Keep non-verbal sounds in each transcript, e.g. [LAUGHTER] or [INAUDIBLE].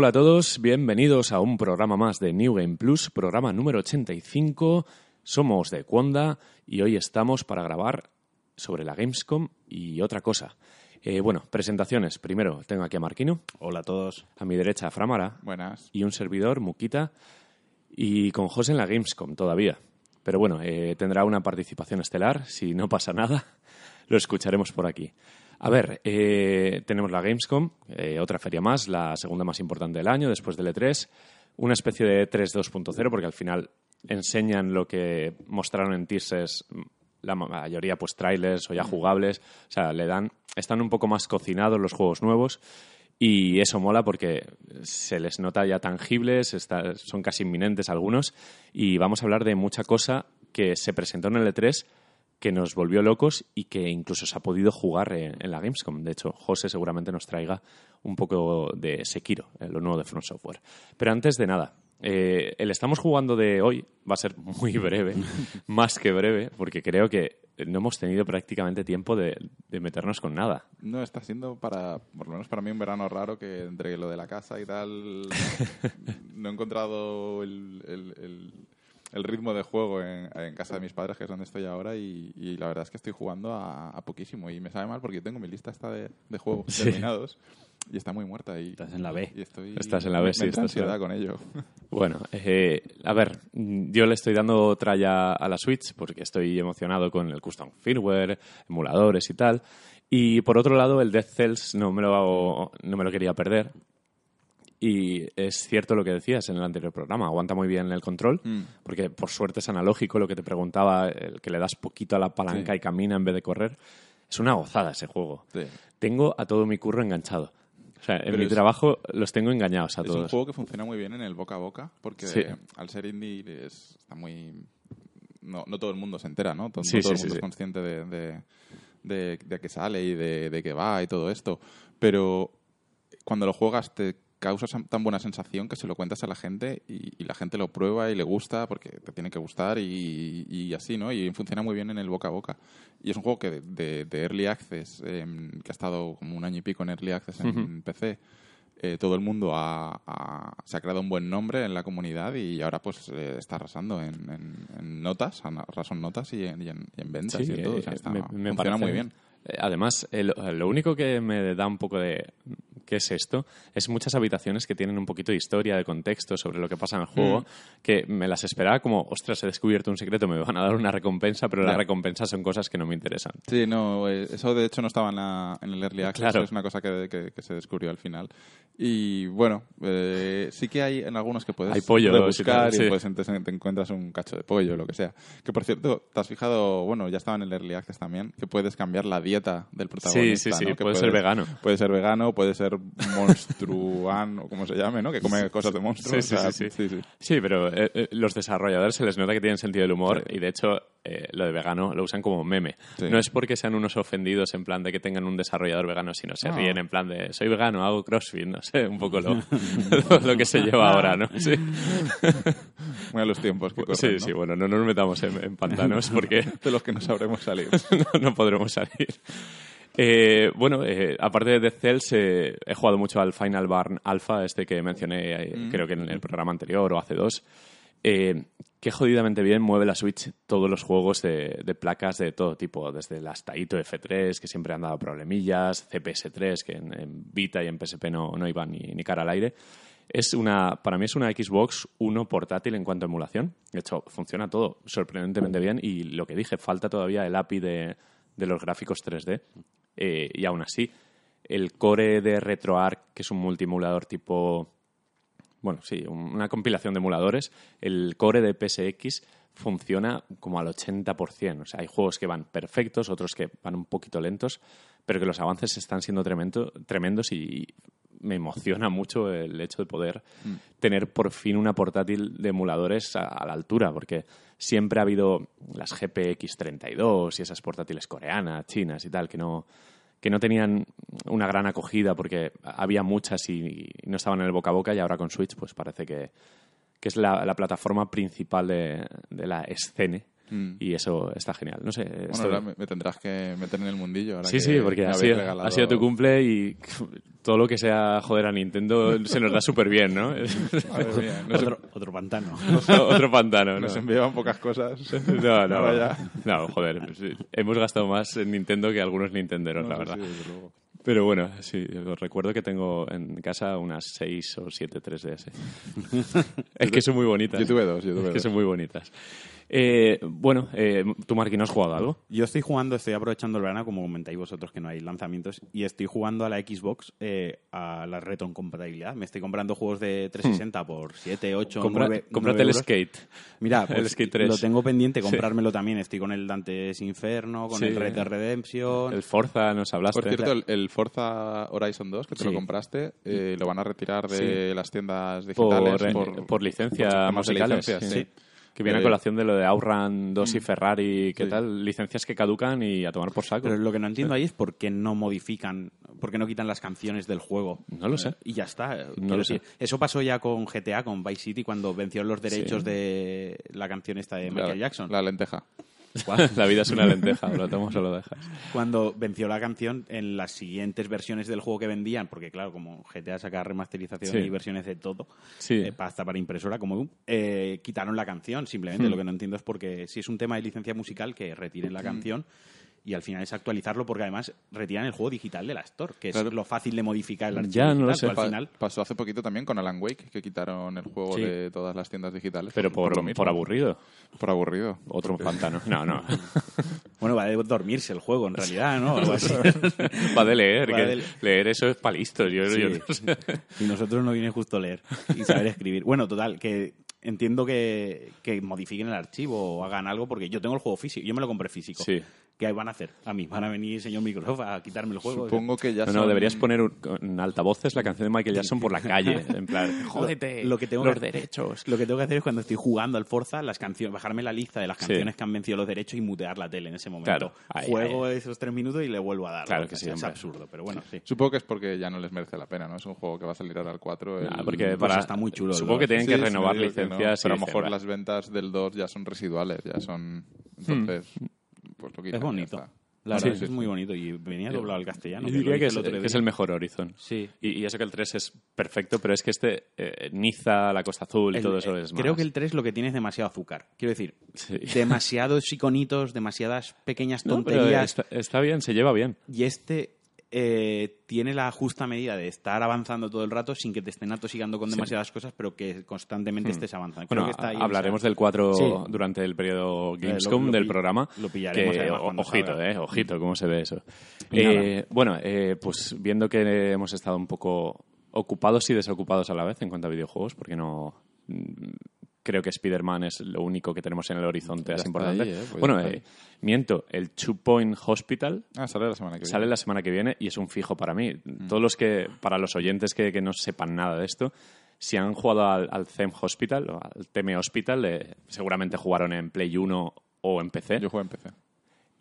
Hola a todos, bienvenidos a un programa más de New Game Plus, programa número 85. Somos de Quonda y hoy estamos para grabar sobre la Gamescom y otra cosa. Eh, bueno, presentaciones. Primero tengo aquí a Marquino. Hola a todos. A mi derecha Framara. Buenas. Y un servidor, Muquita. Y con José en la Gamescom todavía. Pero bueno, eh, tendrá una participación estelar. Si no pasa nada, [LAUGHS] lo escucharemos por aquí. A ver, eh, tenemos la Gamescom, eh, otra feria más, la segunda más importante del año, después del E3. Una especie de E3 2.0, porque al final enseñan lo que mostraron en teasers, la mayoría pues trailers o ya jugables. O sea, le dan, están un poco más cocinados los juegos nuevos. Y eso mola porque se les nota ya tangibles, está- son casi inminentes algunos. Y vamos a hablar de mucha cosa que se presentó en el E3 que nos volvió locos y que incluso se ha podido jugar en, en la Gamescom. De hecho, José seguramente nos traiga un poco de Sekiro, eh, lo nuevo de From Software. Pero antes de nada, eh, el estamos jugando de hoy va a ser muy breve, [LAUGHS] más que breve, porque creo que no hemos tenido prácticamente tiempo de, de meternos con nada. No, está siendo para, por lo menos para mí, un verano raro que entre lo de la casa y tal, [LAUGHS] no he encontrado el, el- el- el ritmo de juego en, en casa de mis padres, que es donde estoy ahora, y, y la verdad es que estoy jugando a, a poquísimo. Y me sabe mal porque yo tengo mi lista esta de, de juegos Sí. terminados y está muy muerta. Y, Estás en la B. y estoy, Estás en la B, sí, estás en la- ansiedad con ello. [LAUGHS] Bueno, eh, a ver, yo le estoy dando tralla a la Switch porque estoy emocionado con el custom firmware, emuladores y tal. Y por otro lado, el Death Cells no me lo, no me lo quería perder. Y es cierto lo que decías en el anterior programa, aguanta muy bien el control, Mm. porque por suerte es analógico, lo que te preguntaba, el que le das poquito a la palanca Sí. y camina en vez de correr. Es una gozada ese juego. Sí. Tengo a todo mi curro enganchado. O sea, en Pero mi es- trabajo los tengo engañados a Es un todos. juego que funciona muy bien en el boca a boca, porque Sí. al ser indie es- está muy... No, no todo el mundo se entera, ¿no? Todo, todo el mundo es consciente de, de, de, de que sale y de, de que va y todo esto. Pero cuando lo juegas te causa tan buena sensación que se lo cuentas a la gente y, y la gente lo prueba y le gusta porque te tiene que gustar y, y así, ¿no? Y funciona muy bien en el boca a boca. Y es un juego que de, de- de Early Access, em, que ha estado como un año y pico en Early Access en. PC, eh, todo el mundo ha, ha- se ha creado un buen nombre en la comunidad y ahora pues eh, está arrasando en, en- en notas, arrasó en notas y en, y en- y en ventas Sí, y en todo. O eh, sea, está- me- me funciona muy bien. Eh, Además, lo único que me da un poco de qué es esto es muchas habitaciones que tienen un poquito de historia, de contexto sobre lo que pasa en el Mm. juego, que me las esperaba como, ostras, he descubierto un secreto, me van a dar una recompensa, pero las recompensas son cosas que no me interesan. Sí, no, eh, eso de hecho no estaba en, la- en el Early Access, Claro. es una cosa que, que- que se descubrió al final. Y bueno, eh, sí que hay en algunos que puedes Hay pollos y rebuscar y, sí. pues entonces te encuentras un cacho de pollo o lo que sea. Que por cierto, te has fijado, bueno, ya estaba en el Early Access también, que puedes cambiar la dieta del protagonista. Sí, sí, sí, puede ser vegano. Puede ser vegano, puede ser monstruano, o como se llame, ¿no? Que come cosas de monstruos. Sí, sí, o sea, sí, sí. Sí, pero eh, eh, los desarrolladores se les nota que tienen sentido del humor y de hecho eh, lo de vegano lo usan como meme. No es porque sean unos ofendidos en plan de que tengan un desarrollador vegano, sino se No. ríen en plan de soy vegano, hago crossfit, no sé, un poco lo, [LAUGHS] [LAUGHS] lo que se lleva ahora, ¿no? Sí, [LAUGHS] Muy a los tiempos que corren, sí, ¿no? sí, bueno, no nos metamos en, en pantanos porque De los que no sabremos salir. no, no podremos salir. Eh, bueno, eh, aparte de Death Cells, eh, he jugado mucho al Final Barn Alpha, este que mencioné eh, creo que en el programa anterior o hace dos. Qué jodidamente bien mueve la Switch todos los juegos de, de placas de todo tipo, desde las Taito F3, que siempre han dado problemillas, CPS3, que en, en Vita y en PSP no, no iban ni, ni cara al aire. Es una, para mí es una Xbox 1 portátil en cuanto a emulación. De hecho, funciona todo sorprendentemente bien y lo que dije, falta todavía el API de, de los gráficos 3D. Eh, y aún así, el core de RetroArch, que es un multiemulador tipo bueno, sí, un- una compilación de emuladores, el core de PSX funciona como al 80%. O sea, hay juegos que van perfectos, otros que van un poquito lentos, pero que los avances están siendo tremendo- tremendos y me emociona mucho el hecho de poder tener por fin una portátil de emuladores a, a la altura, porque siempre ha habido las GPX 32 y esas portátiles coreanas, chinas y tal, que no, que no tenían una gran acogida porque había muchas y, no estaban en el boca a boca y ahora con Switch pues parece que, que es la, la plataforma principal de, de la escena Mm. y eso está genial. No sé, Bueno, ahora me, me tendrás que meter en el mundillo. Ahora Sí, que sí, porque ha sido, regalado- ha sido tu cumple y [LAUGHS] todo lo que sea joder a Nintendo se nos da súper bien, ¿no? [LAUGHS] Madre mía, nos, Otro, otro pantano. [LAUGHS] Otro pantano, ¿no? nos enviaban pocas cosas. No, no. Ahora ya. No, joder. Hemos gastado más en Nintendo que algunos Nintenderos, la No, verdad. sí, desde luego. Pero bueno, sí, os recuerdo que tengo en casa unas 6 o 7 3DS. es que son muy bonitas. Yo tuve dos, yo tuve Es que dos. son muy bonitas. Eh, bueno, eh, ¿tú, Marquín, no has jugado algo? Yo estoy jugando, estoy aprovechando el verano, como comentáis vosotros que no hay lanzamientos, y estoy jugando a la Xbox eh, a la retrocompatibilidad. Me estoy comprando juegos de 360 por 7, 8, Compra- 9, cómprate el Skate. Mira, [LAUGHS] el pues, Skate 3. lo tengo pendiente, Sí. comprármelo también. Estoy con el Dantes Inferno, con Sí. el Red Dead Redemption. El Forza, nos hablaste. Por cierto, el, el Forza Horizon 2, que te Sí. lo compraste, eh, lo van a retirar de las tiendas digitales eh, por, por licencia por musicales. licencias, sí. Que viene a Eh, colación de lo de Outrun 2 y Ferrari, ¿qué Sí. tal? Licencias que caducan y a tomar por saco. Pero lo que no entiendo ahí es por qué no modifican, por qué no quitan las canciones del juego. No lo sé. Y ya está. No lo sé. Eso pasó ya con GTA, con Vice City, cuando venció los derechos Sí. de la canción esta de la, Michael Jackson. la lenteja. [LAUGHS] La vida es una lenteja, lo tomas o lo dejas. Cuando venció la canción en las siguientes versiones del juego que vendían, porque claro, como GTA saca remasterización Sí. y versiones de todo, Sí. eh, hasta para impresora como Doom, eh, quitaron la canción. Simplemente Hmm. lo que no entiendo es porque si es un tema de licencia musical, que retiren la canción. Y al final es actualizarlo porque además retiran el juego digital de la Store, que es Claro. lo fácil de modificar el archivo. Ya, no lo sé. Pa- Al final, Pasó hace poquito también con Alan Wake, que quitaron el juego Sí. de todas las tiendas digitales. Pero por, lo mismo. por aburrido. Por aburrido. Otro [LAUGHS] pantano. No, no. [LAUGHS] bueno, va a dormirse el juego en realidad, ¿no? [LAUGHS] Va de leer. Va que de- Leer eso es para listos. Yo, Sí. yo no sé. Y nosotros no viene justo leer y saber escribir. Bueno, total, que entiendo que, que modifiquen el archivo o hagan algo, porque yo tengo el juego físico, yo me lo compré físico. Sí. ¿Qué van a hacer? A mí van a venir señor Microsoft a quitarme el juego. Supongo que ya No, deberías poner un- en altavoces la canción de Michael Jackson por la calle. En plan, [LAUGHS] jódete, lo que tengo los que- derechos. Lo que tengo que hacer es cuando estoy jugando al Forza, las canciones, bajarme la lista de las Sí. canciones que han vencido los derechos y mutear la tele en ese momento. Claro, ahí, Juego esos tres minutos y le vuelvo a dar. Claro que sí, Es hombre. absurdo, pero bueno, sí. Supongo que es porque ya no les merece la pena, ¿no? Es un juego que va a salir ahora al 4. el- Ah, porque pues para, está muy chulo, Supongo que tienen Sí, que renovar no, licencias. pero a lo mejor las ventas del 2 ya son residuales, ya son... Entonces, pues lo quitan Es ya bonito. está. La Sí, verdad sí, es que es muy bonito y venía doblado al castellano. Yo diría que es, el otro que día. es el mejor Horizon. Sí. Y, y eso que el 3 es perfecto, pero es que este, eh, Niza, la Costa Azul y El- todo eso es Creo más. que el 3 lo que tiene es demasiado azúcar. Quiero decir, Sí. [LAUGHS] demasiados iconitos, demasiadas pequeñas No, pero tonterías. está, está bien, se lleva bien. Y este eh, tiene la justa medida de estar avanzando todo el rato sin que te estén atosigando con demasiadas cosas, pero que constantemente estés avanzando. Creo Hmm. Bueno, que está ahí hablaremos del 4 Sí. durante el periodo Gamescom lo del programa. lo pillaremos que, ojito, salga. eh, ojito, cómo se ve eso. Eh, bueno, eh, pues viendo que hemos estado un poco ocupados y desocupados a la vez en cuanto a videojuegos, porque no mm, creo que Spider-Man es lo único que tenemos en el horizonte así importante. ahí, eh, pues bueno, eh, miento, el Two Point Hospital Ah, sale la semana que viene. Sale la semana que viene y es un fijo para mí. Todos los que, para los oyentes que, que no sepan nada de esto, si han jugado al, al Hospital o al Teme Hospital, eh, seguramente jugaron en Play 1 o en PC. Yo juego en PC.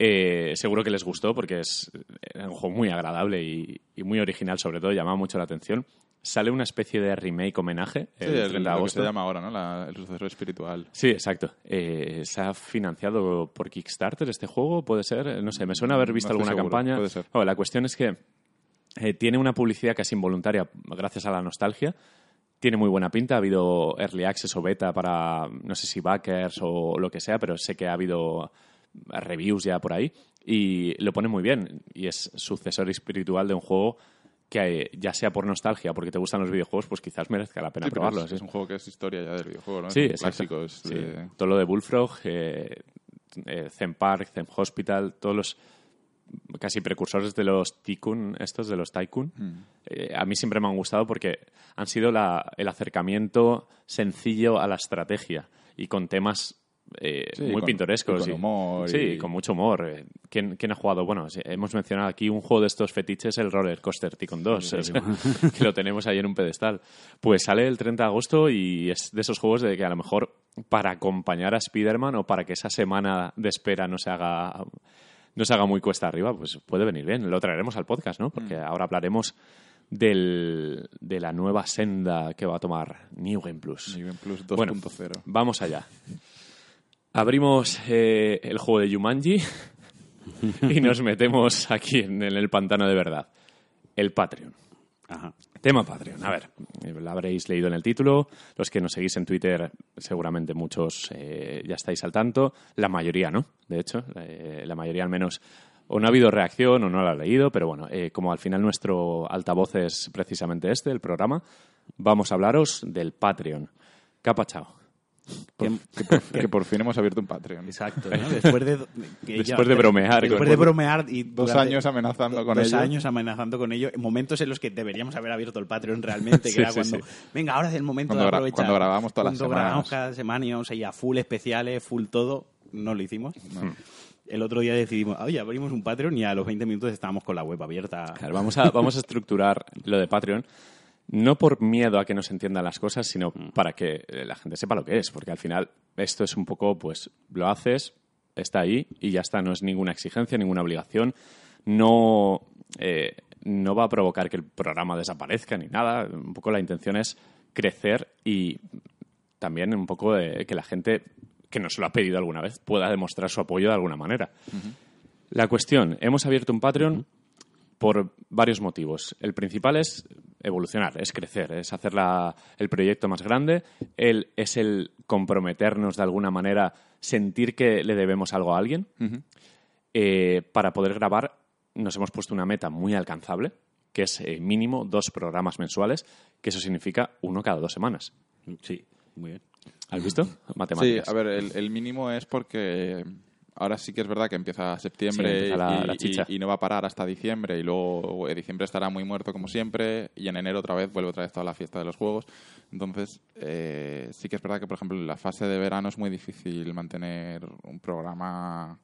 Eh, seguro que les gustó porque es un juego muy agradable y, y muy original, sobre todo, llamaba mucho la atención. Sale una especie de remake homenaje Sí, el el, 30 de lo que agosto. se llama ahora, ¿no? La- el sucesor espiritual. Sí, exacto. Eh, ¿Se ha financiado por Kickstarter este juego? ¿Puede ser? Eh, No sé, me suena haber visto No alguna seguro, campaña. puede ser. Bueno, la cuestión es que eh, tiene una publicidad casi involuntaria gracias a la nostalgia. Tiene muy buena pinta. Ha habido early access o beta para, no sé si backers o lo que sea, pero sé que ha habido reviews ya por ahí. Y lo pone muy bien. Y es sucesor espiritual de un juego que eh, ya sea por nostalgia, porque te gustan los videojuegos, pues quizás merezca la pena Sí, probarlo. es, sí. es un juego que es historia ya del videojuego, ¿no? Sí, es Sí. Todo lo de Bullfrog, eh, eh, Zen Park, Zen Hospital, todos los casi precursores de los Tycoon, estos de los Tycoon, Mm. eh, a mí siempre me han gustado porque han sido la- el acercamiento sencillo a la estrategia y con temas eh, Sí, muy con- pintorescos. y con humor Sí, con mucho humor. Eh, ¿Quién, quién ha jugado? Bueno, hemos mencionado aquí un juego de estos fetiches, el Roller Coaster Tycoon 2, o sea, [LAUGHS] que lo tenemos ahí en un pedestal. Pues sale el 30 de agosto y es de esos juegos de que a lo mejor para acompañar a Spider-Man o para que esa semana de espera no se haga no se haga muy cuesta arriba, pues puede venir bien. Lo traeremos al podcast, ¿no? Porque ahora hablaremos del, de la nueva senda que va a tomar New Game Plus. New Game Plus Bueno, 2.0. vamos allá. Abrimos eh, el juego de Jumanji [LAUGHS] y nos metemos aquí en, en el pantano de verdad. El Patreon. Ajá. Tema Patreon. A ver, eh, lo habréis leído en el título. Los que nos seguís en Twitter, seguramente muchos eh, ya estáis al tanto. La mayoría, ¿no? De hecho, eh, la mayoría al menos o no ha habido reacción o no lo ha leído, pero bueno, eh, como al final nuestro altavoz es precisamente este, el programa, vamos a hablaros del Patreon. ¿Qué ha pachado? Que- Que por, [LAUGHS] que por fin hemos abierto un Patreon. Exacto, ¿no? [LAUGHS] Después de, que Después de bromear Después con- de bromear y Dos años amenazando con dos ello. años amenazando con ello, en momentos en los que deberíamos haber abierto el Patreon realmente, que [LAUGHS] Sí, era sí, cuando, sí. venga, ahora es el momento Cuando de aprovechar. cuando grabamos todas las Cuando grabamos semanas. cada semana íbamos ahí a full especiales, full todo, no lo hicimos. El otro día decidimos, oye, abrimos un Patreon y a los 20 minutos estábamos con la web abierta. Claro, vamos a, vamos a estructurar lo de Patreon no por miedo a que no se entiendan las cosas, sino para que eh, la gente sepa lo que es, porque al final esto es un poco, pues, lo haces, está ahí y ya está, no es ninguna exigencia, ninguna obligación, no, eh, no va a provocar que el programa desaparezca ni nada, un poco la intención es crecer y también un poco de que la gente que nos lo ha pedido alguna vez pueda demostrar su apoyo de alguna manera. La cuestión, hemos abierto un Patreon por varios motivos. El principal es evolucionar, es crecer, es hacer la- el proyecto más grande, el, es el comprometernos de alguna manera, sentir que le debemos algo a alguien. Eh, para poder grabar nos hemos puesto una meta muy alcanzable, que es eh, mínimo dos programas mensuales, que eso significa uno cada dos semanas. Sí, muy bien. ¿Has visto? Sí, Matemáticas. a ver, el, el mínimo es porque ahora sí que es verdad que empieza septiembre Sí, empieza la- y, la chicha. y- y no va a parar hasta diciembre y luego eh, diciembre estará muy muerto como siempre y en enero otra vez vuelve otra vez toda la fiesta de los juegos. Entonces, eh, sí que es verdad que, por ejemplo, en la fase de verano es muy difícil mantener un programa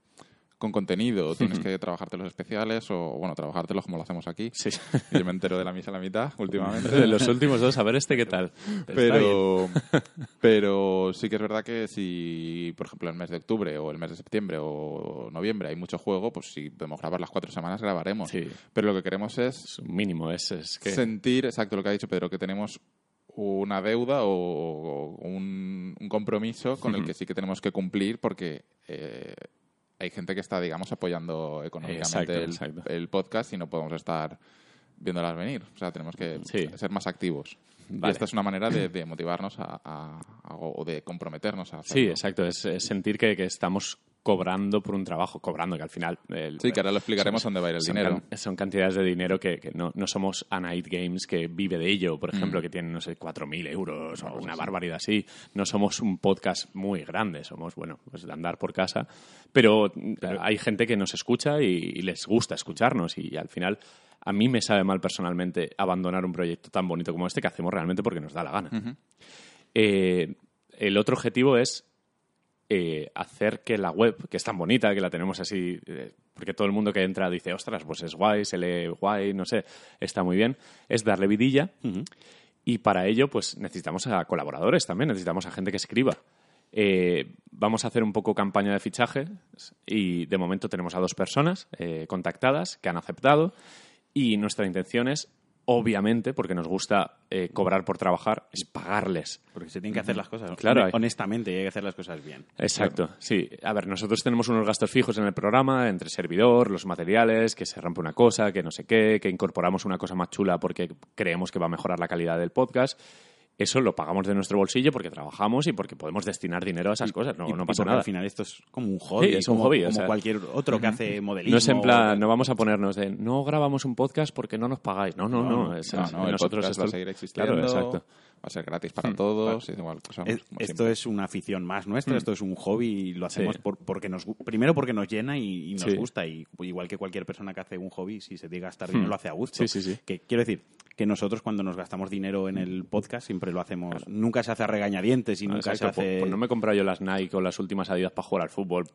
con contenido. [LAUGHS] Tienes que trabajarte los especiales o, bueno, trabajártelos como lo hacemos aquí. Sí. Yo me entero de la misa a la mitad últimamente. De los últimos dos, a ver este qué tal. Pero, [LAUGHS] pero sí que es verdad que si, por ejemplo, el mes de octubre o el mes de septiembre o noviembre hay mucho juego, pues si podemos grabar las cuatro semanas, grabaremos. Sí. Pero lo que queremos es mínimo, es, es que... sentir, exacto lo que ha dicho Pedro, que tenemos una deuda o un, un compromiso con el que sí que tenemos que cumplir porque eh, hay gente que está, digamos, apoyando económicamente Exacto, el, exacto. el podcast y no podemos estar viéndolas venir. O sea, tenemos que Sí. ser más activos. Vale. Y esta es una manera de, de motivarnos a, a- a- o de comprometernos a Sí, exacto, es, es sentir que, que estamos cobrando por un trabajo, cobrando, que al final... el- Sí, que ahora lo explicaremos son- dónde va a ir el son dinero. can- son cantidades de dinero que, que no, no somos a Night Games que vive de ello, Mm. por ejemplo, que tienen, no sé, 4.000 euros o una barbaridad así. No somos un podcast muy grande, somos, bueno, pues de andar por casa. Pero, hay gente que nos escucha y, y les gusta escucharnos y, al final a mí me sabe mal personalmente abandonar un proyecto tan bonito como este que hacemos realmente porque nos da la gana. Eh, el otro objetivo es eh, hacer que la web, que es tan bonita, que la tenemos así, eh, porque todo el mundo que entra dice, ostras, pues es guay, se lee guay, no sé, está muy bien, es darle vidilla. Y para ello, pues necesitamos a colaboradores también, necesitamos a gente que escriba. Eh, vamos a hacer un poco campaña de fichaje y de momento tenemos a dos personas eh, contactadas que han aceptado y nuestra intención es, obviamente, porque nos gusta eh, cobrar por trabajar, es pagarles. Porque se tienen que hacer las cosas. Claro, honestamente, hay que hacer las cosas bien. Exacto, sí. A ver, nosotros tenemos unos gastos fijos en el programa, entre servidor, los materiales, que se rompe una cosa, que no sé qué, que incorporamos una cosa más chula porque creemos que va a mejorar la calidad del podcast. Eso lo pagamos de nuestro bolsillo porque trabajamos y porque podemos destinar dinero a esas cosas. No, Y- no pasa nada. Al final esto es como un hobby. Sí, es un como, hobby, o Como sea. cualquier otro que hace modelismo. No es en plan, no vamos a ponernos de no grabamos un podcast porque no nos pagáis. No, no, no. No, No, es- no, el nosotros esto- va a seguir existiendo, Claro, exacto. Va a ser gratis para todos, y igual, pues, vamos, Es- como esto es una afición más nuestra, esto es un hobby y lo hacemos Sí. por- porque nos primero porque nos llena y, y nos Sí. gusta y igual que cualquier persona que hace un hobby si se tiene que gastar dinero lo hace a gusto. Sí, sí, sí. Que quiero decir que nosotros cuando nos gastamos dinero en el podcast siempre lo hacemos, nunca se hace a regañadientes y No, nunca exacto, se hace pues- pues no me he comprado yo las Nike o las últimas Adidas para jugar al fútbol.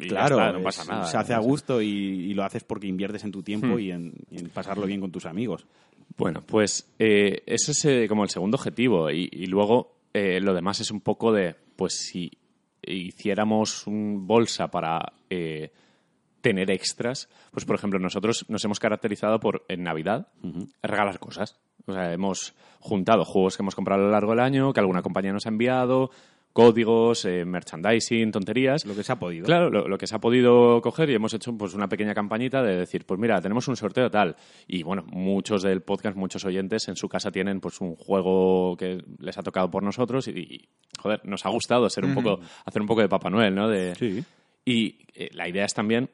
y Claro, está, no pasa nada. se hace a gusto y, y lo haces porque inviertes en tu tiempo Hmm. y, en, y en pasarlo bien con tus amigos. Bueno, pues eh, ese es eh, como el segundo objetivo y, y luego eh, lo demás es un poco de, pues si hiciéramos un bolsa para eh, tener extras, pues por ejemplo nosotros nos hemos caracterizado por en Navidad regalar cosas. O sea, hemos juntado juegos que hemos comprado a lo largo del año, que alguna compañía nos ha enviado, códigos, eh, merchandising, tonterías. Lo que se ha podido. Claro, lo, lo que se ha podido coger y hemos hecho pues una pequeña campañita de decir, pues mira, tenemos un sorteo tal. Y bueno, muchos del podcast, muchos oyentes en su casa tienen pues un juego que les ha tocado por nosotros y, y, joder, nos ha gustado ser un poco, hacer un poco de Papá Noel, ¿no? De, Sí. y eh, la idea es también,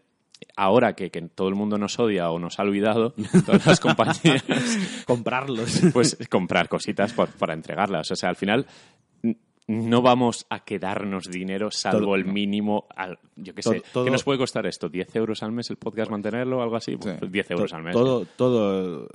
ahora que, que todo el mundo nos odia o nos ha olvidado, [LAUGHS] todas las compañías, Comprarlos. pues comprar cositas para entregarlas. O sea, al final no vamos a quedarnos dinero salvo el mínimo, al- yo qué sé, todo- ¿qué nos puede costar esto? ¿10 euros al mes el podcast mantenerlo o algo así? Pues Sí. 10 euros al mes. Todo, todo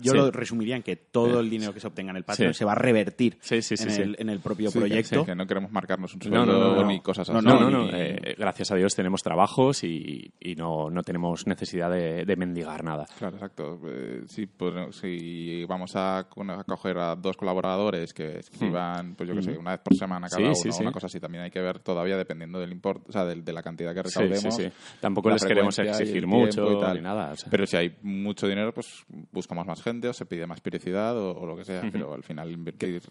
yo Sí. lo resumiría en que todo el dinero que se obtenga en el Patreon Sí. se va a revertir Sí, sí, sí, en, sí. El, en el propio Sí, que- proyecto. sí, que no queremos marcarnos un No, sueldo no, no, no. ni cosas así. No, no, no. Eh, gracias a Dios tenemos trabajos y, y no, no tenemos necesidad de, de mendigar nada. Claro, exacto. Eh, sí, pues, si vamos a, a coger a dos colaboradores que escriban, pues yo que sé, una vez por semana cada Sí, uno, sí, sí. una cosa así, también hay que ver todavía dependiendo del importe, o sea, del- de, la cantidad que recaudemos. sí, sí. Tampoco les queremos exigir mucho y tal. ni nada. o sea. Pero si hay mucho dinero, pues buscamos más gente o se pide más periodicidad o, o lo que sea. Pero al final invertir...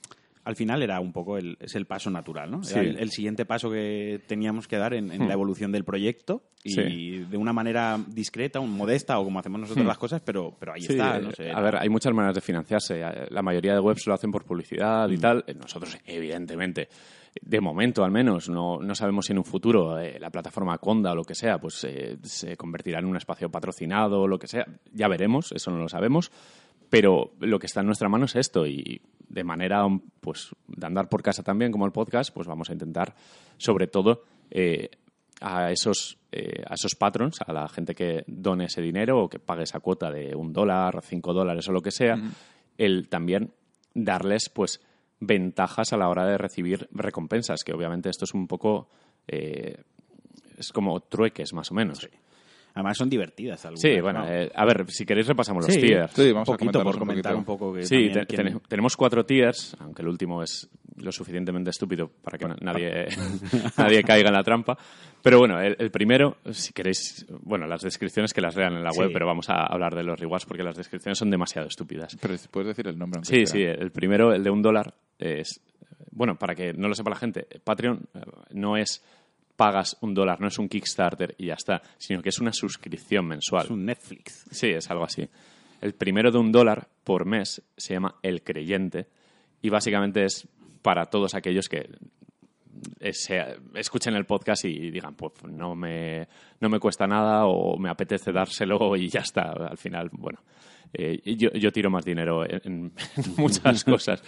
Al final era un poco el, es el paso natural, ¿no? Sí. Era el, el siguiente paso que teníamos que dar en, en la evolución del proyecto y Sí. de una manera discreta, un- modesta o como hacemos nosotros las cosas, pero, pero ahí Sí, está. eh, no sé, a ver, hay muchas maneras de financiarse. La mayoría de webs lo hacen por publicidad y tal. Eh, Nosotros, evidentemente, de momento al menos, no, no sabemos si en un futuro eh, la plataforma Conda o lo que sea, pues eh, se convertirá en un espacio patrocinado o lo que sea. Ya veremos, eso no lo sabemos. Pero lo que está en nuestra mano es esto y de manera pues de andar por casa también como el podcast, pues vamos a intentar sobre todo eh, a esos eh, a esos patrons, a la gente que done ese dinero o que pague esa cuota de un dólar, cinco dólares o lo que sea, el también darles pues ventajas a la hora de recibir recompensas, que obviamente esto es un poco eh, es como trueques más o menos. Además son divertidas algunas. Sí, bueno, ¿no? eh, a ver, si queréis repasamos los tiers. Sí, vamos a poquito por un comentar poquito. un poco que Sí, te- tenemos cuatro tiers, aunque el último es lo suficientemente estúpido para que na- nadie, [LAUGHS] [LAUGHS] nadie caiga en la trampa. Pero bueno, el, el primero, si queréis, bueno, las descripciones que las lean en la web, Sí. pero vamos a hablar de los rewards porque las descripciones son demasiado estúpidas. Pero puedes decir el nombre. Sí, sí, el primero, el de un dólar, es. Bueno, para que no lo sepa la gente, Patreon eh, no es pagas un dólar, no es un Kickstarter y ya está, sino que es una suscripción mensual. es un Netflix. Sí, es algo así. El primero de un dólar por mes se llama El Creyente y básicamente es para todos aquellos que se- escuchen el podcast y digan, pues no me, no me cuesta nada o me apetece dárselo [LAUGHS] y ya está. Al final, bueno, eh, yo, yo tiro más dinero en, en [LAUGHS] muchas [LAUGHS] cosas,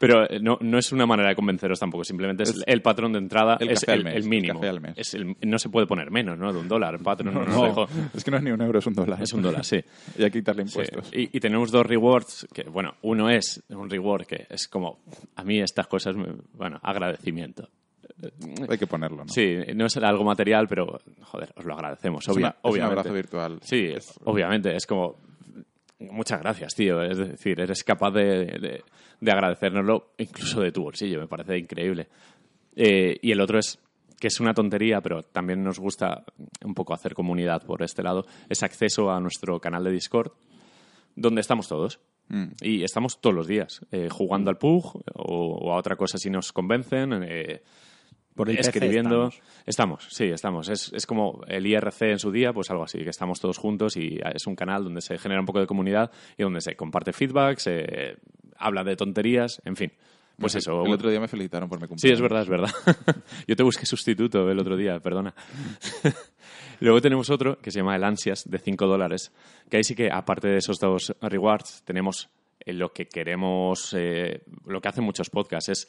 pero eh, no, no es una manera de convenceros tampoco, simplemente es, Es el patrón de entrada, el es el, mes, el el mínimo. Es el- no se puede poner menos, ¿no? De un dólar, el patrón no, es que no es ni un euro, es un dólar. Es un dólar, sí. Y hay que quitarle Sí, impuestos. Y, y tenemos dos rewards, que bueno, uno es un reward que es como, a mí estas cosas, me- bueno, agradecimiento. Hay que ponerlo, ¿no? Sí, no es algo material, pero joder, os lo agradecemos, Es, obvia- una- es un obviamente. abrazo virtual. Sí, Es- obviamente, es como, muchas gracias, tío. Es decir, eres capaz de, de, de agradecérnoslo incluso de tu bolsillo, me parece increíble. Eh, y el otro es que es una tontería, pero también nos gusta un poco hacer comunidad por este lado, es acceso a nuestro canal de Discord, donde estamos todos. Mm. Y estamos todos los días, eh, jugando al PUG o, o a otra cosa si nos convencen, eh, Por el PC escribiendo. estamos. Estamos, sí, estamos. Es, es como el IRC en su día, pues algo así, que estamos todos juntos y es un canal donde se genera un poco de comunidad y donde se comparte feedback, se habla de tonterías, en fin. Pues Me- eso. El otro día me felicitaron por mi Sí, cumpleaños. es verdad, es verdad. [LAUGHS] Yo te busqué sustituto el otro día, perdona. [LAUGHS] Luego tenemos otro que se llama el Ansias de 5 dólares, que ahí sí que, aparte de esos dos rewards, tenemos eh, lo que queremos, eh, lo que hacen muchos podcasts, es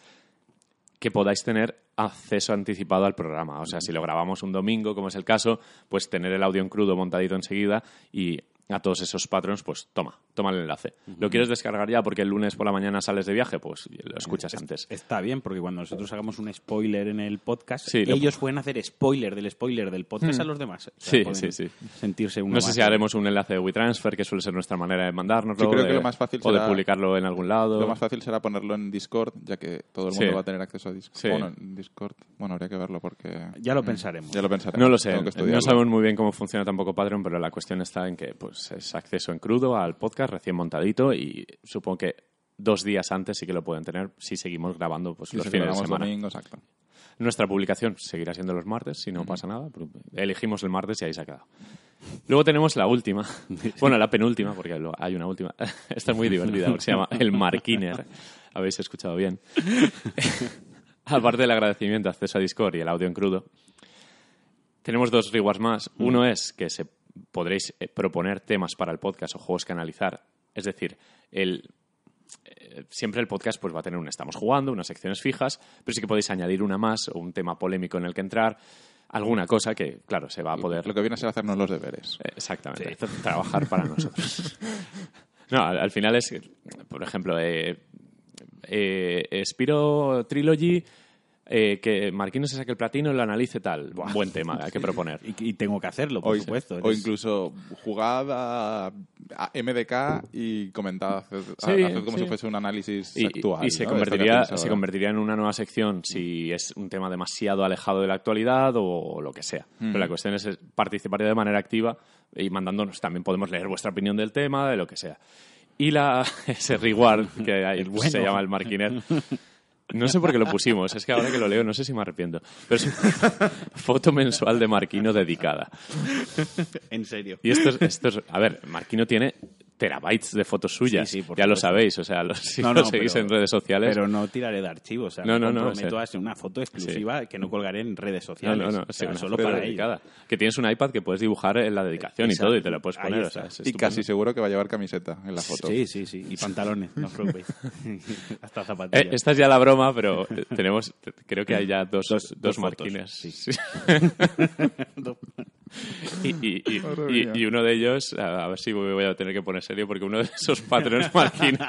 que podáis tener acceso anticipado al programa. O sea, si lo grabamos un domingo, como es el caso, pues tener el audio en crudo montadito enseguida y a todos esos patrons, pues toma, toma el enlace. ¿Lo quieres descargar ya porque el lunes por la mañana sales de viaje? Pues lo escuchas antes. Está bien, porque cuando nosotros hagamos un spoiler en el podcast, Sí, lo- ellos pueden hacer spoiler del spoiler del podcast a los demás. O sea, Sí, sí, sí. Sentirse uno No sé más. si haremos un enlace de WeTransfer, que suele ser nuestra manera de mandárnoslo. Yo creo que lo más fácil O de publicarlo en algún lado. Lo más fácil será ponerlo en Discord, ya que todo el mundo Sí. va a tener acceso a Discord. Sí. Bueno, en Discord, bueno, habría que verlo porque... Ya lo pensaremos. Ya lo pensaremos. No lo sé, no sabemos muy bien cómo funciona tampoco Patreon, pero la cuestión está en que pues es acceso en crudo al podcast recién montadito y supongo que dos días antes sí que lo pueden tener si seguimos grabando pues, los fines de semana. domingo, exacto. Nuestra publicación seguirá siendo los martes, si no pasa nada. Elegimos el martes y ahí se ha quedado. Luego tenemos la última, [LAUGHS] bueno, la penúltima, porque hay una última. [LAUGHS] Esta es muy divertida, porque se llama el Marquiner. Habéis escuchado bien. [LAUGHS] Aparte del agradecimiento, acceso a Discord y el audio en crudo, tenemos dos rewards más. Uno es que se podréis eh, proponer temas para el podcast o juegos que analizar. Es decir, el, eh, siempre el podcast pues va a tener un estamos jugando, unas secciones fijas, pero sí que podéis añadir una más o un tema polémico en el que entrar, alguna cosa que, claro, se va a poder Lo que viene a ser hacernos los deberes. eh, Exactamente, trabajar para nosotros. [LAUGHS] No, al, al final es, por ejemplo, eh, eh, Spiro Trilogy, eh, que Marquino se saque el platino y lo analice tal. Buah, buen tema, hay que proponer. Y, y tengo que hacerlo, por O, supuesto. o incluso jugad a, a MDK y comentad, haced, Sí, haced como sí. si fuese un análisis Y, actual. y se, convertiría, se convertiría en una nueva sección si es un tema demasiado alejado de la actualidad o lo que sea. Pero la cuestión es participar de manera activa y mandándonos. También podemos leer vuestra opinión del tema, de lo que sea. Y la, [LAUGHS] ese reward que hay, El [LAUGHS] bueno. se llama el Marquiner. No sé por qué lo pusimos, es que ahora que lo leo no sé si me arrepiento. Pero es una foto mensual de Marquino dedicada. En serio. Y esto es, esto es- a ver, Marquino tiene terabytes de fotos suyas. Sí, sí, por ya lo sabéis, o sea, lo- [LAUGHS] si No, lo no, seguís pero- en redes sociales. Pero no tiraré de archivos. O sea, No, no, no, comprometo a hacer una foto exclusiva que no colgaré en redes No, sociales. no, no, O sí, sea, una solo para dedicada. Que tienes un iPad que puedes dibujar en la dedicación y todo y te lo puedes poner. o está. sea, es Y casi seguro que va a llevar camiseta en la foto. Sí, sí, sí. Y pantalones, no os preocupéis. [LAUGHS] [LAUGHS] Hasta Eh, zapatillas. esta es ya la broma, pero eh, tenemos, creo que hay ya dos, Dos- dos, dos fotos, marquines. sí. Sí. Y- y- Madre y- mía. y uno de ellos, a ver si me voy a tener que poner serio, porque uno de esos patrones [LAUGHS] marquines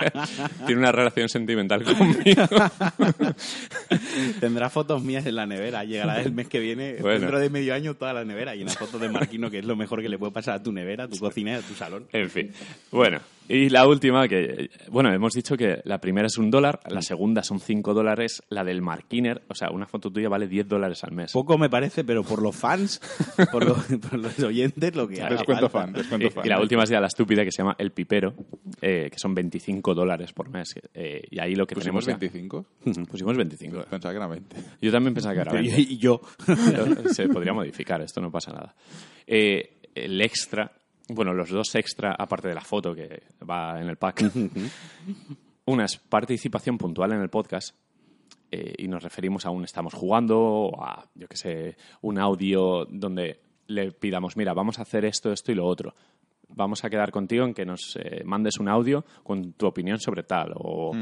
tiene una relación sentimental conmigo. [LAUGHS] Tendrá fotos mías en la nevera. Llegará el mes que viene, Bueno. dentro de medio año, toda la nevera. Y una foto de Marquino, que es lo mejor que le puede pasar a tu nevera, a tu cocina y a tu salón. En fin. Bueno, y la última, que, bueno, hemos dicho que la primera es un dólar, la segunda son cinco dólares, la del Marquiner, o sea, una foto tuya vale 10 dólares al mes. Poco me parece, pero por los fans, [LAUGHS] por, los- por los oyentes, lo que haga Descuento falta. fan, descuento Y, fan. y la última es ya la estúpida que se llama El Pipero, eh, que son 25 dólares por mes. eh, y ahí lo que ¿Pusimos tenemos ya- 25? Pusimos 25. Pensaba que era 20. Yo también pensaba que era 20. Y, [LAUGHS] y yo. Pero [LAUGHS] se podría modificar, esto no pasa nada. Eh, el extra, bueno, los dos extra, aparte de la foto que va en el pack, [LAUGHS] una es participación puntual en el podcast. eh, y nos referimos a un estamos jugando o a, yo que sé, un audio donde le pidamos, mira, vamos a hacer esto, esto y lo otro. Vamos a quedar contigo en que nos eh, mandes un audio con tu opinión sobre tal o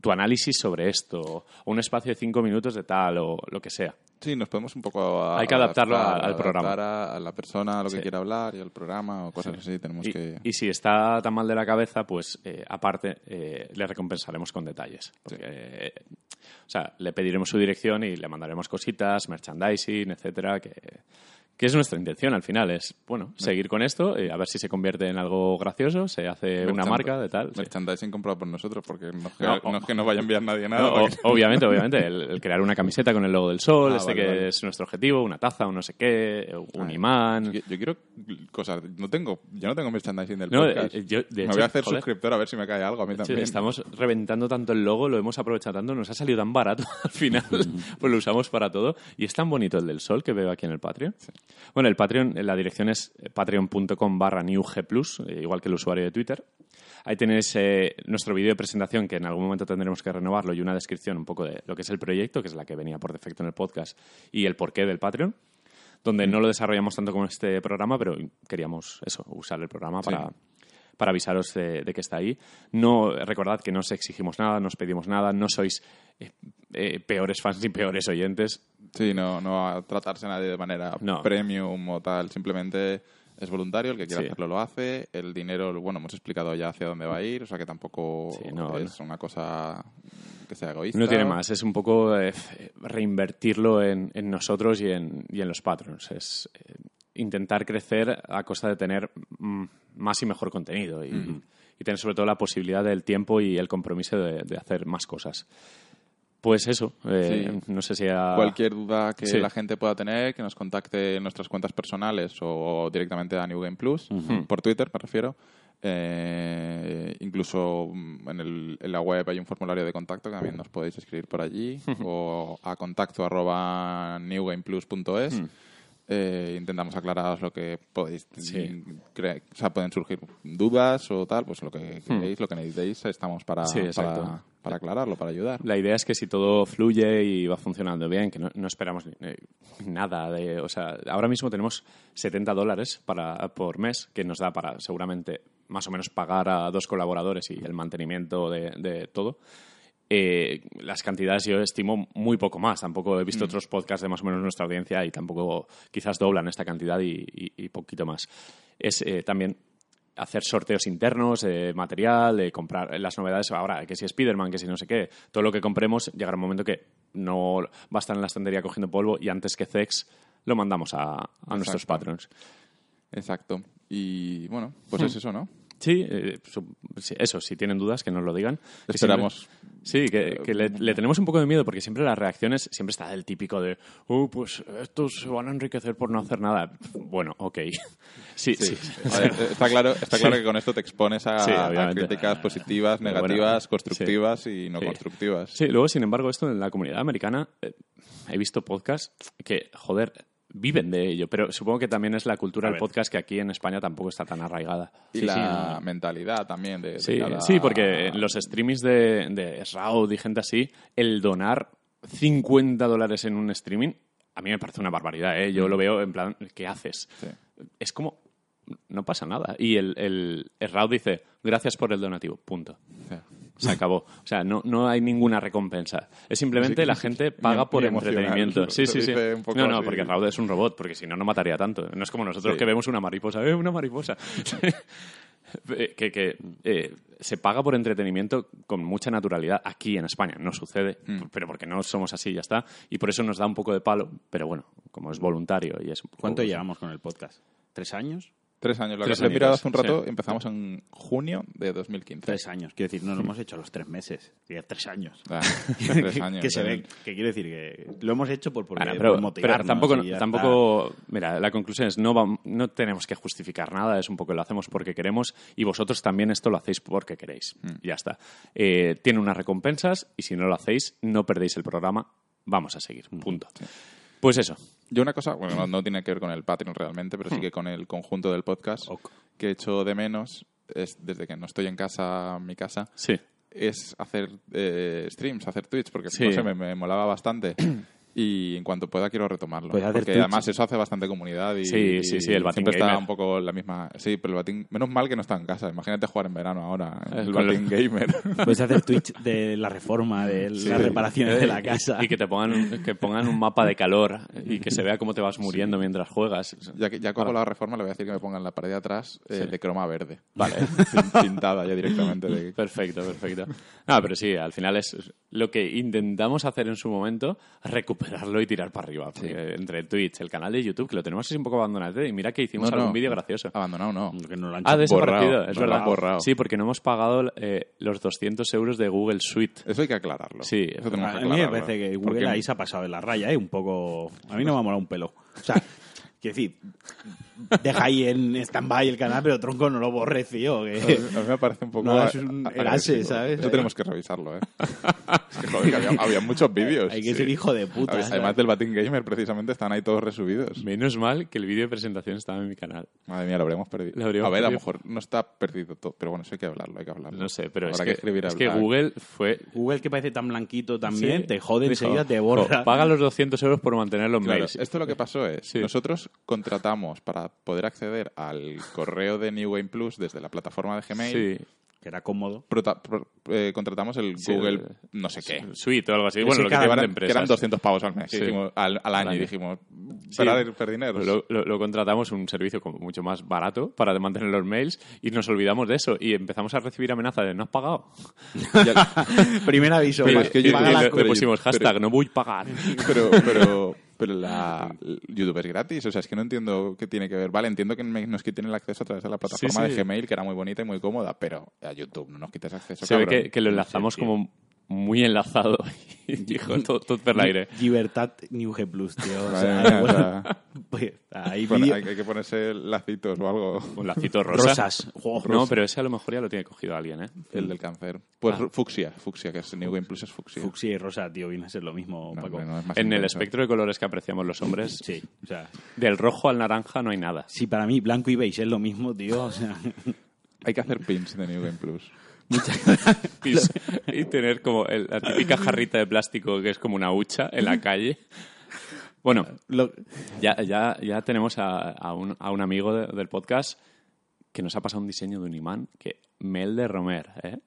tu análisis sobre esto o un espacio de cinco minutos de tal o lo que sea. Sí, nos podemos un poco a- Hay que adaptarlo adaptar, al programa. adaptar a, a la persona, a lo que quiera hablar y al programa o cosas así. Tenemos Y, que... y si está tan mal de la cabeza, pues eh, aparte eh, le recompensaremos con detalles. Porque, eh, o sea, le pediremos su dirección y le mandaremos cositas, merchandising, etcétera, que, que es nuestra intención al final. Es, bueno, seguir con esto, y a ver si se convierte en algo gracioso, se hace una marca de tal. sí. Merchandising comprado por nosotros, porque no, es que- No, es que nos vaya a enviar nadie nada. No, o- porque- obviamente, [LAUGHS] obviamente. El, el crear una camiseta con el logo del sol, Ah, este vale, que vale. es nuestro objetivo, una taza, un no sé qué, un Ah, imán. Yo, yo quiero cosas. No tengo, yo no tengo merchandising del podcast. eh, yo, de me hecho, voy a hacer joder, suscriptor a ver si me cae algo a mí Sí, también. estamos reventando tanto el logo, lo hemos aprovechado tanto, nos ha salido tan barato [LAUGHS] al final, [LAUGHS] pues lo usamos para todo. Y es tan bonito el del sol que veo aquí en el Patreon. Bueno, el Patreon, la dirección es patreon.com barra newg+, eh, igual que el usuario de Twitter. Ahí tenéis eh, nuestro vídeo de presentación, que en algún momento tendremos que renovarlo, y una descripción un poco de lo que es el proyecto, que es la que venía por defecto en el podcast, y el porqué del Patreon, donde no lo desarrollamos tanto como este programa, pero queríamos eso, usar el programa Sí. para, para avisaros de, de que está ahí. No, recordad que no os exigimos nada, no os pedimos nada, no sois eh, eh, peores fans ni peores oyentes. Sí, no, no va a tratarse a nadie de manera No. premium o tal. Simplemente es voluntario, el que quiera Sí. hacerlo lo hace. El dinero, bueno, hemos explicado ya hacia dónde va a ir, o sea que tampoco Sí, no, es una cosa que sea egoísta. No tiene más, es un poco eh, reinvertirlo en, en nosotros y en, y en los patrons. Es eh, intentar crecer a costa de tener mm, más y mejor contenido y, y tener sobre todo la posibilidad del tiempo y el compromiso de, de hacer más cosas. Pues eso, eh, no sé si a... Cualquier duda que Sí. la gente pueda tener, que nos contacte en nuestras cuentas personales o directamente a New Game Plus, por Twitter me refiero. Eh, incluso mm, en, el- en la web hay un formulario de contacto que también nos podéis escribir por allí [LAUGHS] o a contacto arroba newgameplus.es. Eh, intentamos aclararos lo que podéis Sí. o sea pueden surgir dudas o tal pues lo que queréis lo que necesitéis estamos para, Sí, para, para aclararlo para ayudar La idea es que si todo fluye y va funcionando bien, que no, no esperamos ni- eh, nada de... O sea, ahora mismo tenemos 70 dólares para, por mes, que nos da para seguramente más o menos pagar a dos colaboradores y el mantenimiento de, de todo. Eh, las cantidades yo estimo muy poco más. Tampoco he visto otros podcasts de más o menos nuestra audiencia y tampoco quizás doblan esta cantidad y, y- y poquito más. Es eh, también hacer sorteos internos de material, comprar las novedades ahora, que si Spider-Man, que si no sé qué, todo lo que compremos llegará un momento que no va a estar en la estantería cogiendo polvo y antes que Zex lo mandamos a, a nuestros patrons. exacto y bueno pues es eso no Sí, eh, sí, eso, si tienen dudas, que nos lo digan. Que esperamos siempre- sí, que, que le, le tenemos un poco de miedo porque siempre las reacciones, siempre está el típico de, oh, pues estos se van a enriquecer por no hacer nada. Bueno, ok. [LAUGHS] Sí, sí. Ver, está claro, está claro que con esto te expones a, Sí, a críticas positivas, Pero negativas, bueno, constructivas y no constructivas. Sí, luego, sin embargo, esto en la comunidad americana, eh, he visto podcasts que, joder, viven de ello, pero supongo que también es la cultura del podcast que aquí en España tampoco está tan arraigada. Y Sí, la sí, mentalidad también de, de Sí, cada- sí, porque en los streamings de, de y gente así, el donar 50 dólares en un streaming, a mí me parece una barbaridad, ¿eh? Yo lo veo en plan, ¿qué haces? Sí. Es como, no pasa nada. Y el, el, dice, gracias por el donativo, punto. Se acabó. O sea, no, no hay ninguna recompensa. Es simplemente Sí, la gente paga por entretenimiento. Sí, Se sí, sí. No, no, así. porque Raúl es un robot, porque si no, no mataría tanto. No es como nosotros Sí. que vemos una mariposa. ¡Eh, una mariposa! [LAUGHS] Eh, que que eh, se paga por entretenimiento con mucha naturalidad aquí en España. No sucede, Mm. pero porque no somos así, ya está. Y por eso nos da un poco de palo. Pero bueno, como es voluntario y es... un poco- ¿Cuánto llevamos con el podcast? ¿Tres años? Tres años. Lo Tres que he mirado hace un rato, sí. empezamos en junio de 2015. Tres años. Quiero decir, no lo [LAUGHS] hemos hecho a los tres meses. Tres años. Ah, [LAUGHS] tres que, años. que se eh. ve. Que quiero decir que lo hemos hecho por, por, Bueno, por pero, pero motivarnos tampoco, y ya tampoco mira, la conclusión es no, vam- no tenemos que justificar nada, es un poco lo hacemos porque queremos y vosotros también esto lo hacéis porque queréis. Ya está. Eh, tiene unas recompensas y si no lo hacéis, no perdéis el programa, vamos a seguir. Punto. Pues eso. Yo una cosa, bueno, no, no tiene que ver con el Patreon realmente, pero Hmm. sí que con el conjunto del podcast Ok. que echo de menos, es desde que no estoy en casa, mi casa, Sí. es hacer eh, streams, hacer Twitch, porque Sí. no sé, me, me molaba bastante. [CLEARS THROAT] Y en cuanto pueda quiero retomarlo. Puedes hacer porque Twitch. además eso hace bastante comunidad y, Sí, sí, sí, el y Batín siempre está Gamer. un poco la misma... Sí, pero el Batín... Menos mal que no está en casa. Imagínate jugar en verano ahora. El con Batín Gamer. [LAUGHS] Puedes hacer Twitch de la reforma, de Sí. las reparaciones de la [LAUGHS] casa. Y que te pongan un, que pongan un mapa de calor y que se vea cómo te vas muriendo mientras juegas. ya que ya cojo la reforma, le voy a decir que me pongan la pared de atrás eh, Sí. de croma verde. Vale. [LAUGHS] Pin- Pintada ya directamente. De... Perfecto, perfecto. No, pero sí, al final es lo que intentamos hacer en su momento, recuperarlo y tirar para arriba. Porque Entre Twitch, el canal de YouTube, que lo tenemos así un poco abandonado, y mira que hicimos No, no. algún vídeo gracioso. Abandonado no. Que no lo han Ah, hecho desaparecido, borrado, es verdad. borrado. Sí, porque no hemos pagado eh, los 200 euros de Google Suite. Eso hay que aclararlo. Sí. Eso tenemos que A mí me parece que Google Porque- ahí se ha pasado de la raya, ¿eh? Un poco... A mí no me ha molado un pelo. O sea, [LAUGHS] quiero decir, deja ahí en stand-by el canal, pero tronco no lo borres, tío. que- A mí me parece un poco... No, es un erase. ¿sabes? Eso tenemos que revisarlo, ¿eh? [LAUGHS] es que, joder, que había, había muchos vídeos. Hay que sí. ser hijo de puta. Además ¿sabes? del Batin Gamer, precisamente, están ahí todos resubidos. Menos mal que el vídeo de presentación estaba en mi canal. Madre mía, lo habríamos perdido. Lo habríamos a ver, a lo mejor no está perdido todo, pero bueno, eso hay que hablarlo, hay que hablarlo. No sé, pero Habrá es que, escribir es que. Google fue... Google que parece tan blanquito también, Sí. te jode Dijo, enseguida, te borra. "Jo, Paga los 200 euros por mantener los Claro, mails. esto lo que pasó es, Sí. nosotros contratamos para poder acceder al correo de New Game Plus desde la plataforma de Gmail, Sí. Que era cómodo. prota- pro- eh, contratamos el Sí, Google el- no sé qué. Suite o algo así. Sí, Bueno, lo que que, eran, de que empresas. eran 200 pavos al mes, Sí. dijimos, al, al año, año. y dijimos, Sí. para per dinero. Lo, lo- lo contratamos un servicio como mucho más barato para mantener los mails y nos olvidamos de eso y empezamos a recibir amenazas de no has pagado. [LAUGHS] [LAUGHS] Primer aviso. Pero es que yo- y le, pusimos pero- hashtag no voy a pagar. pero, pero, pero la YouTube es gratis, o sea, es que no entiendo qué tiene que ver. Vale, entiendo que nos quiten el acceso a través de la plataforma sí. de Gmail, que era muy bonita y muy cómoda, pero a YouTube no nos quites acceso. Se ve que, que lo enlazamos sí. como muy enlazado [LAUGHS] dijo tot, tot per l'aire. Llibertat New G Plus, tío. O Madre sea, mía, o bueno, sea, [LAUGHS] pues, ahí hay, hay que ponerse lacitos o algo. Un lacito rosa. rosas. Jo, No, pero ese a lo mejor ya lo tiene cogido alguien, ¿eh? El del cáncer. Pues Ah. fucsia, fucsia, que es New Game Plus es fucsia. Fucsia y rosa, tío, viene a ser lo mismo, No, Paco. hombre, no, es más En el intenso. espectro de colores que apreciamos los hombres, Sí, o sea, del rojo al naranja no hay nada. si para mí blanco y beige es lo mismo, tío, o sea, Hay que hacer pins de New Game Plus. Y, [LAUGHS] y tener como el- la típica jarrita de plástico que es como una hucha en la calle. Bueno, lo- ya, ya, ya tenemos a, a un, a un amigo de- del podcast que nos ha pasado un diseño de un imán que Mel de Romer, ¿eh?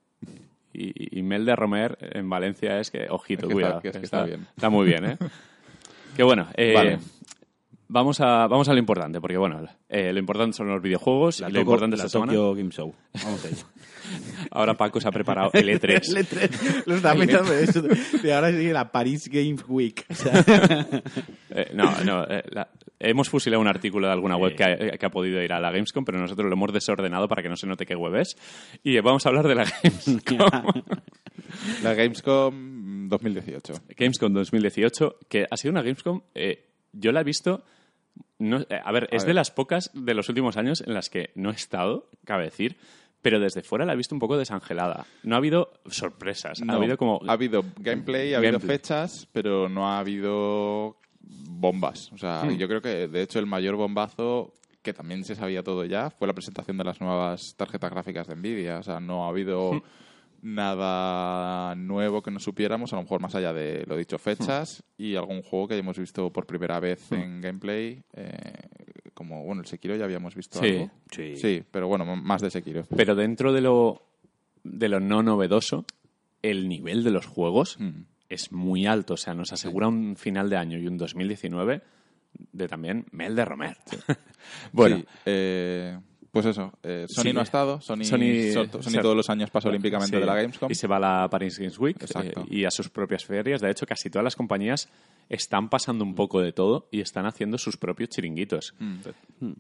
Y, y Mel de Romer en Valencia es que, ojito, Es que cuidado. está- que es que está, está bien. está muy bien, ¿eh? que bueno, eh, Vale. vamos, a, vamos a lo importante, porque bueno, eh, lo importante son los videojuegos la, y lo importante la esta semana. Tokyo Game Show. Vamos a ello. [LAUGHS] Ahora Paco se ha preparado el E E3. [LAUGHS] El E3. Lo estaba pensando de [LAUGHS] eso. De ahora sigue la Paris Games Week. O [LAUGHS] sea, Eh, no, no. eh, la- hemos fusilado un artículo de alguna web que ha, que ha podido ir a la Gamescom, pero nosotros lo hemos desordenado para que no se note qué web es. Y vamos a hablar de la Gamescom. La Gamescom 2018. Gamescom 2018, que ha sido una Gamescom, eh, yo la he visto... No, eh, a ver, es ver. de las pocas de los últimos años en las que no he estado, cabe decir, pero desde fuera la he visto un poco desangelada. No ha habido sorpresas, No, ha habido como... ha habido gameplay, ha habido fechas, pero no ha habido bombas. O sea, Hmm. yo creo que de hecho el mayor bombazo, que también se sabía todo ya, fue la presentación de las nuevas tarjetas gráficas de Nvidia. O sea, no ha habido Hmm. nada nuevo que no supiéramos, a lo mejor más allá de lo dicho, fechas Hmm. y algún juego que hayamos visto por primera vez en gameplay. eh, como, bueno, el Sekiro ya habíamos visto Sí. algo. Sí. Sí, pero bueno, más de Sekiro. Pero dentro de lo, de lo no novedoso, el nivel de los juegos Mm. es muy alto. O sea, nos asegura un final de año y un 2019 de también Mel de Romer. [LAUGHS] bueno, Sí, eh, pues eso, eh, Sony Sí. no ha estado, Sony, Sony- todos los años pasa olímpicamente sí, de la Gamescom. Y se va a la Paris Games Week eh, y a sus propias ferias. De hecho, casi todas las compañías están pasando un poco de todo y están haciendo sus propios chiringuitos. Mm.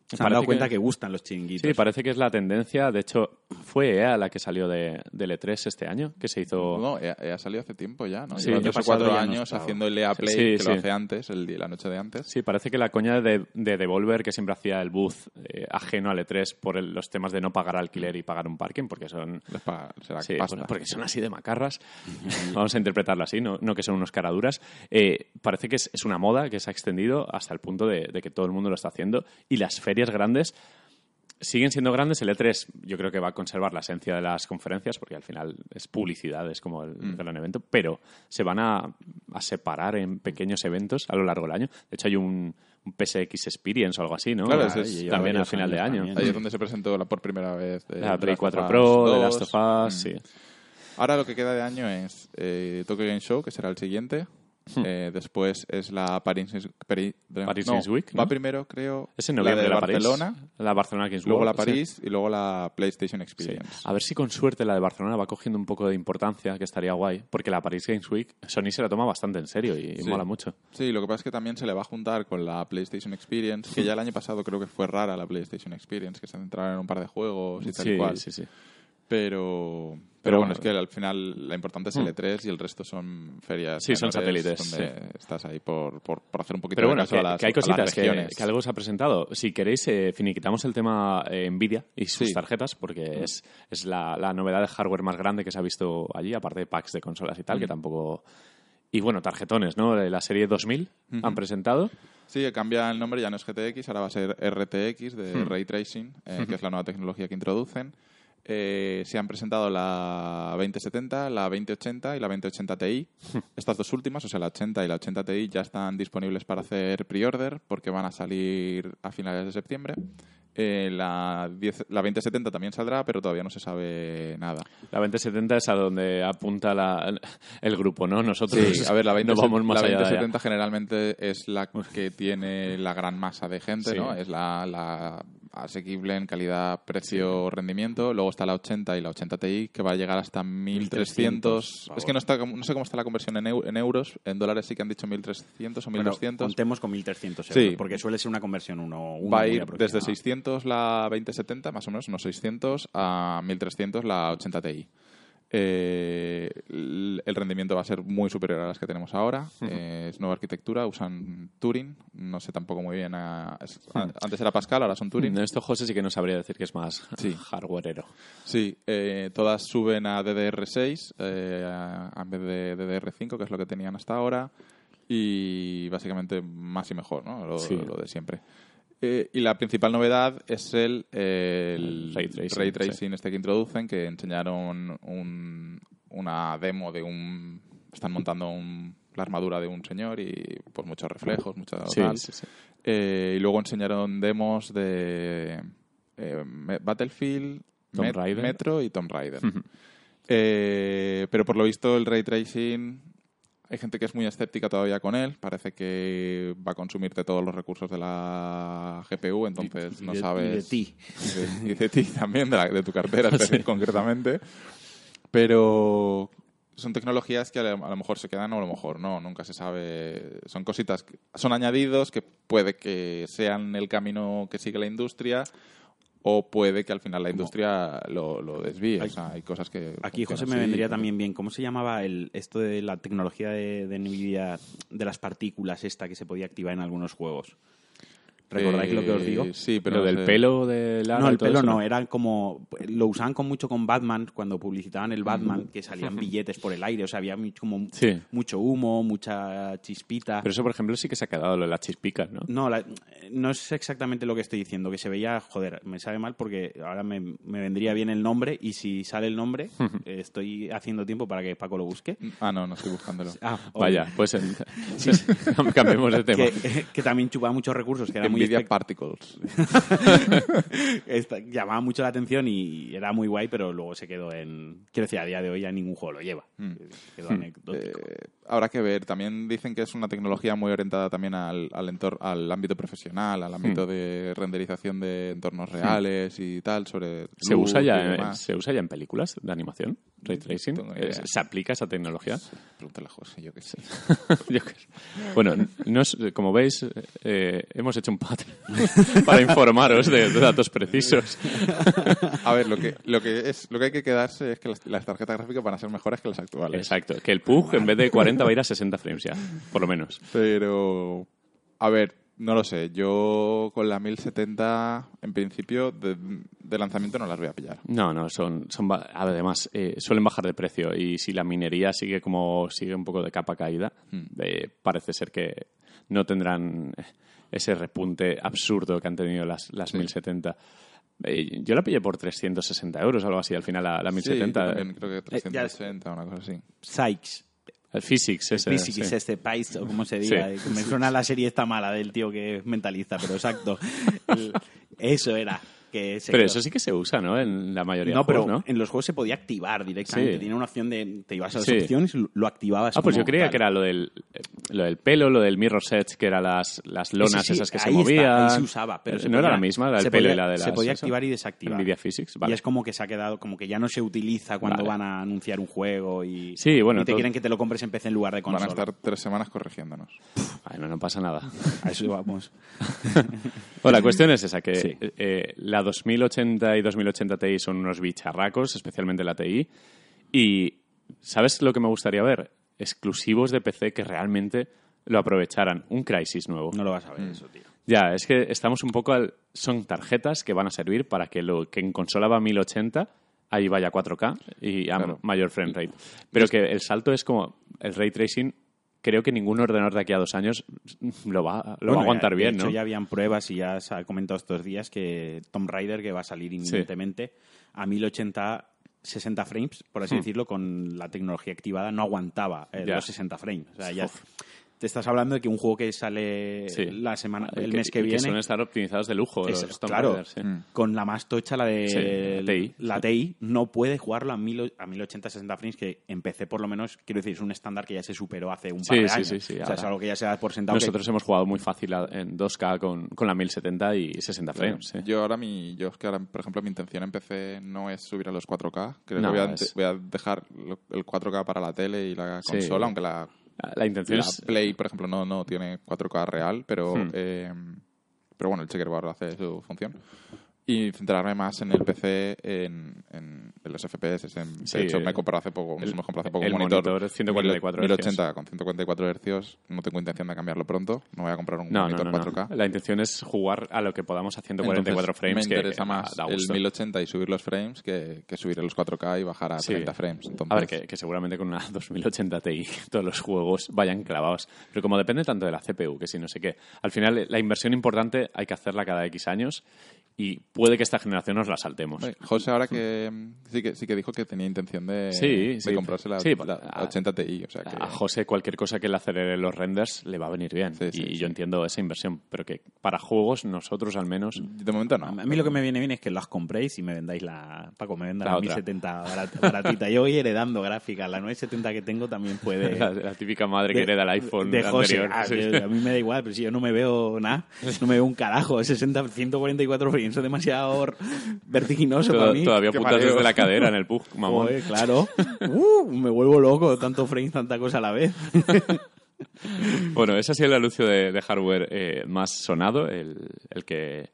Se han dado cuenta que- que... gustan los chiringuitos. Sí, parece que es la tendencia. De hecho, fue EA la que salió de, del E3 este año, que se hizo... No, EA, EA salió hace tiempo ya, ¿no? Sí, tres o cuatro no años haciendo el EA Play, Sí, que sí. lo hace antes, el día, la noche de antes. Sí, parece que la coña de, de Devolver, que siempre hacía el booth eh, ajeno al E3 por el- los temas de no pagar alquiler y pagar un parking, porque son... Paga- Sí, porque son así de macarras. [LAUGHS] Vamos a interpretarlo así, no, no que son unos caraduras. Eh, parece que es, es una moda que se ha extendido hasta el punto de, de que todo el mundo lo está haciendo. Y las ferias grandes siguen siendo grandes. El E3 yo creo que va a conservar la esencia de las conferencias, porque al final es publicidad, es como el Mm. gran evento, pero se van a, a separar en pequeños eventos a lo largo del año. De hecho, hay un, un PSX Experience o algo así, ¿no? Claro, Ah, ese es- también a final de año. también. Ahí es donde se presentó la, por primera vez eh, La Play Last of 4 Us Pro, 2. Last of Us, Mm. sí. Ahora lo que queda de año es eh, Tokyo Game Show, que será el siguiente. Eh, después es la Paris, Hmm. Paris no, Games Week, Va ¿no? primero, creo, Es en noviembre la de la, París. Barcelona, La Barcelona Games luego la World, sí. París y luego la PlayStation Sí. Experience. A ver si con suerte la de Barcelona va cogiendo un poco de importancia, que estaría guay, porque la Paris Games Week Sony se la toma bastante en serio y, Sí. mola mucho. Sí, lo que pasa es que también se le va a juntar con la PlayStation Experience, que ya el año pasado creo que fue rara la PlayStation Experience, que se centraron en un par de juegos y tal Sí, y cual. sí, sí. Pero, pero, Pero bueno, es que al final la importante es el E3 y el resto son ferias. Sí, son satélites, Donde estás ahí por, por, por hacer un poquito Pero de bueno, caso que, a las, que hay cositas, que, que algo se ha presentado. Si queréis, eh, finiquitamos el tema eh, Nvidia y sus Sí. tarjetas, porque es, es la, la novedad de hardware más grande que se ha visto allí, aparte de packs de consolas y tal, que tampoco... Y bueno, tarjetones, ¿no? De La serie 2000 han presentado. Sí, cambia el nombre, ya no es GTX, ahora va a ser RTX de Hmm. Ray Tracing, eh, que es la nueva tecnología que introducen. Eh, se han presentado la 2070, la 2080 y la 2080 Ti. [LAUGHS] Estas dos últimas, o sea, la 80 y la 80 Ti, ya están disponibles para hacer pre-order porque van a salir a finales de septiembre. Eh, la, 10 la 2070 también saldrá, pero todavía no se sabe nada. La 2070 es a donde apunta la- el grupo, ¿no? Nosotros Sí, a ver, la 20, [LAUGHS] no vamos más la allá de allá. 2070 generalmente es la que tiene la gran masa de gente, Sí. ¿no? Es la, la asequible en calidad, precio, rendimiento. Luego está la 80 y la 80 Ti, que va a llegar hasta 1300. por Es que no, está, no sé cómo está la conversión en, eu- en euros. En dólares sí que han dicho 1300 o Bueno, 1200. contemos con 1.300 euros, Sí. porque suele ser una conversión uno, uno Va a ir desde 600 la 2070, más o menos, unos 600, a 1300 la 80 Ti. Eh, el el rendimiento va a ser muy superior a las que tenemos ahora. Eh, es nueva arquitectura, usan Turing. No sé tampoco muy bien. a- es- a- antes era Pascal, ahora son Turing. Esto José sí que no sabría decir que es más [LAUGHS] Sí. hardwareero. Sí, eh, todas suben a DDR6 eh, en vez de DDR5, que es lo que tenían hasta ahora. Y básicamente más y mejor, ¿no? Lo, Sí. lo de siempre. Eh, y la principal novedad es el, el Ray tracing, tracing este que introducen, que enseñaron un- una demo de un... Están montando un- la armadura de un señor y pues muchos reflejos, mucha Sí, sí, sí. Eh, y luego enseñaron demos de eh, Battlefield, Met-. Metro y Tomb Raider. Eh, pero por lo visto el ray tracing hay gente que es muy escéptica todavía con él. Parece que va a consumirte todos los recursos de la GPU, entonces Y no de- y sabes. de ti. Y de, ti también, de, la- de tu cartera [LAUGHS] concretamente. Pero son tecnologías que a lo, mejor se quedan o a lo mejor no, nunca se sabe. Son cositas, son añadidos que puede que sean el camino que sigue la industria o puede que al final la industria lo, lo desvíe. O sea, hay cosas que... Aquí, José, me vendría también bien. ¿Cómo se llamaba el, esto de la tecnología de, de NVIDIA de las partículas esta que se podía activar en algunos juegos? ¿Recordáis lo que os digo? Eh, Sí, pero Lo no del sé. pelo de Lara no, el pelo eso, no, era como. Lo usaban con mucho con Batman, cuando publicitaban el Batman, que salían billetes por el aire, o sea, había como Sí. mucho humo, mucha chispita. Pero eso, por ejemplo, sí que se ha quedado lo de las chispicas, ¿no? No, la- no es exactamente lo que estoy diciendo, que se veía, joder, me sabe mal porque ahora me, me vendría bien el nombre y si sale el nombre, [LAUGHS] eh, estoy haciendo tiempo para que Paco lo busque. Ah, no, no estoy buscándolo. Ah, Vaya, pues [LAUGHS] cambiemos de tema. que, que también chupaba muchos recursos, que era muy Nvidia espect- Particles. [LAUGHS] Esta- llamaba mucho la atención y era muy guay, pero luego se quedó en... Quiero decir, a día de hoy ya ningún juego lo lleva. Quedó anecdótico. Eh, habrá que ver. También dicen que es una tecnología muy orientada también al, al, entor- al ámbito profesional, al ámbito de renderización de entornos reales y tal, sobre ¿Se luz usa, y ya, en-. ¿Se usa ya en películas de animación? ¿Ray tracing? idea. ¿Se aplica esa tecnología? Pregúntale a José, yo qué sé. [LAUGHS] Bueno, no es- como veis, eh, hemos hecho un Patreon [LAUGHS] para informaros de, de datos precisos. [LAUGHS] A ver, lo que, lo que es lo que hay que quedarse es que las, las tarjetas gráficas van a ser mejores que las actuales. Exacto. Que el PUG en vez de 40 va a ir a 60 frames ya, por lo menos. Pero, a ver, no lo sé. Yo con la 1070, en principio, de, de lanzamiento no las voy a pillar. No, no, son, son además eh, suelen bajar de precio y si la minería sigue como sigue un poco de capa caída, eh, parece ser que no tendrán ese repunte absurdo que han tenido las, las 1070. Eh, yo la pillé por 360 euros, algo así, al final la, la Sí, 1070. yo también creo que Eh, ya- 360, una cosa así. Sykes. El Physics, ese. Physics, sí. este país, o como se diga. Sí. Me suena la serie esta mala del tío que es mentalista, pero exacto. [LAUGHS] El- eso era. Que se Pero quedó. eso sí que se usa, ¿no? En la mayoría No, de pero juegos, ¿no? en los juegos se podía activar directamente. Sí. Tenía una opción de. Te ibas a las Sí. opciones y lo activabas. Ah, pues como yo creía tal. que era lo del, eh, lo del pelo, lo del mirror set, que eran las, las lonas Sí, esas que se ahí está, movían. ahí se usaba, pero se no era podía- la misma, la del se pelo podía- y la de las... Se podía activar y desactivar. Nvidia Physics, vale. Y es como que se ha quedado, como que ya no se utiliza cuando Vale. van a anunciar un juego y, Sí, bueno, y te todo- quieren que te lo compres en PC en lugar de Van a consola. estar tres semanas corrigiéndonos. Bueno, no pasa nada. A eso vamos. [LAUGHS] Bueno, la cuestión es esa, que Sí. eh, la 2080 y 2080 Ti son unos bicharracos, especialmente la TI. Y, ¿sabes lo que me gustaría ver? Exclusivos de PC que realmente lo aprovecharan. Un Crisis nuevo. No lo vas a Mm. ver eso, tío. Ya, es que estamos un poco al... Son tarjetas que van a servir para que lo que en consola va a 1080, ahí vaya a 4K y a Claro. mayor frame rate. Pero que el salto es como... El ray tracing, creo que ningún ordenador de aquí a dos años lo va, lo va a aguantar ya- bien, de hecho, ¿no? ya habían pruebas y ya se ha comentado estos días que Tomb Raider, que va a salir inminentemente a 1080 60 frames, por así decirlo, con la tecnología activada, no aguantaba eh, Hmm. Los 60 frames. O sea, ya te estás hablando de que un juego que sale Sí. la semana, el mes que y viene, suelen estar optimizados de lujo. Es- los Tomb claro. Raider, sí. con la más tocha, la de Sí, la TI, la sí. TI, no puede jugarlo a, mil, a 1080 60 frames, que empecé por lo menos, quiero decir, es un estándar que ya se superó hace un par Sí, de sí, años. sí, sí, o sea, ahora- es algo que ya se da por sentado. que- Nosotros hemos jugado muy fácil a- en 2K con, con la 1070 y 60 frames. sí. Yo ahora mi, yo es que ahora, por ejemplo, mi intención en PC no es subir a los 4K. Creo No, que voy a, es- voy a dejar el 4K para la tele y la Sí. consola, aunque la, La intención la es... Play, por ejemplo, no, no tiene 4K real, pero Hmm. eh, pero bueno, el checkerboard hace su función. Y centrarme más en el PC, en, en, los FPS. En, Sí, de hecho, me he comprado hace poco, el- me comprado hace poco el un monitor, monitor 144 1080 con 144 Hz. No tengo intención de cambiarlo pronto. No voy a comprar un No, monitor no, no. 4K. La intención es jugar a lo que podamos a 144 Entonces, frames. Me que interesa más da el gusto. 1080 y subir los frames que, que subir a los 4K y bajar a Sí. 30 frames. Entonces, A ver, que, que seguramente con una [LAUGHS] 2080 Ti todos los juegos vayan clavados. Pero como depende tanto de la CPU, que si no sé qué, al final la inversión importante hay que hacerla cada X años y puede que esta generación nos la saltemos. Oye, José ahora que sí que sí que dijo que tenía intención de, Sí, de sí. comprarse la, Sí, la a- 80 Ti. O sea que, A José cualquier cosa que le acelere los renders le va a venir bien. Sí, sí, y sí. yo entiendo esa inversión, pero que para juegos nosotros al menos... de momento no. A mí lo que me viene bien es que las compréis y me vendáis la... Paco, me venda La la, otra. 1070 barat- baratita. Yo voy heredando gráficas. La 970 que tengo también puede... [LAUGHS] La, la típica madre que hereda el iPhone de José. anterior. Ah, a mí me da igual, pero si yo no me veo nada, no me veo un carajo. 60, 144 es demasiado vertiginoso para mí. Todavía apuntas mareo. desde la cadera en el pug, [LAUGHS] mamón. Joder, claro. Uh, me vuelvo loco, tanto frames, tanta cosa a la vez. [LAUGHS] Bueno, ese ha sido el anuncio de, de hardware eh, más sonado, el, el que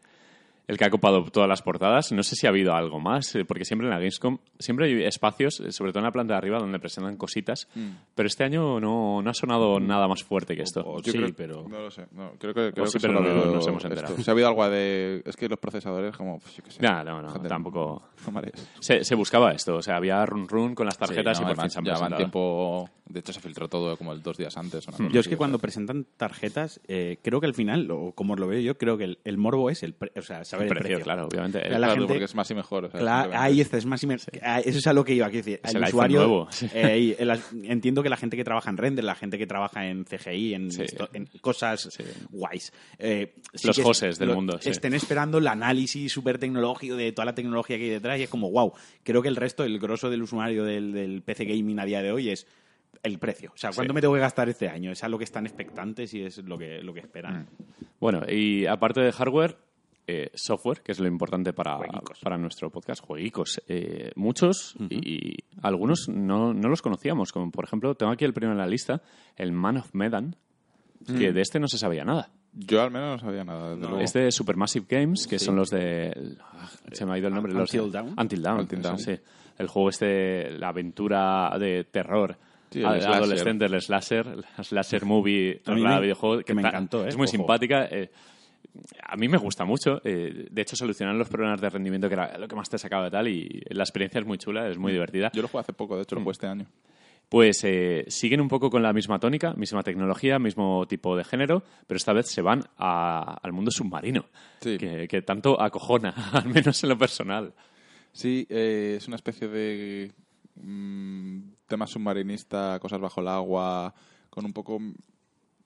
el que ha copado todas las portadas. No sé si ha habido algo más, eh, porque siempre en la Gamescom siempre hay espacios, eh, sobre todo en la planta de arriba, donde presentan cositas, Mm. pero este año no, no ha sonado nada más fuerte que esto. O- Yo sí, creo- pero- No lo sé. No, creo que, creo sí, que pero no- habido nos hemos esto. enterado. Si ha habido algo de... Es que los procesadores como... pues, yo qué sé. No, no, no, tampoco. no marees. Se, se buscaba esto, o sea, había run run con las tarjetas Sí, no, y por fin además, se han ya van presentado. tiempo... De hecho, se filtró todo como el dos días antes. una cosa Yo es que o cuando presentan tarjetas, eh, creo que al final, o como lo veo yo, creo que el, el morbo es el, pre- o sea, saber El el, precio, claro, obviamente. Ya la gente- porque es más y mejor. o sea, Claro, ahí está, es más y ah, Eso es a lo que iba, quiero decir. El el usuario. nuevo, [LAUGHS] eh, el- entiendo que la gente que trabaja en render, la gente que trabaja en CGI, en, Sí. esto- en cosas guays. eh, Los Joses del lo- mundo. Estén esperando el análisis súper tecnológico de toda la tecnología que hay detrás y es como, wow. Creo que el resto, el grosso del usuario del, del PC gaming a día de hoy es el precio. O sea, ¿cuánto Sí. me tengo que gastar este año? Es a lo que están expectantes y es lo que, lo que esperan. Bueno, y aparte de hardware, eh, software, que es lo importante para, para nuestro podcast, jueguicos. Eh, muchos y algunos no, no los conocíamos, como por ejemplo, tengo aquí el primero en la lista, el Man of Medan, que de este no se sabía nada. Yo al menos no sabía nada. desde luego. Es de Supermassive Games, que son los de... ah, Se me ha ido el nombre. los de- Until Dawn. Until Until Dawn. sí. El juego este, la aventura de terror Sí, el slasher. adolescente, el slasher, movie, A mí trasladada me- a videojuego. que me ta- encantó, ¿eh? Es muy Ojo. simpática. eh, a mí me gusta mucho. eh, de hecho, solucionan los problemas de rendimiento, que era lo que más te sacaba de tal, y la experiencia es muy chula, es muy divertida. Yo lo jugué hace poco, de hecho, lo jugué este año. Pues eh, siguen un poco con la misma tónica, misma tecnología, mismo tipo de género, pero esta vez se van a- al mundo submarino, Sí. que, que tanto acojona, [LAUGHS] al menos en lo personal. Sí, eh, es una especie de mm, tema submarinista, cosas bajo el agua, con un poco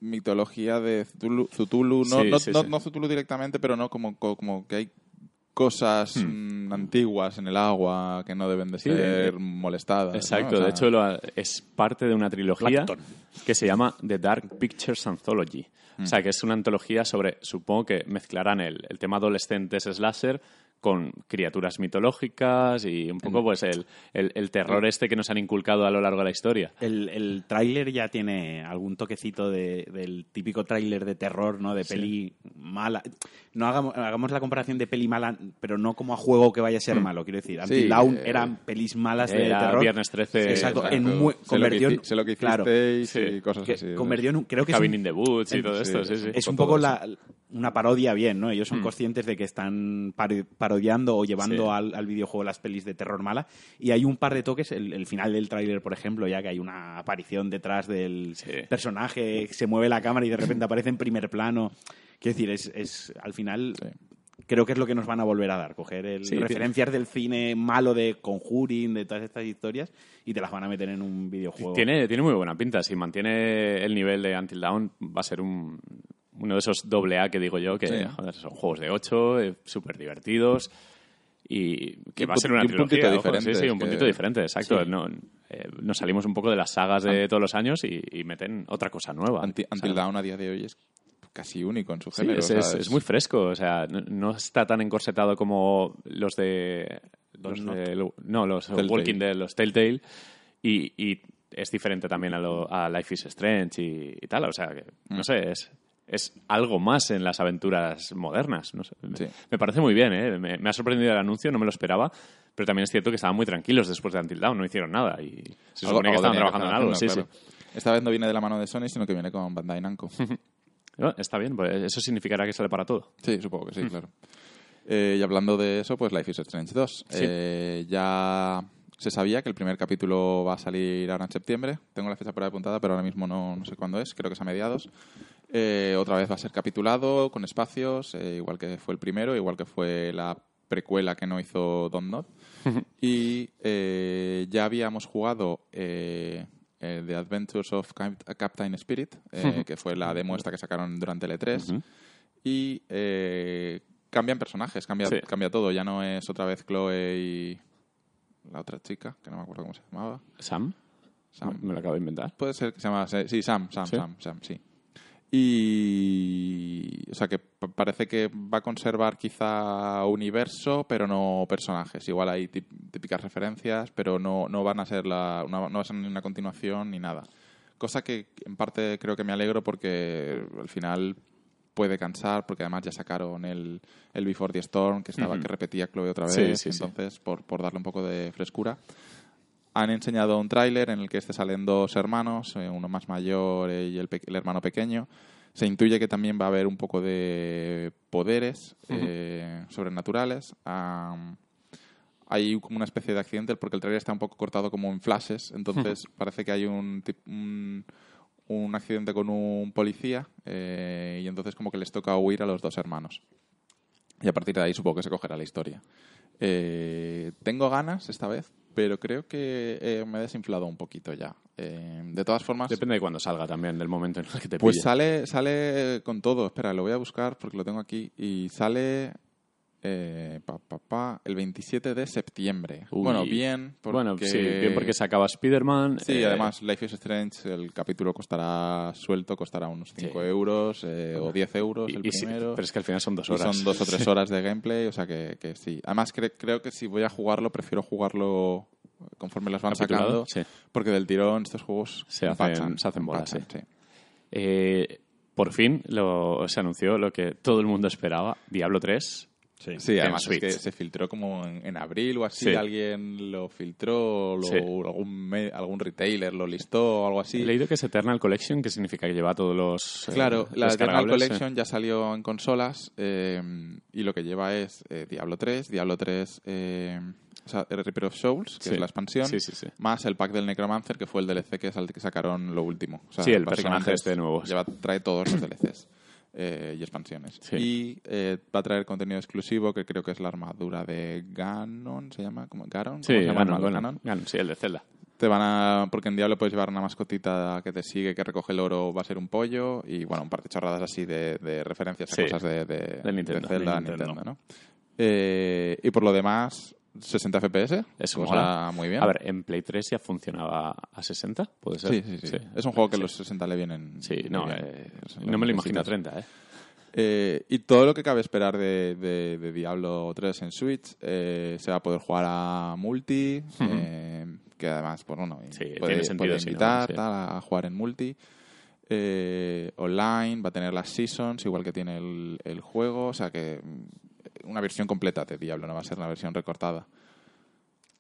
mitología de Cthulhu, Cthulhu. no, Sí, no, sí, no, sí. no Cthulhu directamente, pero no como, co- como que hay cosas Hmm. mm, antiguas en el agua que no deben de Sí, ser molestadas. ¿no? Exacto, O sea, de hecho lo- es parte de una trilogía Plankton. que se llama The Dark Pictures Anthology. O sea, que es una antología sobre, supongo que mezclarán el, el tema adolescentes slasher con criaturas mitológicas y un poco pues el, el, el terror este que nos han inculcado a lo largo de la historia. El, el tráiler ya tiene algún toquecito de- del típico tráiler de terror, ¿no? De peli mala. No hagamos, hagamos la comparación de peli mala, pero no como a juego que vaya a ser malo. Quiero decir, Until Sí, Dawn eh, eran pelis malas de terror. Viernes 13, Exacto, exacto. en mu- Sé lo que convirtió sé lo que claro, Sí. y cosas que así. convirtió en un- creo que es Cabin un- in the Woods y en- todo esto, sí, sí. es un poco la, una parodia bien, ¿no? Ellos son Mm. conscientes de que están paro- parodiando o llevando Sí. al, al videojuego las pelis de terror mala. Y hay un par de toques, el, el final del tráiler, por ejemplo, ya que hay una aparición detrás del Sí. personaje, se mueve la cámara y de repente [LAUGHS] aparece en primer plano. Quiero decir, es, es al final... Sí. Creo que es lo que nos van a volver a dar, coger el, Sí, tiene- referencias del cine malo de Conjuring, de todas estas historias, y te las van a meter en un videojuego. Tiene, tiene muy buena pinta. Si mantiene el nivel de Until Dawn, va a ser un, uno de esos doble A que digo yo, que Sí. joder, son juegos de 8, súper divertidos. Y que Y va a un ser una pu- y un puntito trilogía. ojo, diferente, sí, sí, un que- puntito diferente, exacto. Sí. No, eh, nos salimos un poco de las sagas de todos los años y, y meten otra cosa nueva. Sea, Until Dawn a día de hoy es casi único en su género. es, muy fresco, o sea, no, no está tan encorsetado como los de... Los de- no, los Telltale. Walking Dead, los Telltale, y, y es diferente también a, lo- a Life is Strange y, y tal, o sea, que, Mm. no sé, es, es algo más en las aventuras modernas. No sé. Me- Sí. Me parece muy bien, ¿eh? Me, me ha sorprendido el anuncio, no me lo esperaba. Pero también es cierto que estaban muy tranquilos después de Until Dawn, no hicieron nada. Y se suponía que estaban trabajando en algo, sí. Esta vez no viene de la mano de Sony, sino que viene con Bandai Namco. [LAUGHS] No, está bien, pues eso significará que sale para todo. Sí, supongo que sí, claro. Eh, y hablando de eso, pues Life is Strange 2. Sí. Eh, ya se sabía que el primer capítulo va a salir ahora en septiembre. Tengo la fecha por ahí apuntada, pero ahora mismo no, no sé cuándo es. Creo que es a mediados. Eh, otra vez va a ser capitulado, con espacios, eh, igual que fue el primero, igual que fue la precuela que no hizo Don Not. y eh, ya habíamos jugado eh, The Adventures of Cap- Captain Spirit, que fue la demo esta que sacaron durante el E3 Ujú. y cambian personajes, cambia, Sí. cambia todo. Ya no es otra vez Chloe y la otra chica, que no me acuerdo cómo se llamaba. ¿Sam? Sam. Me lo acabo de inventar. Puede ser que se llama... Sí, Sam, Sam, ¿Sí? Sam, Sam, sí. Y... O sea, que pa- parece que va a conservar quizá universo, pero no personajes. Igual hay típicas referencias, pero no, no van a ser la, una- no va a ser ni una continuación ni nada. Cosa que en parte creo que me alegro porque al final puede cansar, porque además ya sacaron el, el Before the Storm, que estaba que repetía Chloe otra vez, sí, sí. entonces por, por darle un poco de frescura. Han enseñado un tráiler en el que este salen dos hermanos, eh, uno más mayor y el, el hermano pequeño. Se intuye que también va a haber un poco de poderes eh, sobrenaturales. Am, hay como una especie de accidente porque el tráiler está un poco cortado como en flashes, entonces [LAUGHS] parece que hay un, un, un accidente con un policía eh, y entonces como que les toca huir a los dos hermanos. Y a partir de ahí supongo que se cogerá la historia. Eh, tengo ganas esta vez, pero creo que eh, me he desinflado un poquito ya. Eh, de todas formas, Depende de cuándo salga también, del momento en el que te pues pille. sale, sale con todo. Espera, lo voy a buscar porque lo tengo aquí. Y sale eh, pa, pa, pa, el 27 de septiembre. Uy. Bueno, bien. Porque... Bueno, sí, bien porque se acaba Spider-Man. Sí, eh, además, Life is Strange, el capítulo costará suelto, costará unos 5 euros eh, o 10 euros y- el y sí, primero. pero es que al final son dos Y horas. son dos o tres [LAUGHS] horas de gameplay, o sea que, que sí. Además, cre- creo que si voy a jugarlo, prefiero jugarlo conforme las van Capitulado, sacando. Porque del tirón estos juegos Se hacen- empachan, se hacen bolas, empachan. Eh, por fin lo, se anunció lo que todo el mundo esperaba, Diablo 3. Sí. Además es que se filtró como en, en abril o así, Sí. alguien lo filtró, lo- Sí. algún, algún retailer lo listó o algo así. He leído que es Eternal Collection, que significa que lleva todos los eh, Claro, la Eternal Collection ya salió en consolas eh, y lo que lleva es eh, Diablo 3, Diablo 3, eh, o sea, Reaper of Souls, que Sí. es la expansión, Sí, sí, sí. más el pack del Necromancer, que fue el DLC que, sacaron lo último. O sea, Sí, el personaje es- este nuevo. Lleva, trae todos los DLCs. Eh, y expansiones. Sí. Y eh, va a traer contenido exclusivo que creo que es la armadura de Ganon, ¿se llama? ¿Cómo? ¿Ganon? Sí, ¿Cómo se llama? Ganon, ¿Ganon? Ganon, Ganon, sí, el de Zelda. Te van a. Porque en Diablo puedes llevar una mascotita que te sigue, que recoge el oro, va a ser un pollo. Y bueno, un par de chorradas así de, de referencias a Sí, cosas de, de, de Nintendo. de Zelda Nintendo. Nintendo, ¿no? Eh, y por lo demás, 60 FPS. Cosa mola. muy bien. A ver, en Play 3 ya funcionaba a 60, ¿puede ser? Sí, sí, sí, Es un juego que Sí. los 60 le vienen. Sí, no, eh, no me lo imagino a requisitos. 30, ¿eh? Eh, y todo lo que cabe esperar de, de- de Diablo 3 en Switch eh, se va a poder jugar a multi, eh, que además, pues bueno, Sí, puede, tiene sentido puede si no, invitar sí. tal, a jugar en multi. Eh, online, va a tener las seasons, igual que tiene el, el juego, o sea que una versión completa de Diablo, no va a ser una versión recortada.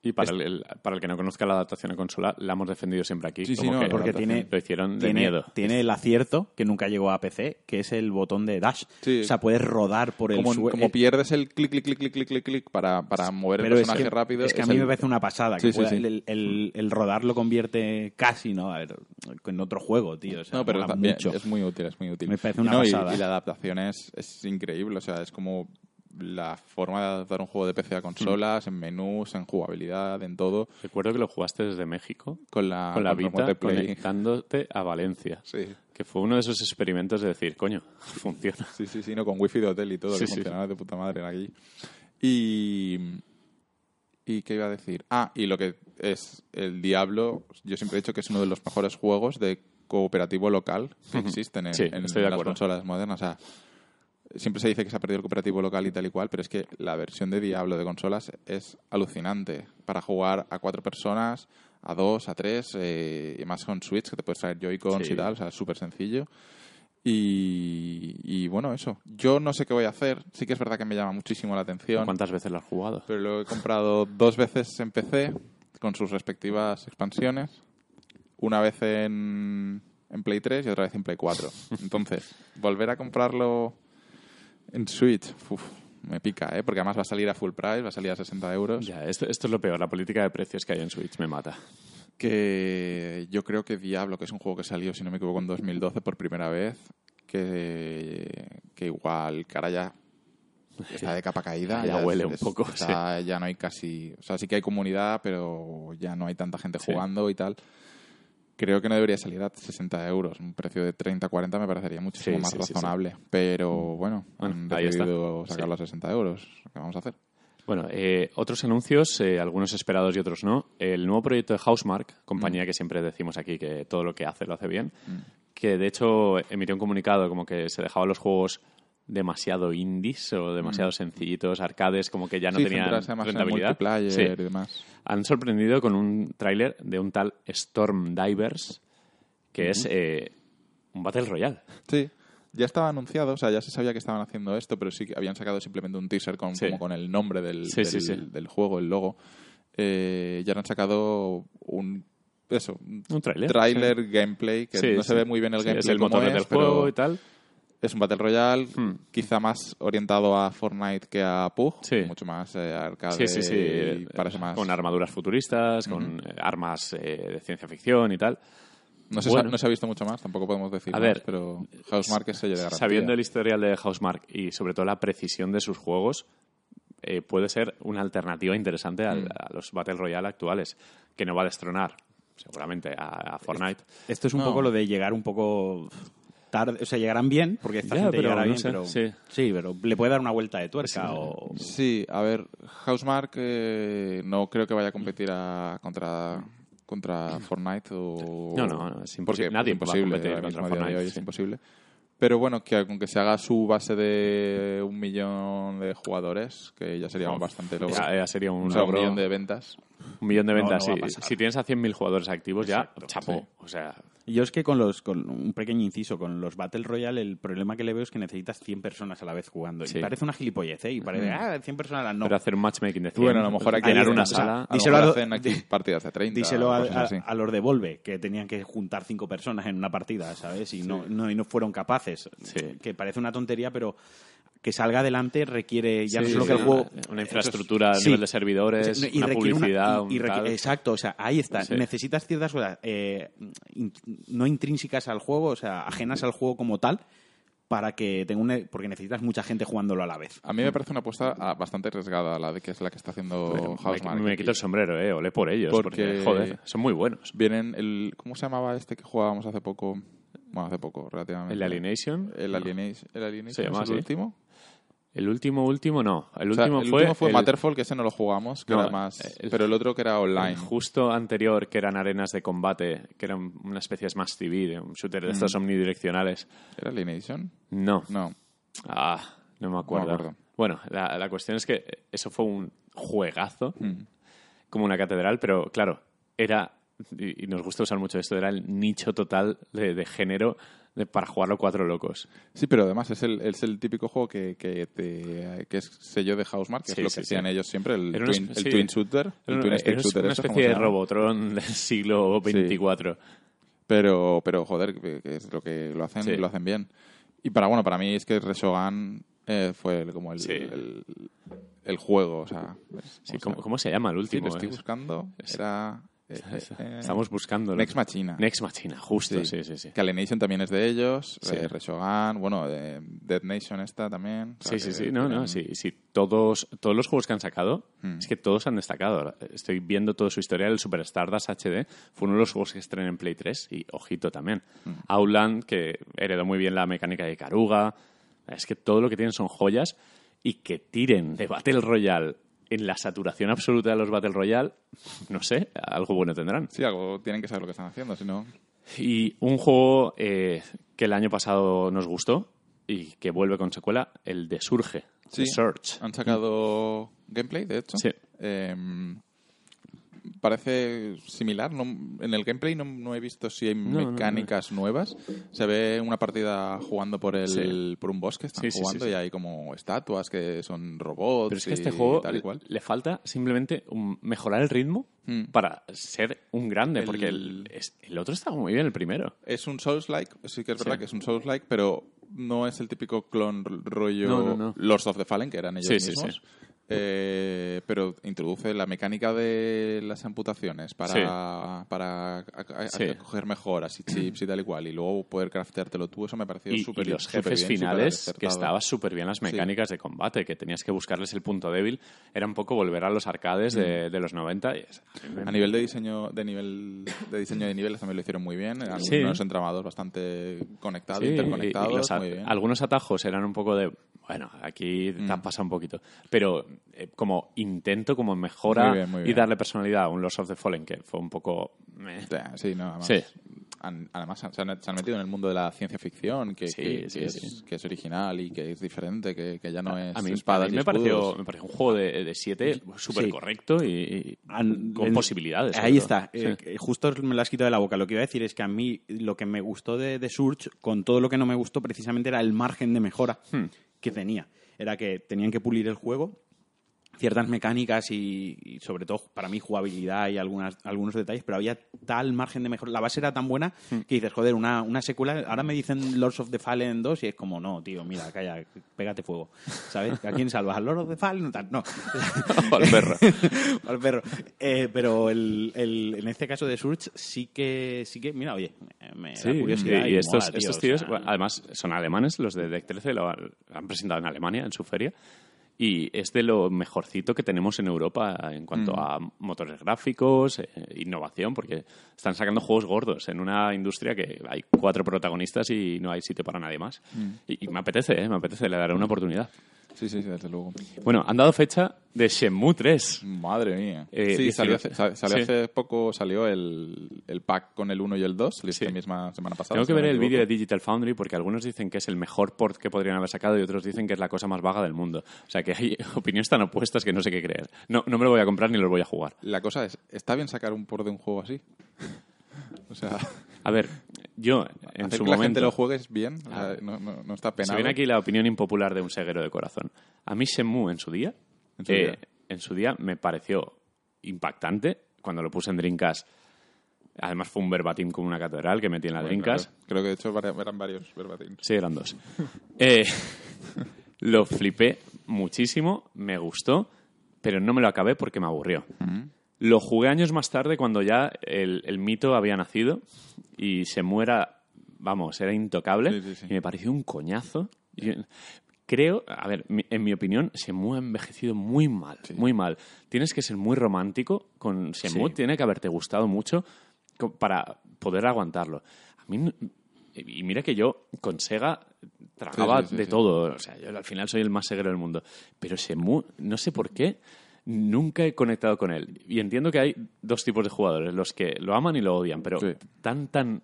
Y para, el, el- para el que no conozca la adaptación a consola, la hemos defendido siempre aquí. Sí, sí, como no, que porque tiene- lo hicieron de tiene, miedo. tiene el acierto que nunca llegó a PC, que es el botón de dash. Sí. O sea, puedes rodar por el Como, suelo. como pierdes el clic, clic, clic, clic, clic, clic, clic para, para mover el es personaje que, rápido. es que a es mí el- me parece una pasada. Que Sí, sí, pueda- sí. El, el- el rodar lo convierte casi, ¿no? A ver, en otro juego, tío. O sea, No, pero también mucho. es muy útil, es muy útil. Me parece una no, y- pasada. Y, la adaptación es, es increíble, o sea, es como la forma de adaptar un juego de PC a consolas, en menús, en jugabilidad, en todo, Recuerdo que lo jugaste desde México con la, con la Vita conectándote a Valencia. Sí. Que fue uno de esos experimentos de decir, coño, [LAUGHS] funciona. Sí, sí, sí, no, con wifi de hotel y todo, Sí, que sí. funcionaba de puta madre aquí. Y... ¿Y qué iba a decir? Ah, y lo que es el Diablo, yo siempre he dicho que es uno de los mejores juegos de cooperativo local que existen en, Sí, las consolas modernas. O sea, siempre se dice que se ha perdido el cooperativo local y tal y cual, pero es que la versión de Diablo de consolas es alucinante. Para jugar a cuatro personas, a dos, a tres, eh, y más con Switch, que te puedes traer Joy-Cons Sí. y tal, o sea, es súper sencillo. Y, y bueno, eso. Yo no sé qué voy a hacer. Sí que es verdad que me llama muchísimo la atención. ¿Cuántas veces lo has jugado? Pero lo he comprado dos veces en PC con sus respectivas expansiones. Una vez en, en Play 3 y otra vez en Play 4. Entonces, volver a comprarlo en Switch, uf, me pica, ¿eh? Porque además va a salir a full price, va a salir a 60 euros. Ya, esto, esto es lo peor. La política de precios que hay en Switch me mata. Que yo creo que Diablo, que es un juego que salió, si no me equivoco, en 2012 por primera vez, que, que igual, cara ya está de capa caída. [LAUGHS] Ya huele un poco, está- Ya no hay casi... O sea, sí que hay comunidad, pero ya no hay tanta gente jugando y tal. Creo que no debería salir a 60 euros. Un precio de 30, 40 me parecería muchísimo Sí, más sí, sí, sí. razonable. Pero bueno, Bueno, han decidido sacarlo a 60 euros. ¿Qué vamos a hacer? Bueno, eh, otros anuncios, eh, algunos esperados y otros no. El nuevo proyecto de Housemark, compañía que siempre decimos aquí que todo lo que hace lo hace bien, que de hecho emitió un comunicado como que se dejaban los juegos demasiado indies o demasiado sencillitos, arcades, como que ya no sí, tenían en rentabilidad. multiplayer Sí. y demás. Han sorprendido con un tráiler de un tal Storm Divers, que es eh, un Battle Royale. Sí, ya estaba anunciado, o sea, ya se sabía que estaban haciendo esto, pero sí que habían sacado simplemente un teaser con, Sí. como con el nombre del, del, juego, el logo. Eh, ya han sacado un eso, un tráiler. gameplay que Sí, no sí. se ve muy bien el gameplay es el motor es, del pero juego y tal. Es un Battle Royale, Hmm. quizá más orientado a Fortnite que a PUG, Sí. mucho más eh, arcade Sí, sí, sí. y eh, parece más... Con armaduras futuristas, con eh, armas eh, de ciencia ficción y tal. no, se, bueno. no se ha visto mucho más, tampoco podemos decir A más, ver, pero Housemark es sello de garantía. Sabiendo el historial de Housemark y sobre todo la precisión de sus juegos, eh, puede ser una alternativa interesante Mm. al- a los Battle Royale actuales, que no va a destronar seguramente a, a Fortnite. Esto es un No. poco lo de llegar un poco tarde. O sea, llegarán bien, porque esta Ya, gente pero llegará no bien, sé, pero... sí. pero le puede dar una vuelta de tuerca o... Sí, a ver, Housemark eh, no creo que vaya a competir a- contra contra Fortnite o No, no, no, es imposible. porque Nadie es va a imposible competir contra Fortnite, hoy es sí. imposible. Pero bueno, que aunque se haga su base de un millón de jugadores, que ya sería Oh, bastante logro. Ya, ya sería un o sea, un logro. millón de ventas. Un millón de ventas, no sí. Si tienes a 100.000 jugadores activos, ya, chapo. sí. O sea, Yo es que con los con un pequeño inciso, con los Battle Royale, el problema que le veo es que necesitas 100 personas a la vez jugando. Sí. Y parece una gilipollez, ¿eh? Y parece, ah, 100 personas a la no. pero hacer un matchmaking de 100, Bueno, a lo mejor aquí llenar está, una o sea, sala... A lo Díselo mejor a- hacen aquí di- partidas de 30 Díselo a, los de Volve, que tenían que juntar cinco personas en una partida, ¿sabes? Y, no, no, y no fueron capaces. Sí. Que parece una tontería, pero que salga adelante requiere ya no Sí, solo que el juego... Una infraestructura a Sí. nivel de servidores, Y una requiere publicidad, y- y un. Exacto, o sea, ahí está. Sí. Necesitas ciertas cosas eh, in- no intrínsecas al juego, o sea, ajenas al juego como tal, para que tenga una... Porque necesitas mucha gente jugándolo a la vez. A mí me parece una apuesta ah, bastante arriesgada la de que es la que está haciendo Bueno, Housemark. me, me quito el sombrero, eh, olé por ellos, porque, Porque- joder, son muy buenos. Vienen el... ¿Cómo se llamaba este que jugábamos hace poco? Bueno, hace poco, relativamente. ¿El Alienation? El Alienation, el Alienation Se llama es el así. último. El último, último no. El O sea, último el fue. último fue el- Matterfall, que ese no lo jugamos, que No, era más... el- pero el otro que era online. el justo anterior, que eran arenas de combate, que eran una especie de Smash TV, un shooter de estos omnidireccionales. ¿Era Alienation? No. No. Ah, no me acuerdo. No me acuerdo. Bueno, la, la cuestión es que eso fue un juegazo, Mm. como una catedral, pero claro, era, y, y nos gusta usar mucho esto, era el nicho total de, de género de- para jugarlo cuatro locos. Sí, pero además es el, es el típico juego que, que, te- que es sello de Housemark, que Sí, es lo sí, que sí. hacían ellos siempre, el, Era twin, espe- el sí. twin shooter. El Era twin una shooter, una eso, ¿cómo especie de? Robotron [LAUGHS] del siglo XXIV. Pero, pero joder, que, es lo que lo hacen, Sí. lo hacen bien. Y para, bueno, para mí es que Reshogun eh, fue como el, Sí. el, el juego, o sea... Sí, ¿cómo, cómo se llama el sí, último? lo estoy Es- buscando. Era... eh, eh, Estamos buscando. Next Machina. Next Machina, justo, Sí. sí, sí, sí. Que Alienation también es de ellos, Sí. eh, Reshogun, bueno, eh, Dead Nation esta también. Sí, sí, sí, no, no, sí, sí. Todos, todos los juegos que han sacado, Hmm. es que todos han destacado. Estoy viendo todo su historial. El Super Stardust HD fue uno de los juegos que estrené en Play 3 y, ojito, también. Hmm. Outland, que heredó muy bien la mecánica de Caruga. Es que todo lo que tienen son joyas y que tiren de Battle Royale en la saturación absoluta de los Battle Royale, no sé, algo bueno tendrán. Sí, algo tienen que saber lo que están haciendo, si no... Y un juego eh, que el año pasado nos gustó y que vuelve con secuela, el de Surge, Sí. The Search. Han sacado gameplay, de hecho. Sí. Em, parece similar. No, en el gameplay no, no he visto si hay No, mecánicas nuevas. Se ve una partida jugando por el Sí. por un bosque, están Sí, sí, sí, jugando sí. y hay como estatuas que son robots Pero es que este juego tal y cual. le falta simplemente mejorar el ritmo Mm. para ser un grande, El- porque el, es- el otro estaba muy bien, el primero. Es un Souls-like, sí que es verdad que es un Souls-like, pero no es el típico clon rollo. Lords of the Fallen, que eran ellos mismos. Eh, pero introduce la mecánica de las amputaciones para, Sí. para a- a- a- Sí. coger mejoras y chips y tal y cual, y luego poder crafteártelo tú, eso me pareció súper y los jefes bien, finales, que estaba súper bien las mecánicas de combate, que tenías que buscarles el punto débil, era un poco volver a los arcades de, de los 90. y Mm. A nivel de diseño de nivel de diseño de niveles también lo hicieron muy bien, eran Sí. unos entramados bastante conectados, Sí, y- y interconectados, muy bien. algunos atajos eran un poco de, bueno, aquí te Mm. han pasado un poquito, pero eh, como intento, como mejora Muy bien, muy y darle personalidad a un Lost of the Fallen, que fue un poco... meh. Sí, no, además, Sí. han, además se, han, se han metido en el mundo de la ciencia ficción, que, Sí, que- sí, que sí. es, que es original y que es diferente, que, que ya no es a mí, a espadas mí y me, pareció, me pareció un juego de, de siete súper correcto y, y An- con en- posibilidades. Ahí está. Eh, Sí. que justo me lo has quitado de la boca. Lo que iba a decir es que a mí lo que me gustó de, de Surge, con todo lo que no me gustó, precisamente era el margen de mejora Hmm. que tenía. Era que tenían que pulir el juego, ciertas mecánicas y, y sobre todo para mí jugabilidad y algunas, algunos detalles, pero había tal margen de mejora. La base era tan buena Hmm. que dices, joder, una, una secuela. Ahora me dicen Lords of the Fallen 2 y es como, no, tío, mira, calla, pégate fuego. ¿Sabes? ¿A quién salvas? ¿Al Lord of the Fallen? No. [LAUGHS] Al perro. [LAUGHS] al perro. Eh, pero el, el- en este caso de Surge sí que, sí que mira, oye, me, Sí, da curiosidad. y, y estos, mola, tío, estos o tíos, sea, además, son alemanes, los de Deck 13, lo han presentado en Alemania, en su feria, y es de lo mejorcito que tenemos en Europa en cuanto a motores gráficos, eh, innovación, porque están sacando juegos gordos en una industria que hay cuatro protagonistas y no hay sitio para nadie más. Y, y me apetece, ¿eh? me apetece, le daré una oportunidad. Sí, sí, sí, desde luego. Bueno, han dado fecha de Shenmue 3. Madre mía. Eh, sí, salió, 19. hace, sa- salió Sí. hace poco, salió el, el pack con el 1 y el 2, salió Sí. esta misma semana pasada. Tengo que ver el vídeo de Digital Foundry porque algunos dicen que es el mejor port que podrían haber sacado y otros dicen que es la cosa más vaga del mundo. O sea que hay [LAUGHS] opiniones tan opuestas que no sé qué creer. No, no me lo voy a comprar ni lo voy a jugar. La cosa es, ¿está bien sacar un port de un juego así? O sea, A ver, yo en hacer su que la gente momento... lo juegue es bien, o sea, no, no, no está Se penado. viene aquí la opinión impopular de un seguero de corazón. A mí Shenmue en su día, En su eh, día. en su día me pareció impactante cuando lo puse en Dreamcast. Además fue un verbatim como una catedral que metí en la Bueno, Dreamcast. claro. Creo que de hecho eran varios verbatins. Sí, eran dos. Eh, lo flipé muchísimo, me gustó, pero no me lo acabé porque me aburrió. Lo jugué años más tarde cuando ya el, el mito había nacido y se muera, vamos, era intocable Sí, sí, sí. y me pareció un coñazo. Creo, a ver, en mi opinión, Shenmue ha envejecido muy mal, muy mal. Tienes que ser muy romántico con Sí. tiene que haberte gustado mucho para poder aguantarlo. A mí, y mira que yo con Sega tragaba Sí, de todo, o sea, yo al final soy el más seguero del mundo, pero Shenmue, no sé por qué, nunca he conectado con él. Y entiendo que hay dos tipos de jugadores, los que lo aman y lo odian, pero Sí. tan, tan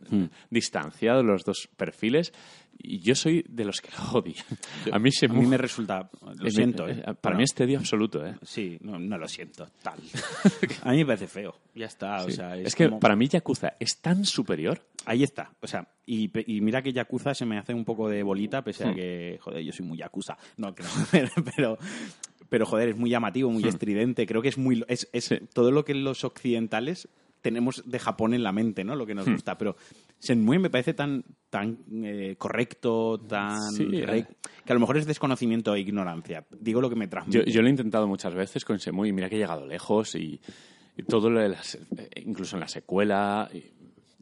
distanciados los dos perfiles, y yo soy de los que lo odian. A mí A mí me resulta, lo siento, eh, ¿eh? Para mí es tedio absoluto, ¿eh? Sí, no, no lo siento, tal. [LAUGHS] A mí me parece feo, ya está, o sea, es, Es que para mí Yakuza es tan superior. Ahí está, o sea, y, mira que Yakuza se me hace un poco de bolita, pese Hmm. a que, joder, yo soy muy Yakuza. No, que no, [LAUGHS] pero, pero joder, es muy llamativo, Hmm. muy estridente. Creo que es muy. Es, es todo lo que los occidentales tenemos de Japón en la mente, ¿no? Lo que Hmm. nos gusta. Pero Shenmue me parece tan, tan eh, correcto, tan. Sí, re- eh. que a lo mejor es desconocimiento e ignorancia. Digo lo que me transmite. Yo, yo lo he intentado muchas veces con Shenmue y mira que he llegado lejos y, y todo lo de las, eh, incluso en la secuela. y-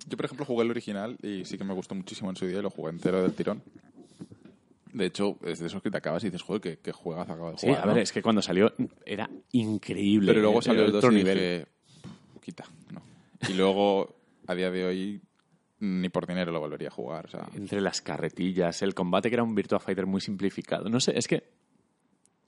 Yo, por ejemplo, jugué el original y sí que me gustó muchísimo en su día y lo jugué entero del tirón. De hecho, es de esos que te acabas y dices, joder, que, que juegas acabo de Sí, jugar. a ver, ¿no? es que cuando salió era increíble. Pero luego Era salió el 2 otro y nivel. dije, quita, no. Y luego, a día de hoy, ni por dinero lo volvería a jugar. O sea, Entre las carretillas, el combate que era un Virtua Fighter muy simplificado. No sé, es que.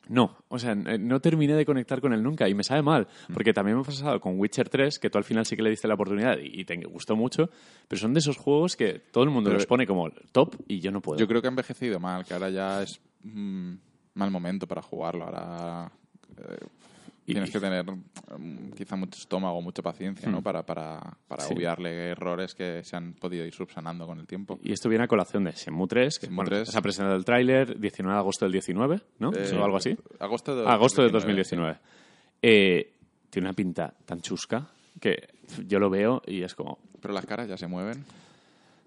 No, o sea, n- no terminé de conectar con él nunca y me sabe mal, Mm. porque también me ha pasado con Witcher 3, que tú al final sí que le diste la oportunidad y te gustó mucho, pero son de esos juegos que todo el mundo Pero- los pone como top y yo no puedo. yo creo que ha envejecido mal, que ahora ya es mm, mal momento para jugarlo. Ahora, eh, Y- Tienes que tener mm, quizá mucho estómago, mucha paciencia, Hmm. ¿no? Para, para, para Sí. obviarle errores que se han podido ir subsanando con el tiempo. Y esto viene a colación de Shenmue 3, que Shenmue bueno, 3. se ha presentado el tráiler 19 de agosto del 19, ¿no? Eh, o algo así. Agosto de Agosto de 2019. 2019. Eh, tiene una pinta tan chusca que yo lo veo y es como, Pero las caras ya se mueven.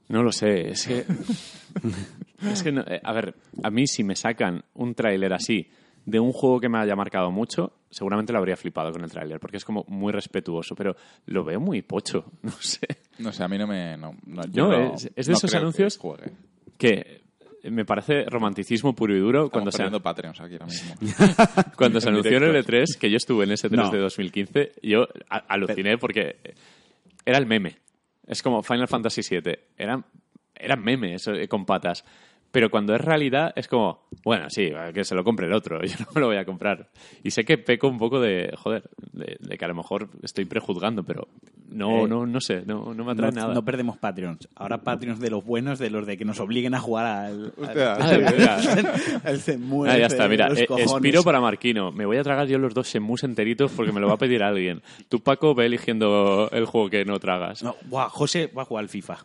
no lo sé, es que... [LAUGHS] es que, no- eh, a ver, a mí si me sacan un tráiler así de un juego que me haya marcado mucho, seguramente lo habría flipado con el tráiler, porque es como muy respetuoso, pero lo veo muy pocho, [LAUGHS] no sé. No sé, a mí no me... No, no, yo No, es- es de no esos que anuncios. Que me parece romanticismo puro y duro cuando Estamos se, perdiendo Patreons aquí ahora mismo. [LAUGHS] cuando se anunció en el directo. E3, que yo estuve en ese 3 No. de 2015, yo aluciné porque era el meme. Es como Final Fantasy VII. Eran, eran memes eh, con patas. Pero cuando es realidad es como, bueno, sí, que se lo compre el otro, [LAUGHS] yo no me lo voy a comprar. Y sé que peco un poco de, joder, de, de que a lo mejor estoy prejuzgando, pero no, Eh, no, no sé, no, no me atrae No, nada. no perdemos Patreons. Ahora Patreons de los buenos, de los de que nos obliguen a jugar al... Mira. [LAUGHS] al Shenmue Ah, ya está, mira, eh. Espiro para Marquino. Me voy a tragar yo los dos Shenmues enteritos porque me lo va a pedir alguien. Tú, Paco, ve eligiendo el juego que no tragas. No, buah, José va a jugar al FIFA.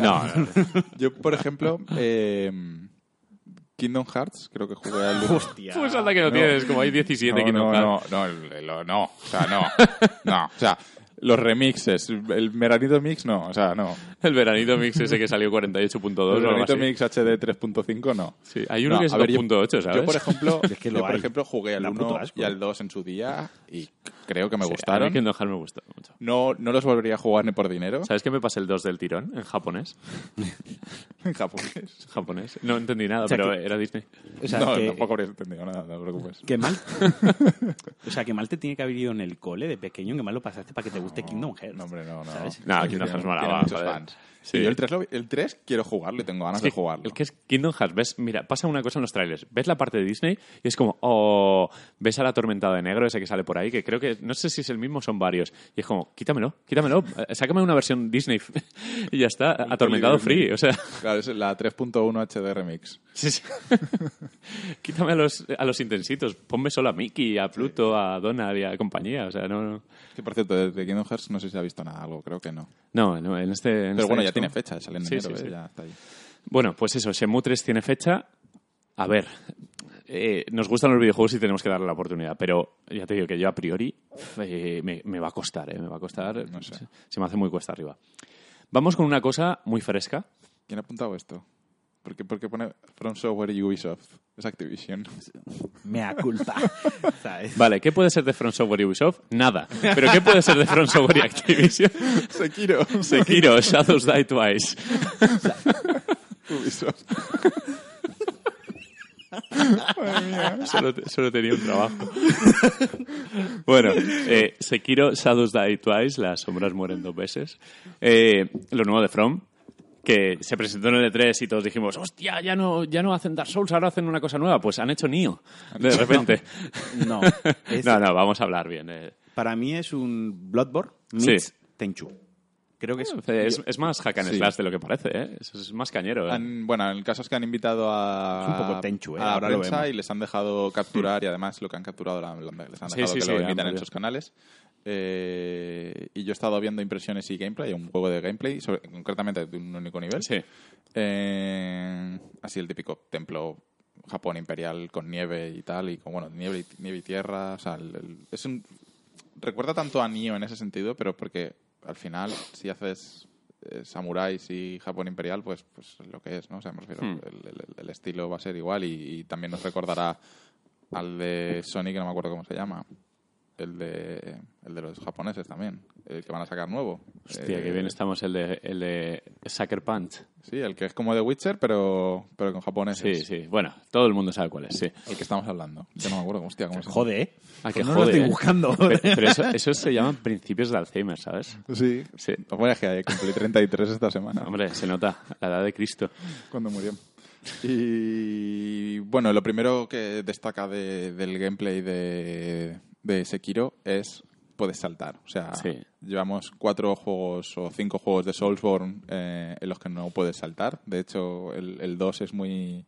No, [LAUGHS] no, no. Yo, por ejemplo, eh, Kingdom Hearts, creo que jugué al... [LAUGHS] Hostia. Pues anda que no, No. tienes, como hay 17 no, que no, no, no, no, el- no, o sea, no, [LAUGHS] no, o sea, los remixes, el veranito mix no, o sea, no. El veranito mix ese que salió 48.2 El o algo veranito así. mix HD 3.5 no. Sí, hay uno No, que es a ver, yo- 2.8, ¿sabes? Yo, por ejemplo, [LAUGHS] Es que lo yo, por ejemplo jugué al Da 1 puto asco. y al 2 en su día y creo que me Sí, A gustaron. mí Kingdom Hearts me gustó mucho. No, no los volvería a jugar ni por dinero ¿Sabes que me pasé el 2 del tirón en japonés? [LAUGHS] en japonés. japonés. No entendí nada, O sea pero que- era Disney. O sea, no, que, tampoco habría entendido nada, no te preocupes. que mal... [LAUGHS] o sea, que mal te tiene que haber ido en el cole de pequeño, que mal lo pasaste para que te guste Kingdom Hearts. No, hombre, no, no. ¿Sabes? No, molaba, joder. fans. Sí. Y yo el 3, lo- el 3 quiero jugarlo y tengo ganas Es que de jugarlo. El que es Kingdom Hearts, ves, mira, pasa una cosa en los trailers. Ves la parte de Disney y es como, oh, ves a la atormentada de negro, ese que sale por ahí, que creo que, no sé si es el mismo son varios. Y es como, quítamelo, quítamelo, eh, sácame una versión Disney [LAUGHS] y ya está, atormentado free, o sea, [LAUGHS] Claro, es la 3.1 HD Remix. sí, sí. [LAUGHS] quítame a los, a los intensitos, ponme solo a Mickey, a Pluto, a Donald y a compañía, o sea, no, no, Que por cierto, de Kingdom Hearts no sé si ha visto nada, algo, creo que no. no, no, en este... en Pero este bueno, ya Tiene fecha, sale en Sí, enero, sí, ¿eh? sí. ya está ahí. Bueno, pues eso, Shenmue 3 tiene fecha. A ver, eh, nos gustan los videojuegos y tenemos que darle la oportunidad, pero ya te digo que yo a priori eh, me, me va a costar, eh, me va a costar, No sé. se, se me hace muy cuesta arriba. Vamos con una cosa muy fresca. ¿Quién ha apuntado esto? ¿Por qué, por qué pone From Software y Ubisoft? Es Activision. Mea culpa. [LAUGHS] ¿Sabes? Vale, ¿qué puede ser de From Software y Ubisoft? Nada. ¿Pero qué puede ser de From Software y Activision? [LAUGHS] Sekiro. Sekiro, Shadows Die Twice. Ubisoft. Solo, solo tenía un trabajo. bueno, eh, Sekiro, Shadows Die Twice, las sombras mueren dos veces. Eh, lo nuevo de From, que se presentó en el E3 y todos dijimos, hostia, ya no, ya no hacen Dark Souls, ahora hacen una cosa nueva. Pues han hecho Nioh, de repente. [LAUGHS] No. Es- [LAUGHS] no, no, vamos a hablar bien. eh. Para mí es un Bloodborne meets Sí. Tenchu. Creo que es... Es, es más hack and Sí. slash de lo que parece, ¿eh? Es, es más cañero. ¿eh? Han- bueno, el caso es que han invitado a, Es un poco Tenchu, ¿eh? a Ahora lo prensa vemos. y les han dejado capturar y además lo que han capturado la- la- les han dejado sí, que sí, lo han emiten en sus canales. Eh, y yo he estado viendo impresiones y gameplay, un juego de gameplay, sobre- concretamente de un único nivel. Sí. Eh, así el típico templo Japón imperial con nieve y tal, y con bueno, nieve y, nieve y tierra. O sea, el- el- es un, recuerda tanto a Nioh en ese sentido, pero porque al final, si haces eh, samuráis y Japón imperial, pues, pues lo que es, ¿no? O sea, me refiero, Hmm. el, estilo va a ser igual y, y también nos recordará al de Sonic, que no me acuerdo cómo se llama. El de, el de los japoneses también, el que van a sacar nuevo. Hostia, Eh, que bien estamos el de, el de Sucker Punch. Sí, el que es como de Witcher, pero, pero con japoneses. Sí, sí. Bueno, todo el mundo sabe cuál es, sí. El que estamos hablando. Yo no me acuerdo, hostia, cómo se llama. Jode, ¿eh? Ah, Pues que no jode, lo estoy ¿eh? buscando. Pero, pero eso, eso se llaman principios de Alzheimer, ¿sabes? Sí. Sí. Bueno, es que cumplí 33 esta semana, Hombre, se nota la edad de Cristo. cuando murió. Y bueno, lo primero que destaca de- del gameplay de, de Sekiro es puedes saltar. O sea, Sí. llevamos cuatro juegos o cinco juegos de Soulsborne eh, en los que no puedes saltar. De hecho, el, el 2 es muy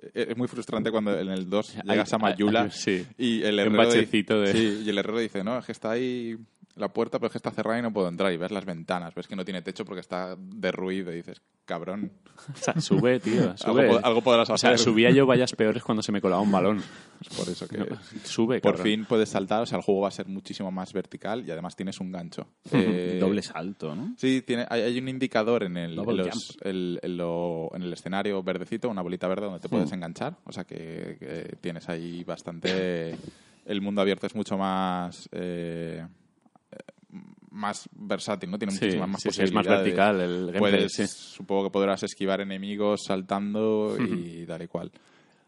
eh, es muy frustrante cuando en el 2 llegas a Mayula sí. y el herrero, di- bachecito de- sí, y el herrero dice, no, es que está ahí la puerta, pero es que está cerrada y no puedo entrar. Y ves las ventanas, ves que no tiene techo porque está derruido y dices, cabrón, O sea, sube, tío, sube. algo, po- algo podrás o sea, hacer. subía yo vallas peores cuando se me colaba un balón. Es por eso que... No, sube, Por cabrón. fin puedes saltar, o sea, el juego va a ser muchísimo más vertical y además tienes un gancho. Eh, Doble salto, ¿no? Sí, tiene, hay, hay un indicador en el, Double en los- el- en lo- en el escenario verdecito, una bolita verde donde te puedes enganchar. O sea que, que tienes ahí bastante... El mundo abierto es mucho más... eh, más versátil, ¿no? Tiene Sí, muchísimas más sí, sí, es más posibilidades. vertical el gameplay, Puedes. Supongo que podrás esquivar enemigos saltando [LAUGHS] y tal y cual.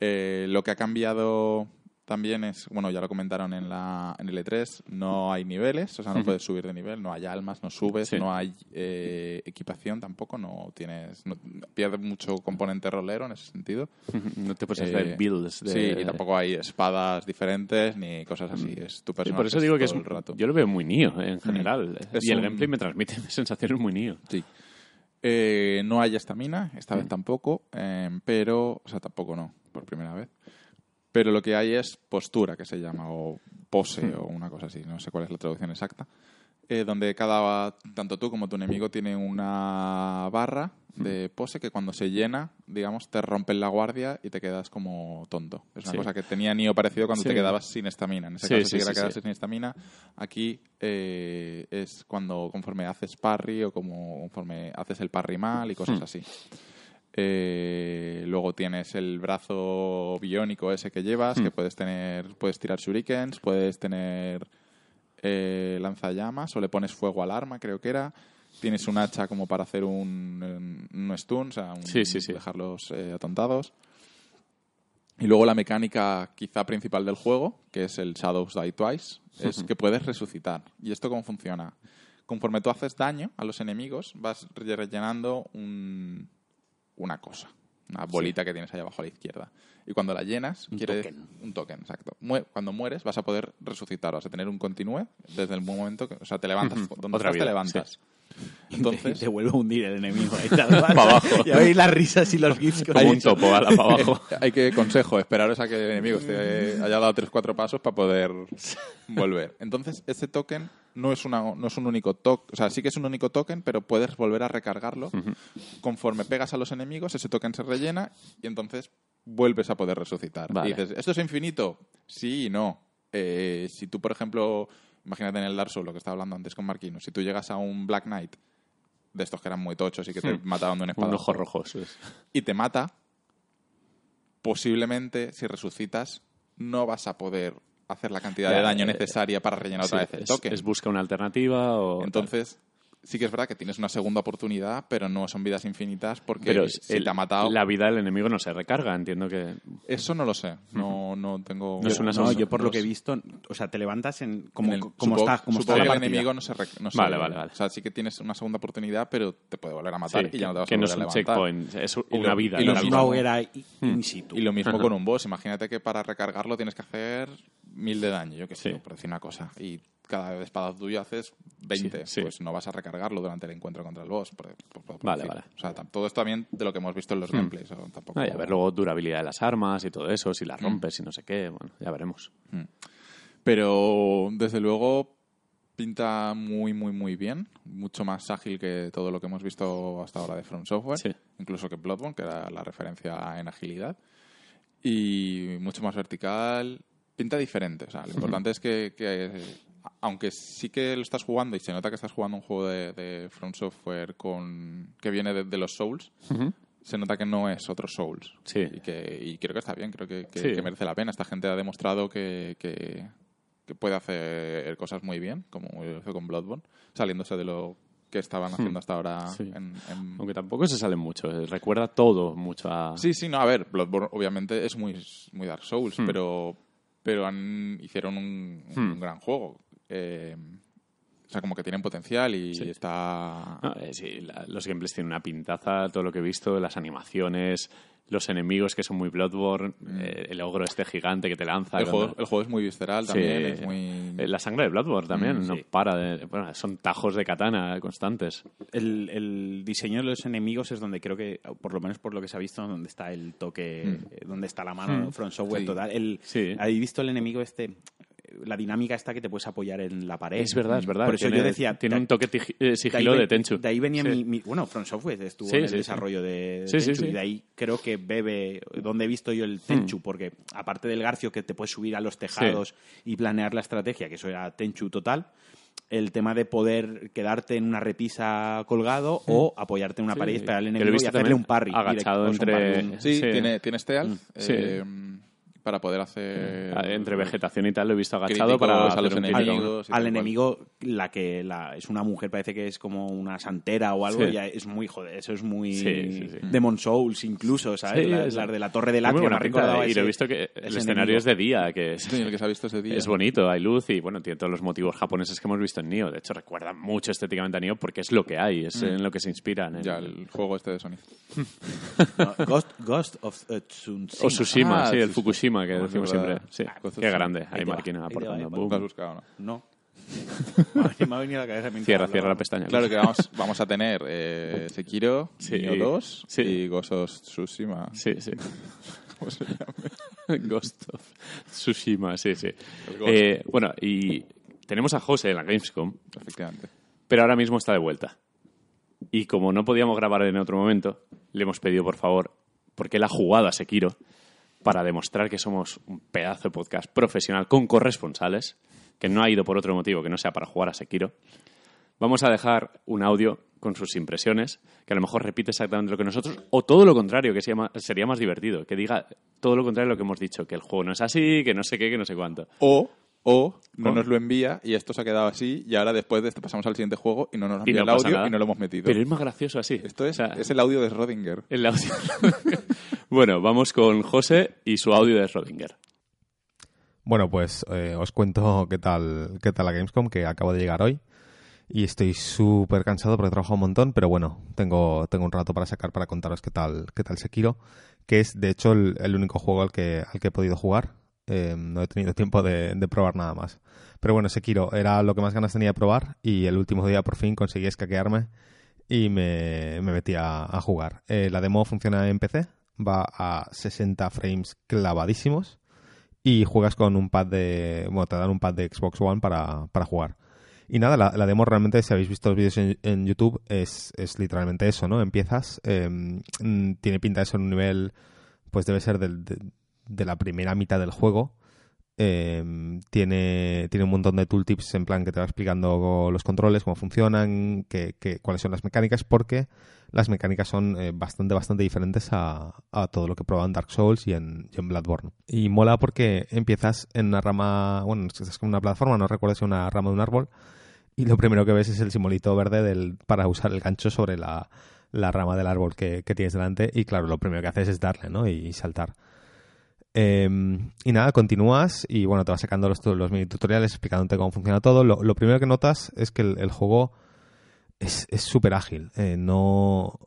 Eh, lo que ha cambiado también es, bueno, ya lo comentaron en, la, en el E3, no hay niveles, o sea, no puedes subir de nivel, no hay almas, no subes, Sí. no hay eh, equipación tampoco, no tienes, no, pierde mucho componente rolero en ese sentido. No te puedes Eh, hacer builds. De... Sí, y tampoco hay espadas diferentes ni cosas así, es tu personaje por eso digo que es, el rato. yo lo veo muy Nio en general. Y el un- gameplay me transmite [LAUGHS] sensaciones muy Nio. Sí. Eh, no hay estamina, esta Mm. vez tampoco, eh, pero, o sea, tampoco no, por primera vez. Pero lo que hay es postura, que se llama, o pose, Mm. o una cosa así, no sé cuál es la traducción exacta, eh, donde cada, tanto tú como tu enemigo tiene una barra Mm. de pose que cuando se llena, digamos, te rompen la guardia y te quedas como tonto. Es una Sí. cosa que tenía Nio parecido cuando Sí. te quedabas sin estamina. En ese Sí, caso, si quedarse sí. sin estamina, aquí eh, es cuando conforme haces parry o como conforme haces el parry mal y cosas Hmm. así. Eh, luego tienes el brazo biónico ese que llevas, Hmm. que puedes tener, puedes tirar shurikens, puedes tener eh, lanzallamas o le pones fuego al arma, creo que era. Tienes un hacha como para hacer un, un stun, o sea, un- Sí, sí, sí. dejarlos eh, atontados. Y luego la mecánica quizá principal del juego, que es el Shadows Die Twice, es que puedes resucitar. ¿Y esto cómo funciona? Conforme tú haces daño a los enemigos, vas re- rellenando un- una cosa, una bolita que tienes ahí abajo a la izquierda. Y cuando la llenas, Un quiere token. un token, exacto. Mue- cuando mueres vas a poder resucitar, vas a tener un continúe desde el momento que, o sea, te levantas, donde Otra estás, vida, te levantas. Y Entonces, [LAUGHS] te vuelve a hundir el enemigo ahí tal [LAUGHS] cual. Pa' abajo. Y oís las risas y los gifs que Como un topo, para abajo. [LAUGHS] Hay que, consejo, esperaros a que el enemigo esté, haya dado tres cuatro pasos para poder volver. Entonces, ese token no es, una, no es un único token, o sea, sí que es un único token, pero puedes volver a recargarlo. Conforme pegas a los enemigos, ese token se rellena y entonces vuelves a poder resucitar. Vale. Y dices, ¿esto es infinito? Sí y no. Eh, si tú, por ejemplo, imagínate en el Dark Souls, lo que estaba hablando antes con Marquino, si tú llegas a un Black Knight, de estos que eran muy tochos y que te mataban de un Un espada ojo rojo. eso es. y te mata, posiblemente si resucitas no vas a poder hacer la cantidad Ya, de daño eh, necesaria para rellenar otra vez el es, token. es busca una alternativa o... Entonces, sí que es verdad que tienes una segunda oportunidad, pero no son vidas infinitas porque Pero si el- te ha matado... la vida del enemigo no se recarga, entiendo que... Eso no lo sé, no, no tengo... No es una No, yo por lo no que he visto, o sea, te levantas en como, En el- como supongo- está, como está supongo la el enemigo no se, re- no se- Vale, vale, vale. O sea, sí que tienes una segunda oportunidad, pero te puede volver a matar Sí, y ya no te vas que a no volver es a un levantar. checkpoint, es Y una lo- vida. y lo mismo- hoguera in in situ. Y lo mismo con un boss. Imagínate que para recargarlo tienes que hacer mil de daño, yo que sé, Sí. por decir una cosa. Y cada espada tuya haces 20. Sí, sí. Pues no vas a recargarlo durante el encuentro contra el boss. por- por- por Vale, vale. O sea, todo esto también de lo que hemos visto en los gameplays. o tampoco... Ah, y a ver luego durabilidad de las armas y todo eso, si las rompes y no sé qué, bueno, ya veremos. Pero desde luego pinta muy, muy, muy bien. Mucho más ágil que todo lo que hemos visto hasta ahora de From Software. Sí. Incluso que Bloodborne, que era la referencia en agilidad. Y mucho más vertical. Pinta diferente. O sea, lo importante es que, que, aunque sí que lo estás jugando y se nota que estás jugando un juego de, de From Software con, que viene de, de los Souls, se nota que no es otro Souls. Sí. Y, que, y creo que está bien, creo que, que- Sí. que merece la pena. Esta gente ha demostrado que, que, que puede hacer cosas muy bien, como lo hizo con Bloodborne, saliéndose de lo que estaban haciendo hasta ahora. Hmm. Sí. En, en- Aunque tampoco se sale mucho, eh, recuerda todo mucho a... Sí, sí, no, a ver, Bloodborne obviamente es muy, muy Dark Souls, Hmm. pero, pero han, hicieron un, un Hmm. gran juego. Eh, o sea, como que tienen potencial y Sí. está... No, eh, sí, la- los gameplays tienen una pintaza, todo lo que he visto, las animaciones, los enemigos que son muy Bloodborne, eh, el ogro este gigante que te lanza. El juego, el juego es muy visceral Sí. también, es muy... La sangre de Bloodborne también, Mm, no sí. para de... Bueno, son tajos de katana constantes. El, el diseño de los enemigos es donde creo que, por lo menos por lo que se ha visto, donde está el toque, eh, donde está la mano front software Sí. total. El, Sí. ¿Habéis visto el enemigo este? La dinámica está que te puedes apoyar en la pared. Es verdad, es verdad. Por eso tiene, yo decía... Tiene un toque eh, de ahí sigilo de Tenchu. De ahí venía Sí. mi, mi- Bueno, Front Software estuvo Sí, en el sí, desarrollo de, de Sí, sí, Tenchu sí. y de ahí creo que bebe donde he visto yo el Tenchu, porque aparte del Garcio que te puedes subir a los tejados y planear la estrategia, que eso era Tenchu total, el tema de poder quedarte en una repisa colgado o apoyarte en una Sí, pared y esperar al enemigo y hacerle un parry. agachado directo, o sea, un entre- parry, Sí, Sí. tiene, tiene stealth Sí. eh, para poder hacer... Ah, Entre vegetación y tal lo he visto agachado para a los enemigos. al cual. enemigo la que la, es una mujer parece que es como una santera o algo Sí. ya es muy joder eso es muy Sí, sí, sí. Demon Souls incluso sabes es- las de la torre del Muy atrio buena me a y lo he visto que el ese escenario enemigo. es de día, que es, Sí, el que se ha visto ese día. es bonito, hay luz y bueno, tiene todos los motivos japoneses que hemos visto en Nioh. De hecho, recuerda mucho estéticamente a Nioh porque es lo que hay, es en lo que se inspiran. en Ya, el- el juego este de Sony. [LAUGHS] No, Ghost, Ghost of uh, Tsushima. O Tsushima, Ah, sí, el Tsushima. Que decimos verdad. siempre. Sí, Ah, qué grande, Ahí te aportando. va, Boom. ¿Lo has buscado no? [LAUGHS] no [LAUGHS] me ha venido- me ha venido a la cabeza mientras Cierra, hablaba. cierra la pestaña. Claro que vamos, vamos a tener eh, Sekiro, Sí. Nioh 2 Sí. y Ghost of Tsushima. Sí, sí. [LAUGHS] ¿Cómo se llama? Ghost of Tsushima, sí, sí. Eh, bueno, y tenemos a José en la Gamescom, Efectivamente. pero ahora mismo está de vuelta. Y como no podíamos grabar en otro momento, le hemos pedido, por favor, porque él ha jugado a Sekiro, para demostrar que somos un pedazo de podcast profesional con corresponsales, que no ha ido por otro motivo que no sea para jugar a Sekiro. Vamos a dejar un audio con sus impresiones, que a lo mejor repite exactamente lo que nosotros, o todo lo contrario, que sería más, sería más divertido, que diga todo lo contrario de lo que hemos dicho, que el juego no es así, que no sé qué, que no sé cuánto. O, o no ¿Cómo? nos lo envía y esto se ha quedado así y ahora después de esto pasamos al siguiente juego y no nos envía no el audio nada. y no lo hemos metido. Pero es más gracioso así. Esto es, O sea, es el audio de Schrödinger. el audio. [LAUGHS] bueno, vamos con José y su audio de Schrödinger. Bueno, pues eh, os cuento qué tal, qué tal la Gamescom, que acabo de llegar hoy. Y estoy súper cansado porque he trabajado un montón, pero bueno, tengo, tengo un rato para sacar para contaros qué tal, qué tal Sekiro, que es de hecho el, único juego al que, al que he podido jugar. Eh, no he tenido tiempo de, probar nada más. Pero bueno, Sekiro era lo que más ganas tenía de probar y el último día por fin conseguí escaquearme y me, me metí a, a jugar. Eh, la demo funciona en PC, va a 60 frames clavadísimos y juegas con un pad de. Bueno, te dan un pad de Xbox One para, para jugar. Y nada, la, demo realmente, si habéis visto los vídeos en, YouTube, es, es literalmente eso, ¿no? Empiezas, eh, tiene pinta de ser un nivel, pues debe ser del- de, de la primera mitad del juego. Eh, tiene, tiene un montón de tooltips en plan que te va explicando los controles, cómo funcionan, qué- qué- cuáles son las mecánicas, porque las mecánicas son eh, bastante, bastante diferentes a, a todo lo que prueban Dark Souls y en, Bloodborne. Y mola porque empiezas en una rama, bueno, es como una plataforma, no recuerdo si una rama de un árbol, y lo primero que ves es el simbolito verde del, para usar el gancho sobre la, la rama del árbol que, tienes delante, y claro, lo primero que haces es darle, ¿no? Y, saltar. Eh, y nada, continúas y bueno, te vas sacando los, los mini tutoriales explicándote cómo funciona todo. Lo, primero que notas es que el juego es súper ágil. Eh, no,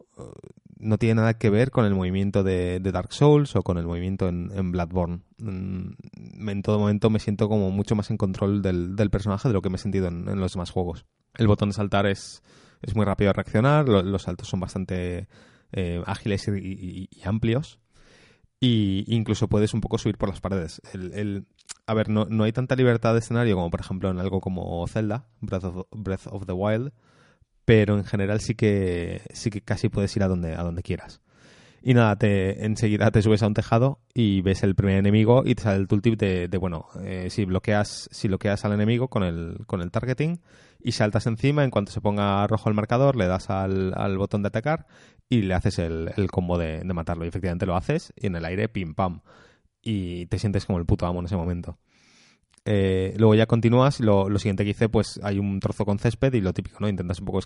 no tiene nada que ver con el movimiento de, Dark Souls o con el movimiento en, en Bloodborne. Mm, En todo momento me siento como mucho más en control del, del personaje de lo que me he sentido en, los demás juegos. El botón de saltar es, es muy rápido de reaccionar, lo- los saltos son bastante eh, ágiles y, amplios. Y incluso puedes un poco subir por las paredes. El, a ver, no, no hay tanta libertad de escenario como por ejemplo en algo como Zelda, Breath of the Wild, pero en general sí que sí que casi puedes ir a donde a donde quieras. Y nada, te, enseguida te subes a un tejado y ves el primer enemigo y te sale el tooltip de, bueno, eh, si bloqueas si bloqueas al enemigo con el, con el targeting y saltas encima, en cuanto se ponga rojo el marcador, le das al, al botón de atacar y le haces el, el combo de, de matarlo. Y efectivamente lo haces y en el aire, pim pam. Y te sientes como el puto amo en ese momento. Eh, luego ya continúas lo, lo siguiente que hice, pues hay un trozo con césped y lo típico, ¿no? Intentas un poco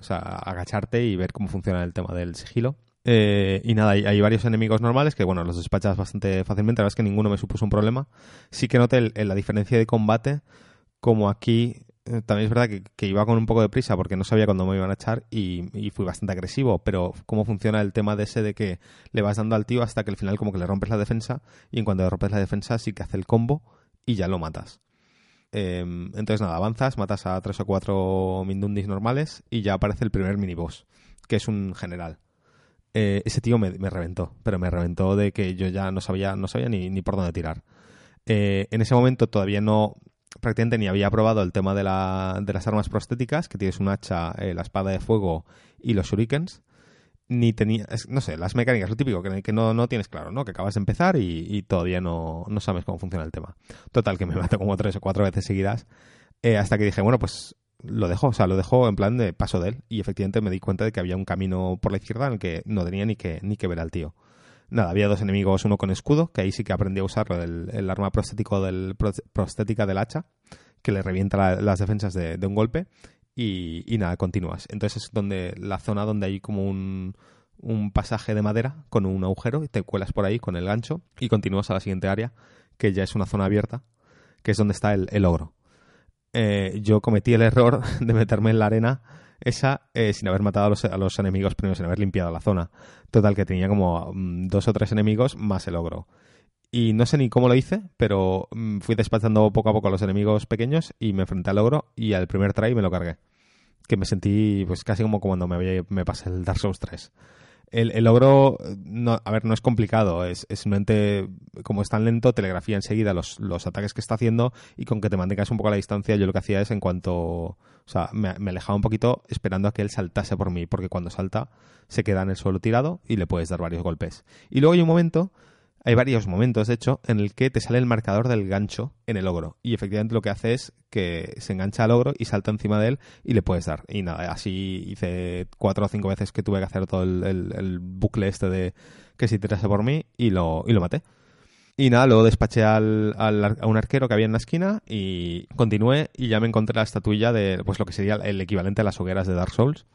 sea, agacharte y ver cómo funciona el tema del sigilo. Eh, y nada, hay, varios enemigos normales que, bueno, los despachas bastante fácilmente. La verdad es que ninguno me supuso un problema. Sí que noté el- la diferencia de combate, como aquí, eh, también es verdad que, iba con un poco de prisa porque no sabía cuándo me iban a echar y, y, fui bastante agresivo, pero cómo funciona el tema de ese de que le vas dando al tío hasta que al final como que le rompes la defensa y en cuanto le rompes la defensa sí que hace el combo y ya lo matas. Em, entonces nada, avanzas, matas a tres o cuatro Mindundis normales y ya aparece el primer miniboss, que es un general. Eh, ese tío me, reventó, pero me reventó de que yo ya no sabía, no sabía ni, ni por dónde tirar. Eh, en ese momento todavía no, prácticamente ni había probado el tema de, la, de las armas prostéticas, que tienes un hacha, eh, la espada de fuego y los shurikens. Ni tenía, no sé, las mecánicas, lo típico, que, no, no, tienes claro, ¿no? Que acabas de empezar y, todavía no, no, sabes cómo funciona el tema. Total, que me [LAUGHS] mato como tres o cuatro veces seguidas, eh, hasta que dije, bueno, pues lo dejo, o sea, lo dejo en plan de paso de él. Y efectivamente me di cuenta de que había un camino por la izquierda en el que no tenía ni que, ni que ver al tío. Nada, había dos enemigos, uno con escudo, que ahí sí que aprendí a usarlo, el, arma prostético del, prostética del hacha, que le revienta las defensas de, un golpe, y, nada, continúas. Entonces es donde la zona donde hay como un, pasaje de madera con un agujero, y te cuelas por ahí con el gancho, y continúas a la siguiente área, que ya es una zona abierta, que es donde está el, ogro. Eh, yo cometí el error [LAUGHS] de meterme en la arena esa eh, sin haber matado a los, enemigos primero, sin haber limpiado la zona. Total, que tenía como mm, dos o tres enemigos más el ogro. Y no sé ni cómo lo hice, pero mm, fui despachando poco a poco a los enemigos pequeños y me enfrenté al ogro y al primer try me lo cargué. Que me sentí pues casi como cuando me, me pasé el Dark Souls 3 el, el logro, no, a ver, no es complicado, es, simplemente, como es tan lento, telegrafía enseguida los, los ataques que está haciendo y con que te mantengas un poco a la distancia, yo lo que hacía es en cuanto, o sea, me, me, alejaba un poquito esperando a que él saltase por mí, porque cuando salta se queda en el suelo tirado y le puedes dar varios golpes. Y luego hay un momento hay varios momentos, de hecho, en el que te sale el marcador del gancho en el ogro. Y efectivamente lo que hace es que se engancha al ogro y salta encima de él y le puedes dar. Y nada, así hice cuatro o cinco veces que tuve que hacer todo el, bucle este de que si tirase por mí y lo, y lo maté. Y nada, luego despaché al, a un arquero que había en la esquina y continué y ya me encontré la estatuilla de pues lo que sería el equivalente a las hogueras de Dark Souls.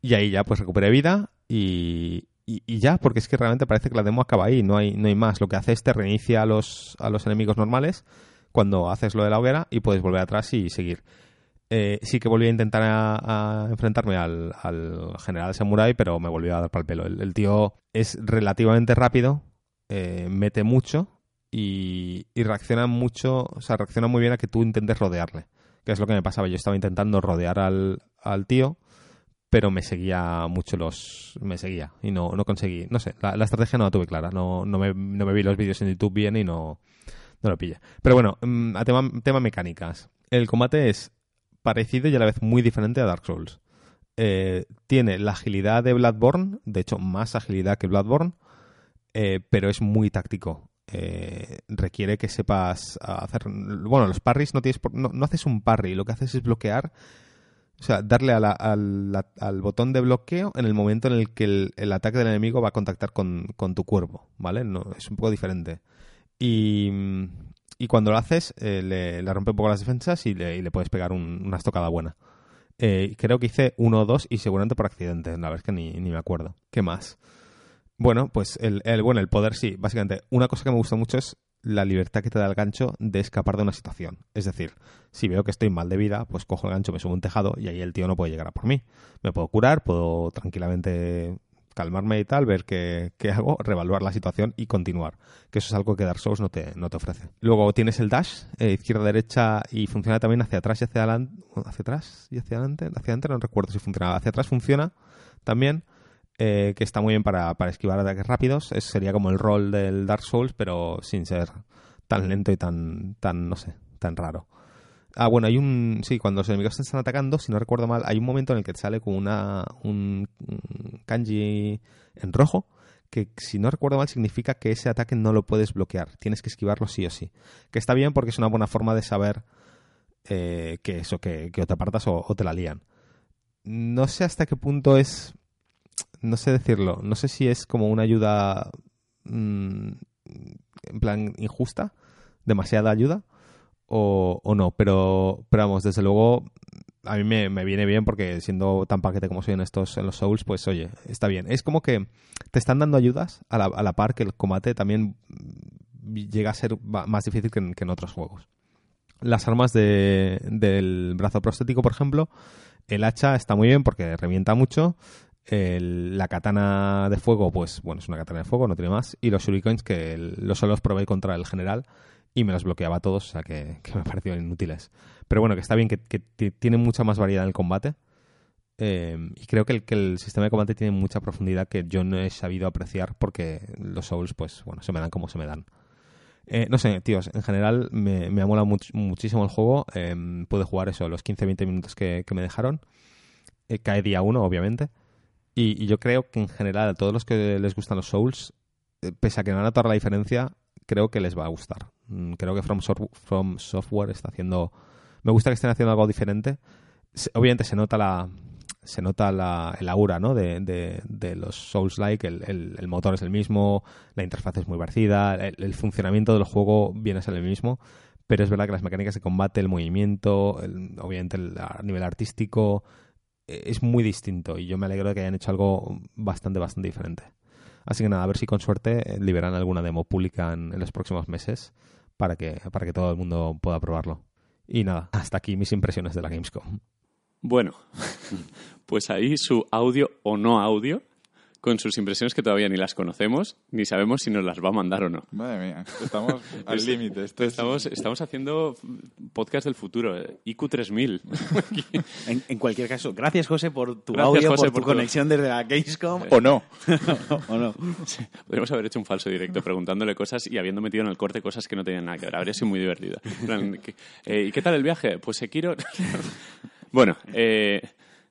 Y ahí ya pues recuperé vida y, y, ya, porque es que realmente parece que la demo acaba ahí, no hay, no hay más. Lo que hace es te reinicia a los, a los enemigos normales cuando haces lo de la hoguera y puedes volver atrás y seguir. Eh, sí que volví a intentar a, enfrentarme al, general samurai, pero me volvió a dar para el pelo. El, tío es relativamente rápido, eh, mete mucho y, y, reacciona mucho, o sea, reacciona muy bien a que tú intentes rodearle. Que es lo que me pasaba. Yo estaba intentando rodear al, al tío pero me seguía mucho los... me seguía y no, no conseguí, no sé, la, estrategia no la tuve clara, no, no, me, no me vi los vídeos en YouTube bien y no, no lo pillé. Pero bueno, mm, a tema, tema mecánicas. El combate es parecido y a la vez muy diferente a Dark Souls. Eh, tiene la agilidad de Bloodborne, de hecho más agilidad que Bloodborne, eh, pero es muy táctico. Eh, requiere que sepas hacer... Bueno, los parries no tienes... No, no, haces un parry, lo que haces es bloquear o sea, darle al, botón de bloqueo en el momento en el que el, ataque del enemigo va a contactar con, tu cuerpo, ¿vale? No, es un poco diferente. Y, cuando lo haces, eh, le, rompe un poco las defensas y le, puedes pegar una estocada buena. Eh, creo que hice uno o dos y seguramente por accidente, la verdad es que ni, ni me acuerdo. ¿Qué más? Bueno, pues el, el, bueno, el poder sí. Básicamente, una cosa que me gusta mucho es la libertad que te da el gancho de escapar de una situación. Es decir, si veo que estoy mal de vida, pues cojo el gancho, me subo un tejado y ahí el tío no puede llegar a por mí. Me puedo curar, puedo tranquilamente calmarme y tal, ver qué, hago, revaluar la situación y continuar. Que eso es algo que Dark Souls no te, no te ofrece. Luego tienes el dash, eh, izquierda-derecha, y funciona también hacia atrás y hacia adelante. ¿Hacia atrás y hacia adelante? Hacia adelante no recuerdo si funciona. Hacia atrás funciona también. Eh, que está muy bien para, para esquivar ataques rápidos. Ese sería como el rol del Dark Souls, pero sin ser tan lento y tan, tan no sé, tan raro. Ah, bueno, hay un... Sí, cuando los enemigos te están atacando, si no recuerdo mal, hay un momento en el que te sale como una, un, kanji en rojo, que si no recuerdo mal significa que ese ataque no lo puedes bloquear, tienes que esquivarlo sí o sí. Que está bien porque es una buena forma de saber eh, que eso, que, que o te apartas o, te la lían. No sé hasta qué punto es no sé decirlo, no sé si es como una ayuda mm, en plan injusta, demasiada ayuda o, no, pero, pero vamos, desde luego a mí me, viene bien porque siendo tan paquete como soy en estos en los Souls, pues oye, está bien. Es como que te están dando ayudas a la, a la par que el combate también llega a ser más difícil que en, otros juegos. Las armas de, del brazo prostético, por ejemplo, el hacha está muy bien porque revienta mucho. La katana de fuego, pues bueno, es una katana de fuego, no tiene más. Y los shurikens que los solo los probé contra el general y me los bloqueaba todos, o sea que, me [LAUGHS] parecieron inútiles. Pero bueno, que está bien, que, que ti- tiene mucha más variedad en el combate. Eh, y creo que el, sistema de combate tiene mucha profundidad que yo no he sabido apreciar porque los Souls, pues bueno, se me dan como se me dan. Eh, no sé, tíos, en general me, me ha molado much- muchísimo el juego. Eh, pude jugar eso, los 15-20 minutos que, que me dejaron. Eh, cae día uno, obviamente. Y, y yo creo que en general a todos los que les gustan los Souls, eh, pese a que no van a notar la diferencia, creo que les va a gustar. Mm, Creo que From, From Software está haciendo... Me gusta que estén haciendo algo diferente. Obviamente se nota la se nota la, el aura ¿no? de, de, de los Souls-like, el, el- el motor es el mismo, la interfaz es muy parecida, el, el funcionamiento del juego viene a ser el mismo, pero es verdad que las mecánicas de combate, el movimiento, obviamente el, nivel artístico, es muy distinto y yo me alegro de que hayan hecho algo bastante, bastante diferente. Así que nada, a ver si con suerte eh, liberan alguna demo pública en, en los próximos meses para que, para que todo el mundo pueda probarlo. Y nada, hasta aquí mis impresiones de la Gamescom. Bueno, [LAUGHS] pues ahí su audio o no audio, con sus impresiones que todavía ni las conocemos, ni sabemos si nos las va a mandar o no. Madre mía, estamos al límite. Es- Estamos, estamos haciendo podcast del futuro, eh, IQ 3000. [LAUGHS] En, en cualquier caso, gracias José por tu Gracias, audio, José, por tu por tu- conexión desde la Gamescom. ¿O no? [LAUGHS] ¿O no? Podríamos haber hecho un falso directo preguntándole cosas y habiendo metido en el corte cosas que no tenían nada que ver. Habría sido muy divertido. En plan, ¿qué- eh, ¿Y qué tal el viaje? Pues Sekiro... [LAUGHS] bueno, eh,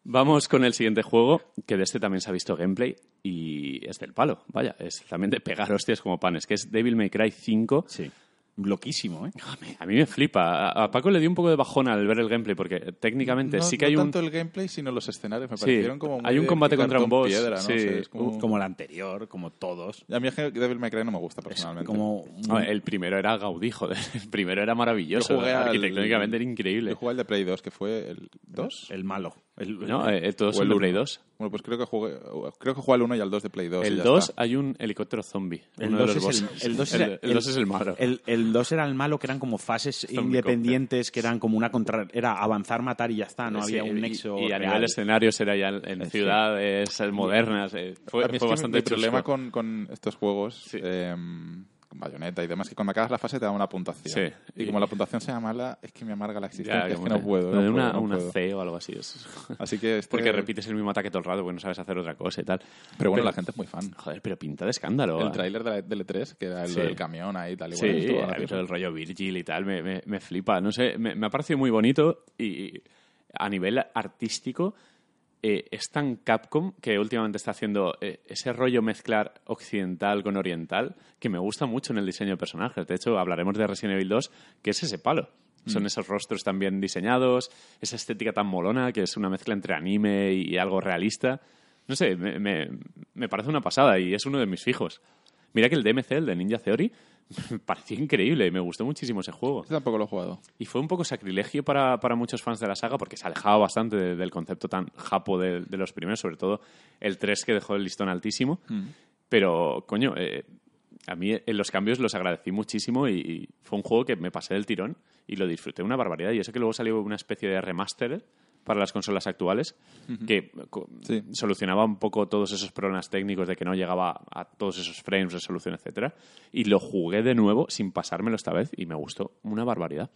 vamos con el siguiente juego, que de este también se ha visto gameplay y es del palo. Vaya, es también de pegar hostias como panes, que es Devil May Cry 5. Sí. Loquísimo, ¿eh? A mí me flipa. A, Paco le dio un poco de bajón al ver el gameplay porque técnicamente No, sí que no hay un... tanto el gameplay, sino los escenarios. Me Sí, parecieron como muy hay un combate contra un boss, Piedra, ¿no? sí. O sea, es como... Como la anterior, como todos. A mí es que Devil May Cry no me gusta Es personalmente. como... No, el primero era Gaudí, joder. [LAUGHS] El primero era maravilloso. Yo jugué al- Arquitectónicamente era increíble. Yo jugué al de Play 2, que fue el 2. El malo. El- No, eh, todos O son el de uno. Play 2. Bueno, pues creo que jugué, creo que jugué al 1 y al 2 de Play 2. y El ya 2 está. hay un helicóptero zombie. El uno de 2 los es el, es malo. El, el 2 era el malo, que eran como fases Zombie independientes, que eran como una contra... Era avanzar, matar y ya está, no Sí, había un y- nexo Y, a nivel escenarios era ya en ciudades eh, modernas. eh, Fue, bastante mi problema chusco. con, con estos juegos, Sí. eh, con Bayonetta y demás, que cuando acabas la fase te da una puntuación. Sí. Y, Y- como la puntuación sea mala, es que me amarga la existencia. Ya, es que no puedo. no una, puedo, no una puedo. C o algo así. es- Así que este- Porque repites el mismo ataque todo el rato porque no sabes hacer otra cosa y tal. Pero bueno, la gente es muy fan. Joder, pero pinta de escándalo. El tráiler de la- del E3, que era el Sí. del camión ahí tal y Sí, ha gracioso. habido el rollo Virgil y tal, me, me- me flipa. No sé, me, me ha parecido muy bonito y a nivel artístico eh, es tan Capcom que últimamente está haciendo eh, ese rollo mezclar occidental con oriental que me gusta mucho en el diseño de personajes. De hecho, hablaremos de Resident Evil 2, que es ese palo. Son esos rostros tan bien diseñados, esa estética tan molona, que es una mezcla entre anime y algo realista. No sé, me, me- me parece una pasada y es uno de mis fijos. Mira que el DMC, el de Ninja Theory, [LAUGHS] me pareció increíble y me gustó muchísimo ese juego. Este tampoco lo he jugado. Y fue un poco sacrilegio para, para muchos fans de la saga porque se alejaba bastante de- del concepto tan japo de, de los primeros, sobre todo el 3 que dejó el listón altísimo. Pero, coño, eh, a mí eh, los cambios los agradecí muchísimo y, y fue un juego que me pasé del tirón y lo disfruté una barbaridad. Y eso que luego salió una especie de remaster para las consolas actuales que Sí. solucionaba un poco todos esos problemas técnicos de que no llegaba a todos esos frames, resolución, etcétera. Y lo jugué de nuevo sin pasármelo esta vez y me gustó una barbaridad.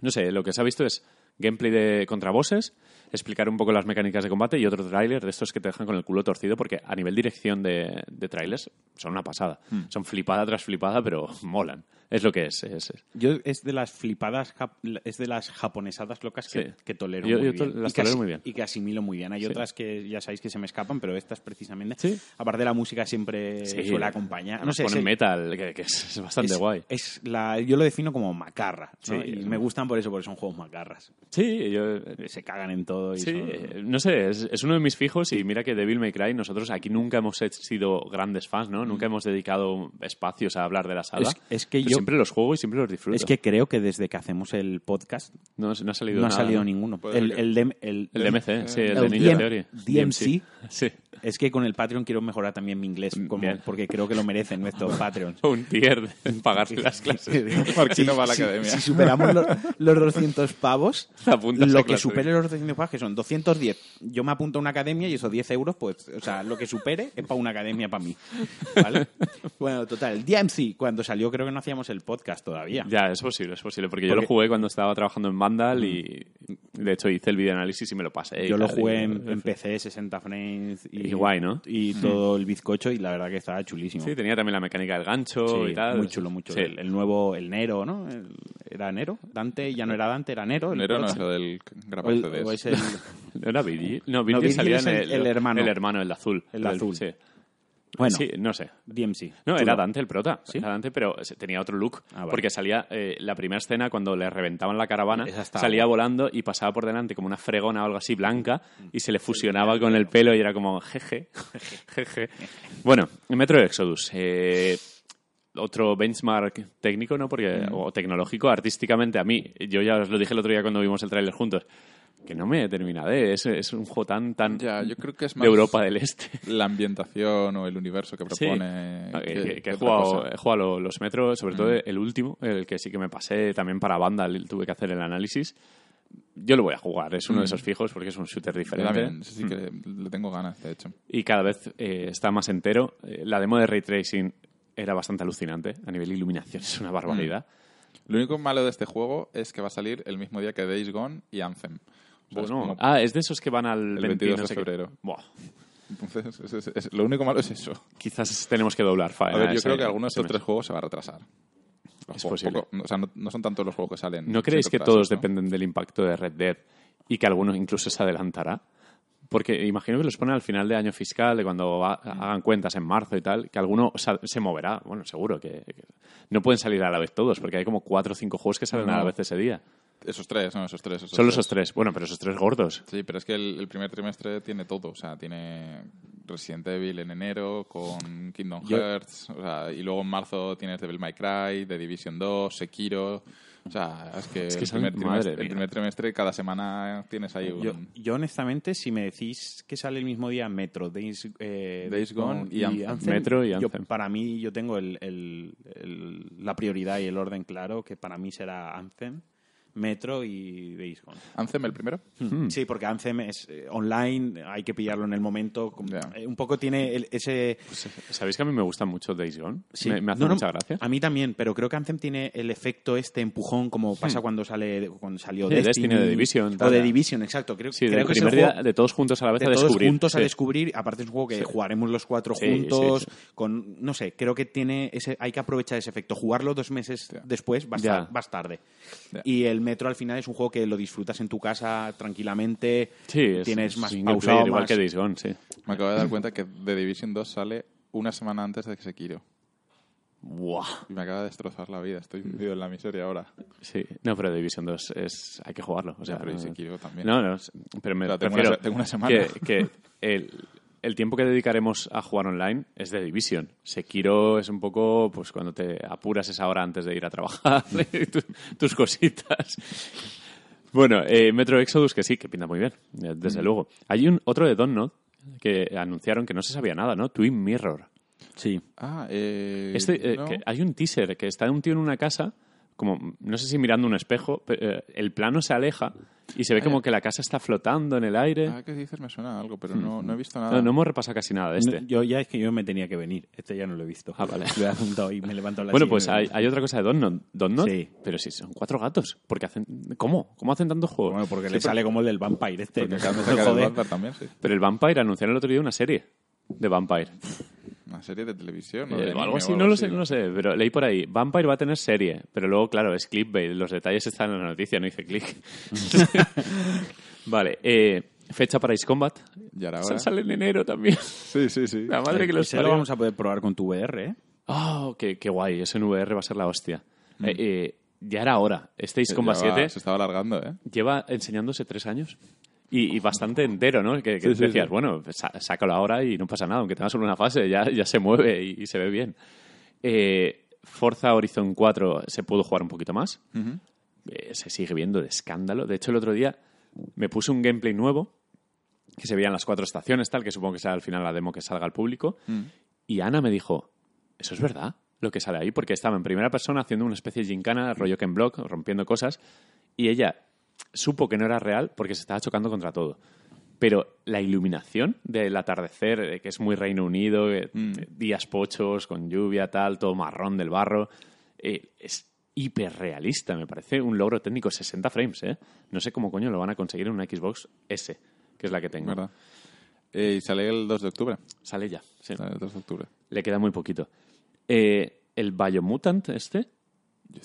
No sé, lo que se ha visto es gameplay de contrabosses, explicar un poco las mecánicas de combate y otro tráiler de estos que te dejan con el culo torcido porque a nivel dirección de, de trailers son una pasada. Son flipada tras flipada, pero [LAUGHS] molan. Es lo que es. es- es. Yo es de las flipadas, es de las japonesadas locas que, Sí. que tolero Yo- muy yo bien. las y que tolero muy bien. Y que asimilo muy bien. Hay Sí. otras que ya sabéis que se me escapan, pero estas precisamente, Sí. aparte de la música, siempre suele acompañar. No sé, ponen metal, que, que es, es bastante guay. Es la, yo lo defino como macarra. ¿no? Sí, y me gustan por eso, porque son juegos macarras. Sí, yo, Se cagan en todo. Y Sí, son- no sé, es, uno de mis fijos y mira que Devil May Cry nosotros aquí nunca hemos he- sido grandes fans, ¿no? Nunca hemos dedicado espacios a hablar de la saga. Es- que yo- siempre los juego y siempre los disfruto. Es que creo que desde que hacemos el podcast no, no ha salido no ha salido ¿no? ninguno. El, el, dem- el, El DMC, sí, el, el de Ninja DM Theory. DMC. Sí. Es que con el Patreon quiero mejorar también mi inglés, como- Bien. porque creo que lo merecen nuestros [LAUGHS] Patreons. Un tier de pagarse las clases. Marquino va a la si, academia. si superamos los, los 200 pavos, [LAUGHS] lo que supere los 200 pavos, que son 210, yo me apunto a una academia y esos 10 euros, pues, o sea, lo que supere es para una academia para mí. ¿Vale? [LAUGHS] bueno, total, DMC, cuando salió creo que no hacíamos el podcast todavía. Ya, es posible, es posible. Porque, yo Porque- lo jugué cuando estaba trabajando en Vandal y de hecho hice el videoanálisis y me lo pasé. Yo lo jugué en, en PC, 60 frames y, Y guay, ¿no? Y todo el bizcocho y la verdad que estaba chulísimo. Sí, tenía también la mecánica del gancho Sí, y tal. muy chulo, muy chulo. Sí. El, el nuevo, el Nero, ¿no? El- ¿Era Nero? Dante ya no era Dante, era Nero. el Nero no es del el- CDs. o es el... [LAUGHS] ¿No era Virgil? No, Virgil salía es en el- el hermano. El hermano, el de azul. El de azul. Sí. Bueno, Sí, no sé. DMC. No, era Dante el prota. ¿Sí? Era Dante, pero tenía otro look. Ah, vale. Porque salía eh, la primera escena cuando le reventaban la caravana, salía volando y pasaba por delante como una fregona o algo así blanca y se le fusionaba con el pelo y era como jeje, [LAUGHS] jeje. Bueno, Metro Exodus. eh, otro benchmark técnico, ¿no? Porque, o tecnológico, artísticamente a mí, yo ya os lo dije el otro día cuando vimos el tráiler juntos, que no me termina de, es, es un juego tan, tan Ya, yo creo que es de más Europa del Este. [LAUGHS] la ambientación o el universo que propone. Que, que- que- he, jugado, he los metros, sobre todo el último, el que sí que me pasé también para banda, tuve que hacer el análisis. Yo lo voy a jugar, es uno de esos fijos porque es un shooter diferente. también, sí, sí que le tengo ganas, de hecho. Y cada vez eh, está más entero. Eh, la demo de Ray Tracing era bastante alucinante. A nivel iluminación es una barbaridad. Lo único malo de este juego es que va a salir el mismo día que Days Gone y Anthem. O sea, es Bueno, como- ah, es de esos que van al El 20 22 no de sé qué. febrero. Buah, Entonces, es- es- es- lo único malo es eso. quizás tenemos que doblar. A ver, yo creo que algunos de tres juegos se va a retrasar. Los Es posible. poco- o sea, no, no son tanto los juegos que salen. ¿No creéis que retrasos, todos ¿no? dependen del impacto de Red Dead y que alguno incluso se adelantará? Porque imagino que los ponen al final de año fiscal, de cuando ha- hagan cuentas en marzo y tal, que alguno sa- se moverá. Bueno, seguro que, que no pueden salir a la vez todos, porque hay como cuatro o cinco juegos que salen No. a la vez ese día. Esos tres, no, esos tres. esos Solo tres. esos tres. Bueno, pero esos tres gordos. Sí, pero es que el, el primer trimestre tiene todo. O sea, tiene Resident Evil en enero con Kingdom Yo- Hearts. O sea, y luego en marzo tienes Devil May Cry, The Division 2, Sekiro. O sea, es que, Es que el, primer trimestre, mía. el primer trimestre cada semana tienes ahí un... Yo, yo, honestamente, si me decís que sale el mismo día Metro, Days, eh, Days Gone y Anthem. Metro y yo- Anthem. para mí, yo tengo el, el- el- la prioridad y el orden claro, que para mí será Anthem, Metro y Days Gone. Anthem el primero. Hmm. Sí, porque Anthem es eh, online, hay que pillarlo en el momento. como- Ya. eh, un poco tiene el- ese... ¿Sabéis que a mí me gusta mucho Days Gone? Sí. Me, me hace No, no, mucha gracia. A mí también, pero creo que Anthem tiene el efecto este empujón como pasa cuando sale cuando salió Hmm. Sí, Destiny, Destiny o The Division, o tal. The Division, exacto. Creo, Sí, creo del que es el primer día juego de todos juntos a la vez de a todos descubrir. juntos a Sí. descubrir. Aparte es un juego que jugaremos los cuatro Sí, juntos. sí, sí. Con, no sé, creo que tiene ese, hay que aprovechar ese efecto. Jugarlo dos meses después vas, Ya. vas tarde. Ya. Y el Metro al final es un juego que lo disfrutas en tu casa tranquilamente. Sí, es, tienes es más pausado, igual más- que Days Gone, sí. Me acabo de dar cuenta que The Division 2 sale una semana antes de que Sekiro. Buah. Y me acaba de destrozar la vida. Estoy hundido en la miseria ahora. Sí, no, pero Division 2 es, hay que jugarlo. O sea, Ya, pero y no- Sekiro también. No, no, pero me O sea, tengo una se- tengo una semana. que, que el, el tiempo que dedicaremos a jugar online es de Division. Sekiro es un poco, pues cuando te apuras esa hora antes de ir a trabajar, [LAUGHS] tus cositas. Bueno, eh, Metro Exodus, que sí, que pinta muy bien, eh, Mm. desde luego. Hay un otro de Donut que anunciaron que no se sabía nada, ¿no? Twin Mirror. Sí. Ah, eh, Este, eh, no. que hay un teaser que está un tío en una casa, como no sé si mirando un espejo, pe- eh, el plano se aleja y se ve como que la casa está flotando en el aire. Ah, que dices me suena algo, pero no, no he visto nada. No, no hemos repasado casi nada de este. No, yo ya es que yo me tenía que venir. Este ya no lo he visto. Ah, vale. Lo he apuntado y me levanto a la Bueno, pues hay, hay otra cosa de Donut. Donut, Sí. pero sí, son cuatro gatos. Porque hacen, ¿Cómo? ¿Cómo hacen tantos juegos? Bueno, porque le sale como el del Vampire este. Porque ¿no? [LAUGHS] el también, sí. Pero el Vampire anunciaron el otro día una serie de Vampire. Una serie de televisión, ¿no? Eh, De o algo así, no lo sé, no lo sé, pero leí por ahí. Vampire va a tener serie, pero luego, claro, es clickbait. Los detalles están en la noticia, no dice click. [LAUGHS] vale, eh, fecha para Ace Combat. Y ahora, sale en enero también. Sí, sí, sí. La madre que los Ese lo vamos a poder probar con tu VR, ¿eh? Oh, qué, qué guay, ese en VR va a ser la hostia. Eh, eh, ya era hora. Este Ace Ya Combat va- 7 Se estaba alargando, ¿eh? lleva enseñándose tres años. Y, y bastante entero, ¿no? Que, que Sí, sí, decías, sí. bueno, sa- sácalo ahora y no pasa nada, aunque tenga solo una fase, ya, ya se mueve y, y se ve bien. Eh, Forza Horizon 4 se pudo jugar un poquito más. Eh, se sigue viendo de escándalo. De hecho, el otro día me puse un gameplay nuevo que se veían las cuatro estaciones, tal, que supongo que será al final la demo que salga al público. Mm. Y Ana me dijo, ¿eso es verdad? Lo que sale ahí, porque estaba en primera persona haciendo una especie de gincana, rollo Ken Block, rompiendo cosas, y ella supo que no era real porque se estaba chocando contra todo. Pero la iluminación del atardecer, eh, que es muy Reino Unido, eh, Mm. días pochos, con lluvia, tal, todo marrón del barro, eh, es hiperrealista. Me parece un logro técnico, 60 frames, ¿eh? No sé cómo coño lo van a conseguir en una Xbox S, que es la que tengo. ¿Verdad? Eh, y sale el 2 de octubre. Sale ya, sí. Sale el 2 de octubre. Le queda muy poquito. Eh, el Biomutant este,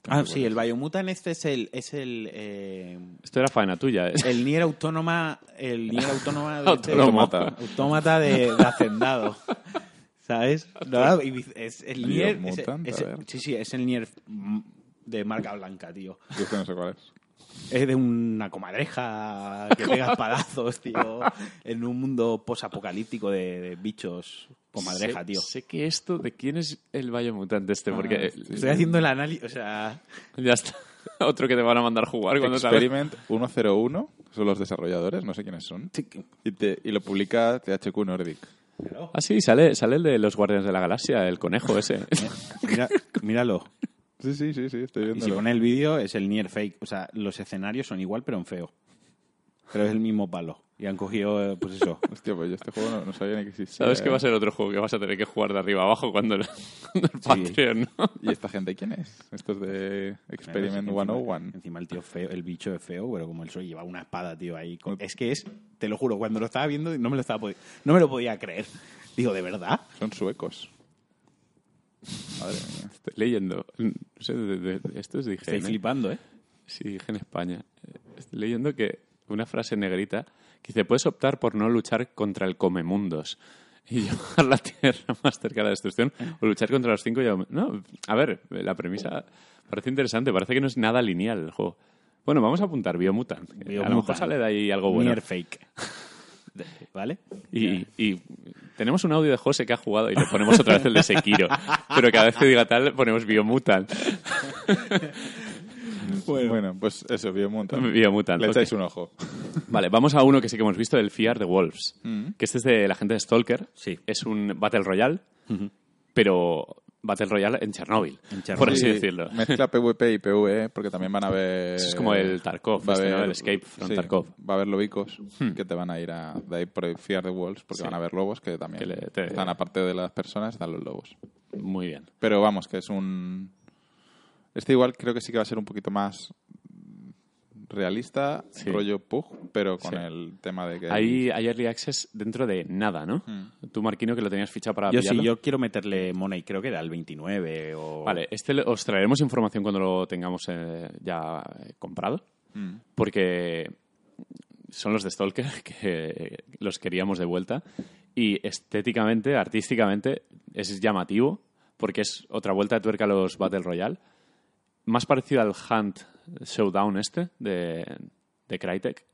Ah, sí, el Biomutant este es el, es el, eh, esto era faena tuya, ¿eh? el Nier Autónoma, el Nier Autónoma de, [LAUGHS] Autómata. Autómata de, de Hacendado. ¿Sabes? No, es el Nier. es- es- sí, sí, es el Nier de marca blanca, tío. Yo que no sé cuál es. [LAUGHS] Es de una comadreja que pega [LAUGHS] espadazos, tío, en un mundo posapocalíptico de, de bichos comadreja, sé, tío. Sé que esto, ¿de quién es el Biomutant este? Porque Ah, eh, sí. Estoy haciendo el análisis, o sea, ya está. [LAUGHS] Otro que te van a mandar jugar cuando salga. Experiment 101, son los desarrolladores, no sé quiénes son. Y, te- y lo publica THQ Nordic. Ah, sí, sale, sale el de los Guardianes de la Galaxia, el conejo ese. [LAUGHS] mira, míralo. Sí, sí, sí, sí, estoy Y viendo. si pone el vídeo, es el Nier Fake. O sea, los escenarios son igual, pero en feo. Pero es el mismo palo. Y han cogido, eh, pues eso. [LAUGHS] Hostia, pues yo este juego no, no sabía ni que existía. ¿Sabes que va a ¿eh? ser otro juego que vas a tener que jugar de arriba abajo cuando el, [LAUGHS] cuando el Patreon, ¿no? ¿Y esta gente quién es? Estos de Experiment Encima- 101. Encima el tío feo, el bicho es feo, pero como el soy lleva una espada, tío, ahí. con- Es que es, te lo juro, cuando lo estaba viendo no me lo estaba podi- no me lo podía creer. Digo, ¿de verdad? Son suecos. Madre mía. Estoy leyendo. No sé, de, de- de- esto es de Estoy flipando, ¿eh? Sí, dije en España. Eh, Estoy leyendo que una frase negrita dice, puedes optar por no luchar contra el comemundos y [LAUGHS] llevar la tierra más cerca de la destrucción o luchar contra los cinco y... No, a ver, la premisa parece interesante, parece que no es nada lineal el juego. Bueno, vamos a apuntar Biomutant. que A lo mejor Biomutant. sale de ahí algo bueno. Nier Fake. [LAUGHS] ¿Vale? Y, y tenemos un audio de José que ha jugado y le ponemos otra vez el de Sekiro. Pero cada vez que diga tal, ponemos Biomutant. [LAUGHS] [LAUGHS] Bueno, pues eso, Biomutant. [LAUGHS] Biomutant. Le echáis un ojo. [LAUGHS] Vale, vamos a uno que sí que hemos visto, el Fear the Wolves. Mm. Que este es de la gente de Stalker. Sí. Es un Battle Royale, pero Battle Royale en Chernóbil, En Chernóbil. por así Sí, decirlo. Mezcla PvP y PvE, porque también van a ver... Eso es como el Tarkov, va a este, ¿no? haber- El Escape from sí, Tarkov. Va a haber lobicos que te van a ir a... De ahí por Fear the Wolves, porque Sí. van a haber lobos que también Que le- te- están, aparte de las personas, están los lobos. Muy bien. Pero vamos, que es un... Este igual creo que sí que va a ser un poquito más realista, Sí. rollo Pug, pero con Sí. el tema de que... Hay, hay Early Access dentro de nada, ¿no? Mm. Tú, Marquino, que lo tenías fichado para Yo sí, yo quiero meterle money, creo que era el 29 o... Vale, este os traeremos información cuando lo tengamos eh, ya eh, comprado, Mm. porque son los de Stalker [LAUGHS] que los queríamos de vuelta y estéticamente, artísticamente, es llamativo porque es otra vuelta de tuerca a los Battle Royale, más parecido al Hunt Showdown este de, de Crytek.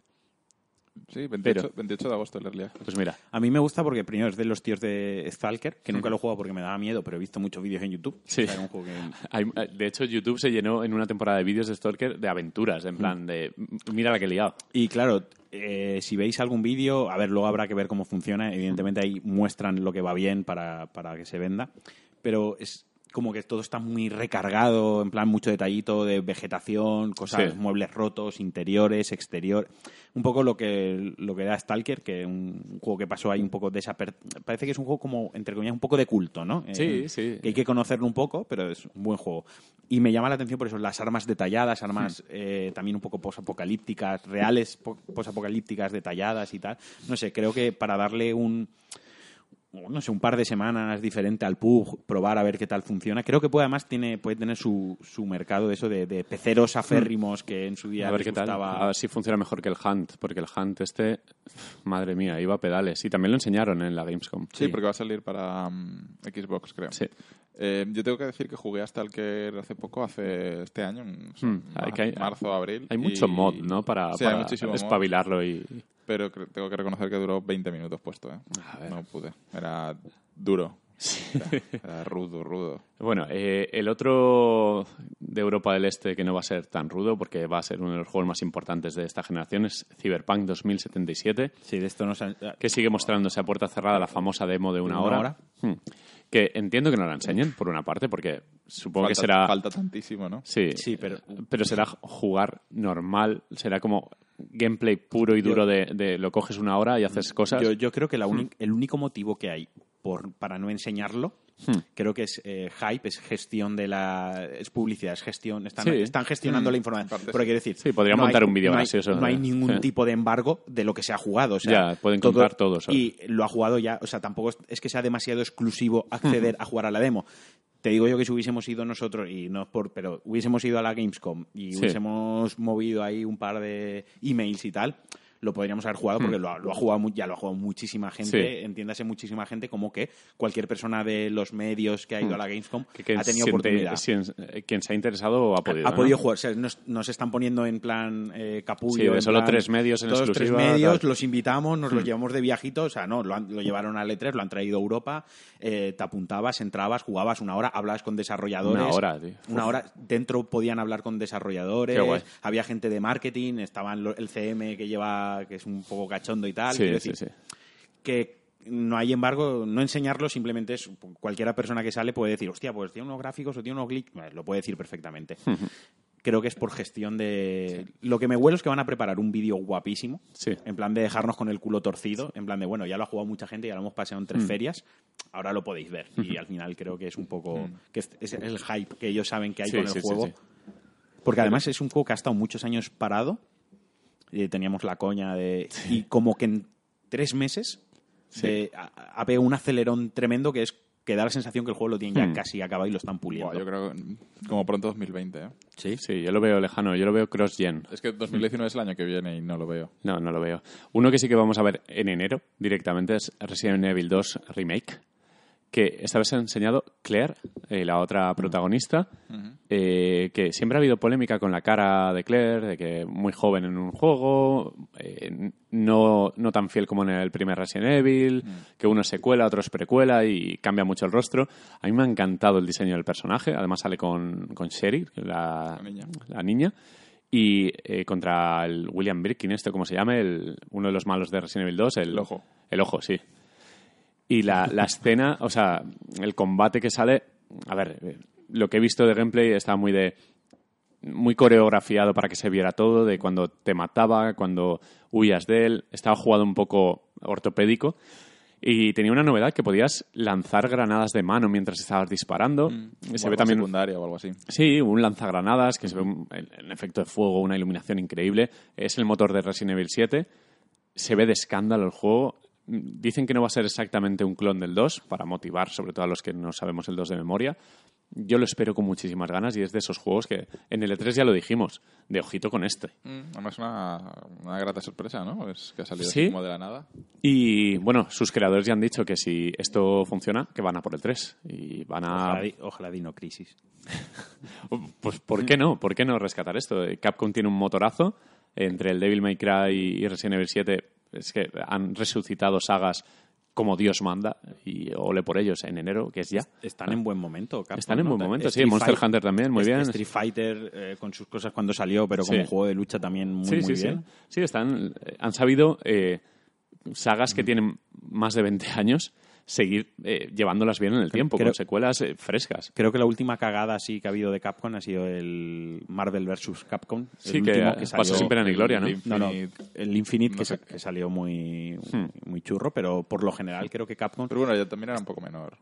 Sí, 28, Pero- 28 de agosto el Early Access. Pues mira, A mí me gusta porque primero es de los tíos de Stalker, que nunca lo he jugado porque me daba miedo, pero he visto muchos vídeos en YouTube. Sí. O sea, era un juego que- [LAUGHS] hay- de hecho YouTube se llenó en una temporada de vídeos de Stalker de aventuras, en plan de mira la que he liado. Y claro, eh, si veis algún vídeo, a ver, luego habrá que ver cómo funciona. Evidentemente ahí muestran lo que va bien para, para que se venda. Pero es como que todo está muy recargado, en plan mucho detallito de vegetación, cosas, Sí. muebles rotos, interiores, exterior. Un poco lo que, lo que da Stalker, que un juego que pasó ahí un poco desaper... Parece que es un juego como, entre comillas, un poco de culto, ¿no? Sí, Eh, sí. Que hay que conocerlo un poco, pero es un buen juego. Y me llama la atención por eso, las armas detalladas, armas eh, también un poco posapocalípticas, reales po- posapocalípticas, detalladas y tal. No sé, creo que para darle un no sé, un par de semanas diferente al pub, probar a ver qué tal funciona. Creo que puede además tiene, puede tener su, su mercado de eso de, de peceros aférrimos que en su día A ver les qué tal. A ver si funciona mejor que el Hunt, porque el Hunt este, madre mía, iba a pedales. Y también lo enseñaron en la Gamescom. Sí, porque va a salir para mm, Xbox, creo. Sí. Eh, yo tengo que decir que jugué hasta el que hace poco, hace este año, en Hmm, hay hay- marzo, abril. Hay mucho mod, ¿no? Para, Sí, hay para muchísimo mod, espabilarlo y... pero tengo que reconocer que duró 20 minutos puesto. ¿eh? A ver. No pude. Era duro. Era rudo, rudo. Bueno, eh, el otro de Europa del Este que no va a ser tan rudo porque va a ser uno de los juegos más importantes de esta generación es Cyberpunk 2077, Sí, de esto nos han- que sigue mostrándose a puerta cerrada la famosa demo de una, una hora. hora? Hmm. Que entiendo que no la enseñen, por una parte, porque supongo falta, que será... falta tantísimo, ¿no? Sí, Sí, pero- pero será jugar normal, será como gameplay puro y duro de, de lo coges una hora y haces cosas. Yo, yo creo que la uni- el único motivo que hay por, para no enseñarlo, Hmm. creo que es eh, hype, es gestión de la. es publicidad, es gestión. Están, Sí. están gestionando Hmm, la información. Pero quiero decir. Sí, podrían no montar hay- un vídeo no hay- gracioso No hay ningún sí. tipo de embargo de lo que se ha jugado. O sea, Ya, pueden contar todo sobre- Y lo ha jugado ya. O sea, tampoco es, que sea demasiado exclusivo acceder [LAUGHS] a jugar a la demo. Te digo yo que si hubiésemos ido nosotros, y no es por, pero hubiésemos ido a la Gamescom y Sí. hubiésemos movido ahí un par de emails y tal, lo podríamos haber jugado porque lo, ha- lo ha jugado ya lo ha jugado muchísima gente, Sí. entiéndase muchísima gente como que cualquier persona de los medios que ha ido a la Gamescom que, que ha tenido siente- oportunidad. sien- eh, quien se ha interesado ha podido. ha ¿no? podido jugar, o sea, nos, nos están poniendo en plan eh, capullo. Sí, de solo plan, tres medios en todos tres exclusiva, medios, tal. Hmm. los invitamos, nos los llevamos de viajito, o sea, no, lo, han- lo llevaron a E3, lo han traído a Europa, eh, te apuntabas, entrabas, jugabas una hora, hablabas con desarrolladores. Una hora, tío. Una hora, dentro podían hablar con desarrolladores, había gente de marketing, estaban el CM que lleva, que es un poco cachondo y tal. Sí, quiero sí, decir, sí. que no hay embargo, no enseñarlo simplemente es cualquiera persona que sale puede decir, hostia, pues tiene unos gráficos o tiene unos glitch, Bueno, lo puede decir perfectamente. Creo que es por gestión de... Lo que me huelo es que van a preparar un vídeo guapísimo, Sí. en plan de dejarnos con el culo torcido, en plan de, bueno, ya lo ha jugado mucha gente, ya lo hemos paseado en tres ferias, ahora lo podéis ver. Y al final creo que es un poco... que es, es el hype que ellos saben que hay Sí, con el juego. sí. Porque además es un juego que ha estado muchos años parado. Y teníamos la coña de. Y como que en tres meses de- ha, ha pegado un acelerón tremendo que es que da la sensación que el juego lo tienen ya Hmm. casi acabado y lo están puliendo. Buah, yo creo que como pronto 2020, ¿eh? Sí. Sí, yo lo veo lejano, yo lo veo cross-gen. Es que 2019 es el año que viene y no lo veo. No, no lo veo. Uno que sí que vamos a ver en enero directamente es Resident Evil 2 Remake, que esta vez ha enseñado Claire, eh, la otra protagonista, eh, que siempre ha habido polémica con la cara de Claire, de que muy joven en un juego, eh, no, no tan fiel como en el primer Resident Evil, que uno es secuela, otro es precuela y cambia mucho el rostro. A mí me ha encantado el diseño del personaje, además sale con, con Sherry, la, La niña. la niña. Y eh, contra el William Birkin, este, como se llame, el, uno de los malos de Resident Evil 2, el, El ojo. El ojo, sí. Y la, la escena, o sea, el combate que sale, a ver, lo que he visto de gameplay está muy de muy coreografiado para que se viera todo, de cuando te mataba, cuando huías de él, estaba jugado un poco ortopédico y tenía una novedad que podías lanzar granadas de mano mientras estabas disparando. O Se ve también secundaria o algo así. Sí, un lanzagranadas que se ve un, efecto de fuego, una iluminación increíble. Es el motor de Resident Evil 7. Se ve de escándalo el juego. Dicen que no va a ser exactamente un clon del 2, para motivar sobre todo a los que no sabemos el 2 de memoria. Yo lo espero con muchísimas ganas y es de esos juegos que en el E3 ya lo dijimos, de ojito con este. Mm, Además, una, una grata sorpresa, ¿no? Es que ha salido Sí. así como de la nada. Y bueno, sus creadores ya han dicho que si esto funciona, que van a por el 3. Y van a... Ojalá, di- ojalá Dino Crisis. [LAUGHS] Pues ¿por qué no? ¿Por qué no rescatar esto? Eh, Capcom tiene un motorazo entre el Devil May Cry y Resident Evil 7. Es que han resucitado sagas como Dios manda y ole por ellos en enero, que es ya. Están en buen momento, Capcom, Están en ¿no? buen momento, sí. Monster Fight- Hunter también, muy bien. Street Fighter eh, con sus cosas cuando salió, pero como Sí. juego de lucha también muy, sí, muy sí, sí. bien. Sí, están, eh, han sabido eh, sagas que tienen más de 20 años seguir eh, llevándolas bien en el tiempo, Creo- con secuelas eh, frescas. Creo que la última cagada así que ha habido de Capcom ha sido el Marvel vs. Capcom. el Sí, que último pasó salió- sin pena ni gloria, ¿no? el No, no, Infinite. el Infinite que, sé. que salió muy, Hmm. muy churro, pero por lo general creo que Capcom... Pero bueno, ya también era un poco menor.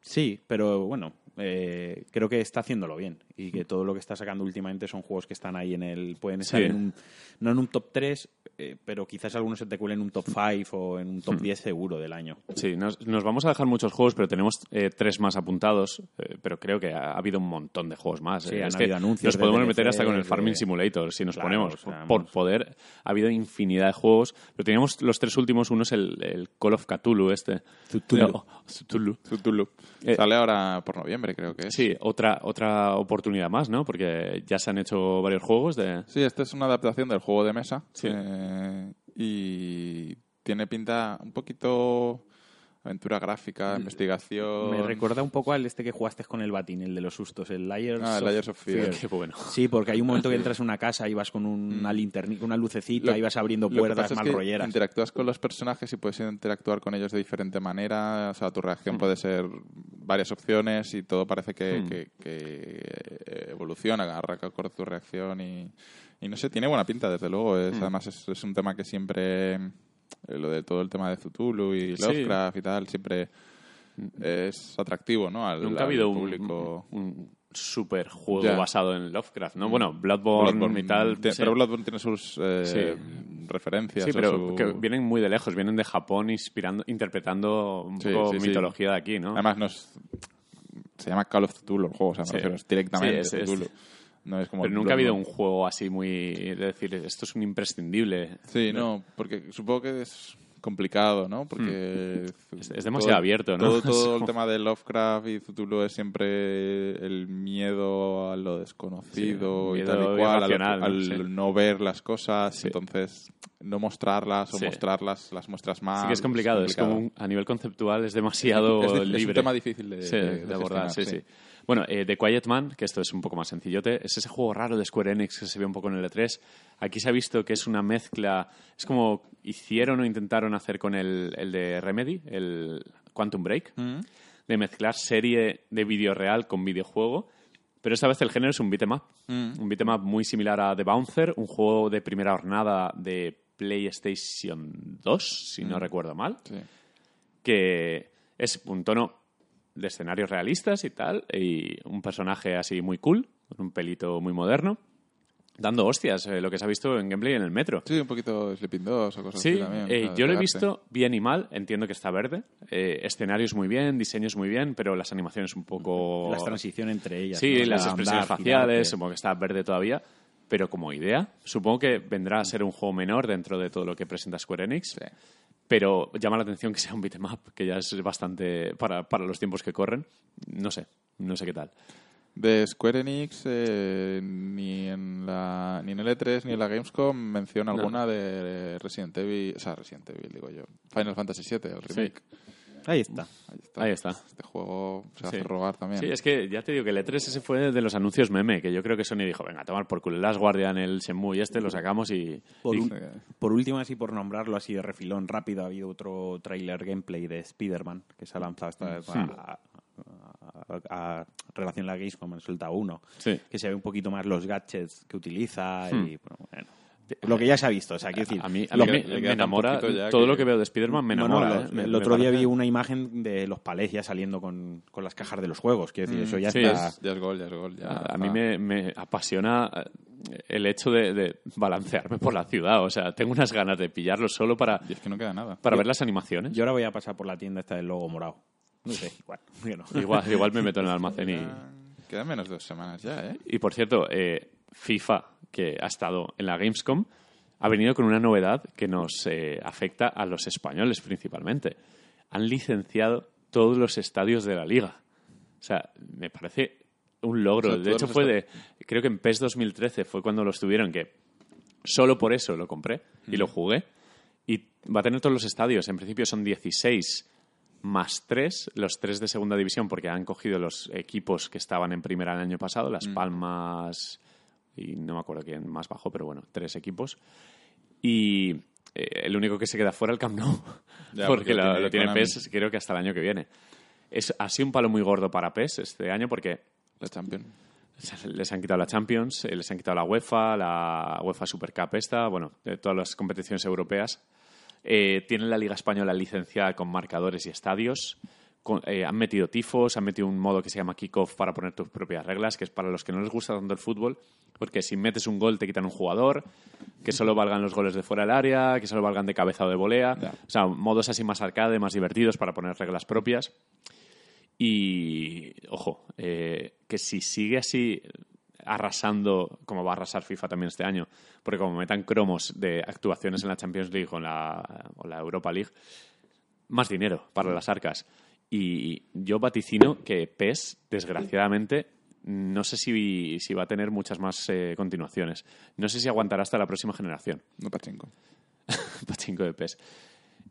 Sí, pero bueno, eh, creo que está haciéndolo bien y que todo lo que está sacando últimamente son juegos que están ahí en el... Pueden estar Sí. en un, no en un top 3, eh, pero quizás algunos se te cuelen en un top 5 o en un Hmm. top 10 seguro del año. Sí, nos, nos vamos a dejar muchos juegos, pero tenemos eh, tres más apuntados. eh, pero creo que ha, ha habido un montón de juegos más. Sí, eh, han es que anuncios nos de podemos meter hasta con el de- Farming Simulator, si nos Claro, ponemos. o sea, por poder, ha habido infinidad de juegos. Pero teníamos los tres últimos. Uno es el, el Call of Cthulhu, este. Cthulhu. No, Cthulhu. Cthulhu. Eh, Sale ahora por noviembre, creo que es. Sí, otra, otra oportunidad más, ¿no? Porque ya se han hecho varios juegos de... Sí, esta es una adaptación del juego de mesa. Sí. eh, y tiene pinta un poquito aventura gráfica, investigación. Me recuerda un poco al este que jugaste con el batín, el de los sustos, el Layers, Ah, el Layers of Fear. Qué bueno. Sí, porque hay un momento que [LAUGHS] entras en una casa y vas con una linterna, una lucecita Lo- y vas abriendo puertas es mal que rolleras. interactúas con los personajes y puedes interactuar con ellos de diferente manera. O sea, tu reacción puede ser varias opciones y todo parece que, que- que evoluciona, arranca con tu reacción y, y no sé, tiene buena pinta, desde luego. Es, Además, es, es un tema que siempre, eh, lo de todo el tema de Cthulhu y Sí. Lovecraft y tal, siempre es atractivo, ¿no? Al, Nunca ha habido un, público. un super juego basado en Lovecraft, ¿no? Bueno, Bloodborne, Bloodborne, y tal. te- sí. Pero Bloodborne tiene sus eh, Sí. referencias. Sí, pero su- que vienen muy de lejos, vienen de Japón inspirando, interpretando un Sí, poco mitología de aquí, ¿no? Además, no es- se llama Call of Cthulhu el juego, o sea, me refiero, es directamente es-. No es como pero nunca ha habido un juego así muy... de decir, esto es un imprescindible. Sí, no, porque supongo que es complicado, ¿no? Porque Hmm. [LAUGHS] Es- es demasiado abierto, ¿no? Todo, todo [LAUGHS] Es el tema de Lovecraft y Cthulhu es siempre el miedo a lo desconocido Sí, y tal y cual, al- al, Sí. no ver las cosas, Sí. entonces no mostrarlas o Sí. mostrarlas, las muestras más. sí que es complicado, es, como un- a nivel conceptual es [LAUGHS] demasiado Es di- es un libre. tema difícil de- Sí, de- de abordar, sí, gestionar, sí. Bueno, eh, The Quiet Man, que esto es un poco más sencillote, es ese juego raro de Square Enix que se ve un poco en el E3. Aquí se ha visto que es una mezcla, es como hicieron o intentaron hacer con el, el de Remedy, el Quantum Break, de mezclar serie de vídeo real con videojuego. Pero esta vez el género es un beat'em up. Un beat'em up muy similar a The Bouncer, un juego de primera jornada de PlayStation 2, si no recuerdo mal Sí. que es un tono de escenarios realistas y tal, y un personaje así muy cool, con un pelito muy moderno, dando hostias, eh, lo que se ha visto en gameplay en el metro. Sí, un poquito Sleeping 2 o cosas Sí, así también. eh, yo lo he visto bien y mal, entiendo que está verde, eh, escenarios muy bien, diseños muy bien, pero las animaciones un poco... Las transiciones entre ellas. Sí, ¿no? las La expresiones andar, faciales, girarte. supongo que está verde todavía, pero como idea, supongo que vendrá a ser un juego menor dentro de todo lo que presenta Square Enix. Pero llama la atención que sea un beat'em up, que ya es bastante para, para los tiempos que corren. No sé, no sé qué tal. De Square Enix, eh, ni, en la, ni en el E3 ni en la Gamescom menciona No. alguna de Resident Evil, o sea, Resident Evil, digo yo, Final Fantasy VII, el remake. Ahí está. Ahí está. Ahí está. Este juego se Sí. hace rogar también. Sí, es que ya te digo que el E3 ese fue de los anuncios meme, que yo creo que Sony dijo, venga, a tomar por culo el Last Guardian, el Shenmue y este, lo sacamos y... Por, y- un- por último, así por nombrarlo así de refilón rápido, ha habido otro tráiler gameplay de Spider-Man que se ha lanzado esta vez a, a- a- a relación a la Gamescom, han soltado uno, Sí. que se ve un poquito más los gadgets que utiliza Hmm. y bueno, bueno, lo que ya se ha visto. O sea, quiero decir, A mí, a me, enamora, ya todo que- lo que veo de Spider-Man me Bueno, enamora. lo- ¿eh? El me otro día vi una imagen de los palés ya saliendo con, con las cajas de los juegos. Quiero decir, eso ya sí, está. Ya es gol, ya es gol. Ya, A, a mí me, apasiona eh, el hecho de, de balancearme por la ciudad. O sea, tengo unas ganas de pillarlo solo para, Y es que no queda nada. para ver las animaciones. Yo ahora voy a pasar por la tienda esta del logo morado. No sé, igual. [LAUGHS] yo no. Igual, igual me meto en el almacén y... Quedan- menos dos semanas ya, ¿eh? Y por cierto, eh, FIFA, que ha estado en la Gamescom, ha venido con una novedad que nos eh, afecta a los españoles principalmente. Han licenciado todos los estadios de la liga. O sea, me parece un logro. O sea, de hecho, fue de. Creo que en PES 2013 fue cuando los tuvieron, que solo por eso lo compré y lo jugué. Y va a tener todos los estadios. En principio son 16 más 3, los 3 de segunda división, porque han cogido los equipos que estaban en primera el año pasado, Las Palmas y no me acuerdo quién más bajo, pero bueno, tres equipos. Y eh, el único que se queda fuera el Camp Nou, [LAUGHS] Ya, porque porque lo tiene lo tiene. PES creo que hasta el año que viene. Es, sido un palo muy gordo para PES este año porque La Champions. les han quitado la Champions, eh, les han quitado la UEFA, la UEFA Super Cup esta, bueno, todas las competiciones europeas. Eh, tienen la Liga Española licenciada con marcadores y estadios. Con- eh, han metido tifos, han metido un modo que se llama kickoff para poner tus propias reglas, que es para los que no les gusta tanto el fútbol, porque si metes un gol te quitan un jugador, que solo valgan los goles de fuera del área, que solo valgan de cabeza o de volea. O sea, modos así más arcade, más divertidos para poner reglas propias. Y, ojo, eh, que si sigue así arrasando, como va a arrasar FIFA también este año, porque como metan cromos de actuaciones en la Champions League o en la, o la Europa League, más dinero para las arcas. Y yo vaticino que PES, desgraciadamente, no sé si, si va a tener muchas más eh, continuaciones. No sé si aguantará hasta la próxima generación. No pachinko. [LAUGHS] Pachinko de PES.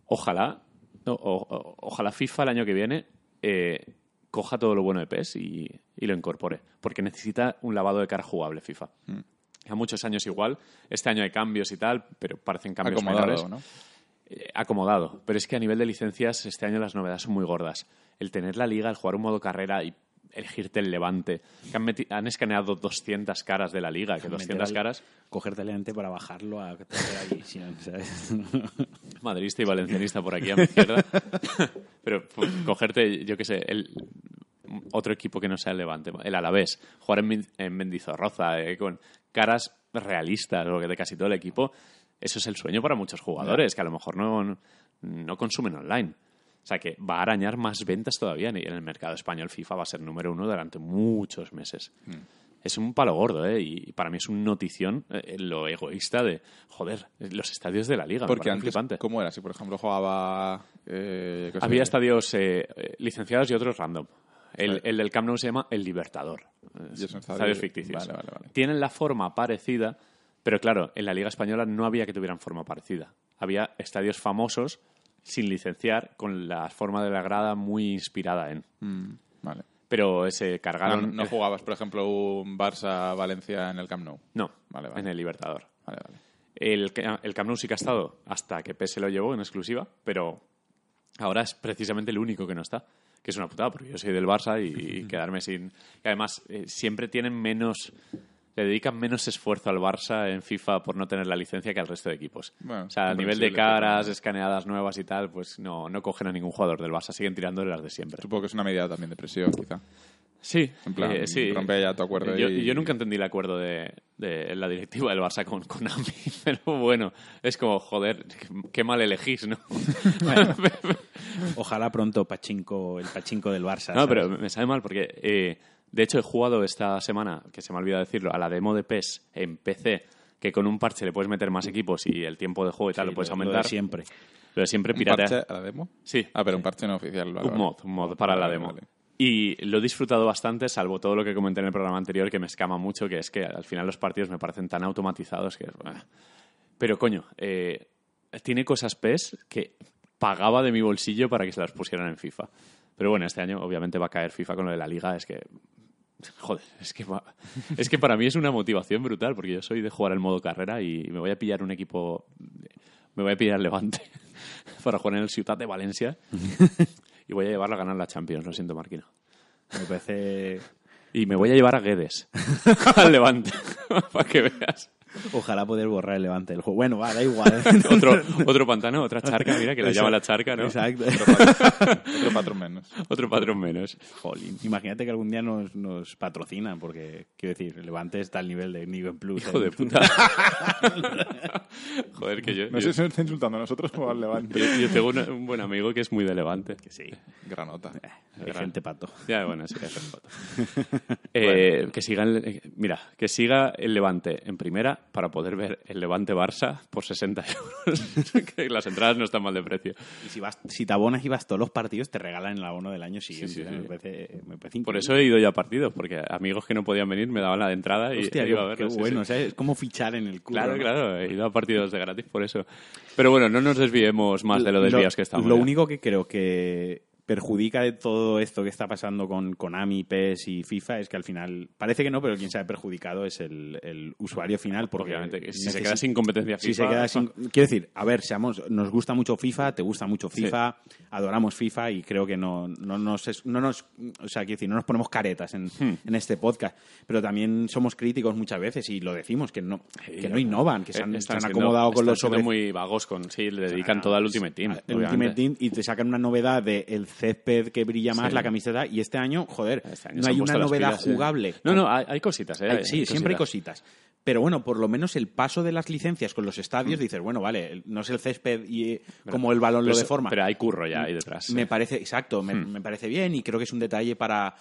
Ojalá no, o- o- ojalá FIFA el año que viene eh, coja todo lo bueno de PES y, y lo incorpore. Porque necesita un lavado de cara jugable FIFA. Mm. A muchos años igual. Este año hay cambios y tal, pero parecen cambios Acomodado, menores. ¿no? Eh, acomodado. Pero es que a nivel de licencias, este año las novedades son muy gordas. El tener la liga, el jugar un modo carrera y elegirte el levante. Que han, han escaneado 200 caras de la liga, que 200 Meter al- caras. Cogerte el lente para bajarlo a ahí. [LAUGHS] Madridista y valencianista por aquí a mi izquierda. [LAUGHS] Pero pues, cogerte, yo qué sé, el, otro equipo que no sea el Levante, el Alavés, jugar en, en Mendizorroza eh, con caras realistas o que de casi todo el equipo, eso es el sueño para muchos jugadores que a lo mejor no, no consumen online. O sea que va a arañar más ventas todavía en el mercado español. FIFA va a ser número uno durante muchos meses. Es un palo gordo, ¿eh? Y para mí es una notición eh, lo egoísta de, joder, los estadios de la liga. Porque antes, flipante. ¿cómo era? Si, por ejemplo, jugaba... eh, Había estadios eh, licenciados y otros random. El, el del Camp Nou se llama El Libertador. Es un estadio- Estadios ficticios. Vale, vale, vale. Tienen la forma parecida, pero claro, en la Liga Española no había que tuvieran forma parecida. Había estadios famosos sin licenciar con la forma de la grada muy inspirada en. Mm, vale. Pero se cargaron... no jugabas, por ejemplo, un Barça-Valencia en el Camp Nou. No, Vale, vale. en el Libertador. Vale, vale. El, el Camp Nou sí que ha estado hasta que PS lo llevó en exclusiva, pero ahora es precisamente el único que no está. Que es una putada, porque yo soy del Barça y, y [LAUGHS] quedarme sin... Y además, eh, siempre tienen menos... Le dedican menos esfuerzo al Barça en FIFA por no tener la licencia que al resto de equipos. Bueno, o sea, a nivel de caras, escaneadas nuevas y tal, pues no, no cogen a ningún jugador del Barça, siguen tirando de las de siempre. Supongo que es una medida también de presión, quizá. Sí, En plan, eh, sí. rompe ya tu acuerdo Yo, y- yo nunca entendí el acuerdo de, de la directiva del Barça con Konami, [LAUGHS] pero bueno, es como, joder, qué mal elegís, ¿no? [LAUGHS] Ojalá pronto Pachinko, el Pachinko del Barça. no, ¿sabes? pero me sabe mal porque, eh, de hecho, he jugado esta semana, que se me ha olvidado decirlo, a la demo de PES en PC, que con un parche le puedes meter más equipos y el tiempo de juego y tal Sí, lo puedes de aumentar. siempre. Lo de siempre ¿Un piratea. parche a la demo? Sí. Ah, pero un parche no oficial. vale, un vale. mod, un mod para la demo. vale. Y lo he disfrutado bastante, salvo todo lo que comenté en el programa anterior, que me escama mucho, que es que al final los partidos me parecen tan automatizados que... Pero coño, eh, tiene cosas PES que pagaba de mi bolsillo para que se las pusieran en FIFA. Pero bueno, este año obviamente va a caer FIFA con lo de la liga, es que... Joder, es que, es que para mí es una motivación brutal, porque yo soy de jugar el modo carrera y me voy a pillar un equipo... Me voy a pillar Levante [LAUGHS] para jugar en el Ciutat de Valencia y voy a llevarlo a ganar la Champions, lo siento, Marquino. Me parece... Y me voy a llevar a Guedes [LAUGHS] al Levante, [LAUGHS] para que veas. Ojalá poder borrar el levante del juego. Bueno, va, da igual. [LAUGHS] Otro, otro [LAUGHS] pantano, otra charca, mira, que la llama la charca, ¿no? Exacto. Otro patrón menos. [LAUGHS] Otro patrón menos. Jolín. Imagínate que algún día nos, nos patrocinan, porque, quiero decir, el Levante está al nivel de Niven Plus. Hijo ¿eh? de puta. Joder, que yo, No yo, sé si nos está insultando a nosotros o al Levante. yo- yo tengo un buen amigo que es muy de Levante. Que sí, Granota. hay gente pato. Ya, bueno, sí, foto. Eh, que siga el, eh, mira, que siga el Levante en primera para poder ver el Levante Barça por 60 euros. [LAUGHS] que las entradas no están mal de precio. Y si, vas, si te abonas y vas todos los partidos, te regalan el abono del año siguiente. Sí, sí, sí. Me, parece, me parece Por eso he ido yo a partidos, porque amigos que no podían venir me daban la de entrada y Hostia, qué, iba a qué verlos. sí, bueno, o sea, es como fichar en el club. Claro, ¿no? claro, he ido a partidos de gratis por eso. Pero bueno, no nos desviemos más de lo desvíos que estamos. Lo ya. único que creo que perjudica de todo esto que está pasando con Konami, PES y FIFA es que al final, parece que no, pero quien se ha perjudicado es el, el usuario final. Porque Obviamente, que si se queda sin competencia si se FIFA, queda sin- Quiero decir, a ver, seamos, nos gusta mucho FIFA, te gusta mucho FIFA, adoramos FIFA y creo que no, no, nos, no nos, o sea, quiero decir, no nos ponemos caretas en, Hmm. en este podcast, pero también somos críticos muchas veces y lo decimos, que no, que no innovan, que se han, Eh, se han siendo- acomodado con están los sobre muy vagos con... Sí, le dedican todo al Ultimate Team. el. Ultimate Team y te sacan una novedad de el césped que brilla más, Sí. la camiseta, y este año, joder, Este año no hay una novedad pilas, sí. jugable. No, no, hay, hay cositas, ¿eh? Hay- sí, siempre hay cositas. Pero bueno, por lo menos el paso de las licencias con los estadios, dices, bueno, vale, no es el césped y eh, como el balón Mm. Lo eso- deforma. Pero hay curro ya ahí detrás. Me parece, exacto, me, Hmm. me parece bien y creo que es un detalle para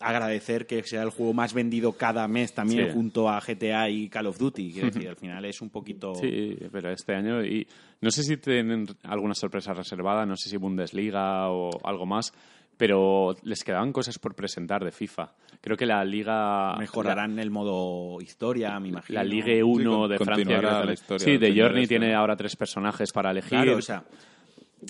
agradecer que sea el juego más vendido cada mes también Sí. junto a GTA y Call of Duty. Quiero decir, [LAUGHS] al final es un poquito... Sí, pero este año y no sé si tienen alguna sorpresa reservada, no sé si Bundesliga o algo más, pero les quedaban cosas por presentar de FIFA. Creo que la liga Mejorarán el modo historia, me imagino. la, la Ligue 1 con- de Francia. la historia sí, de Journey este. tiene ahora tres personajes para elegir. Claro, o sea,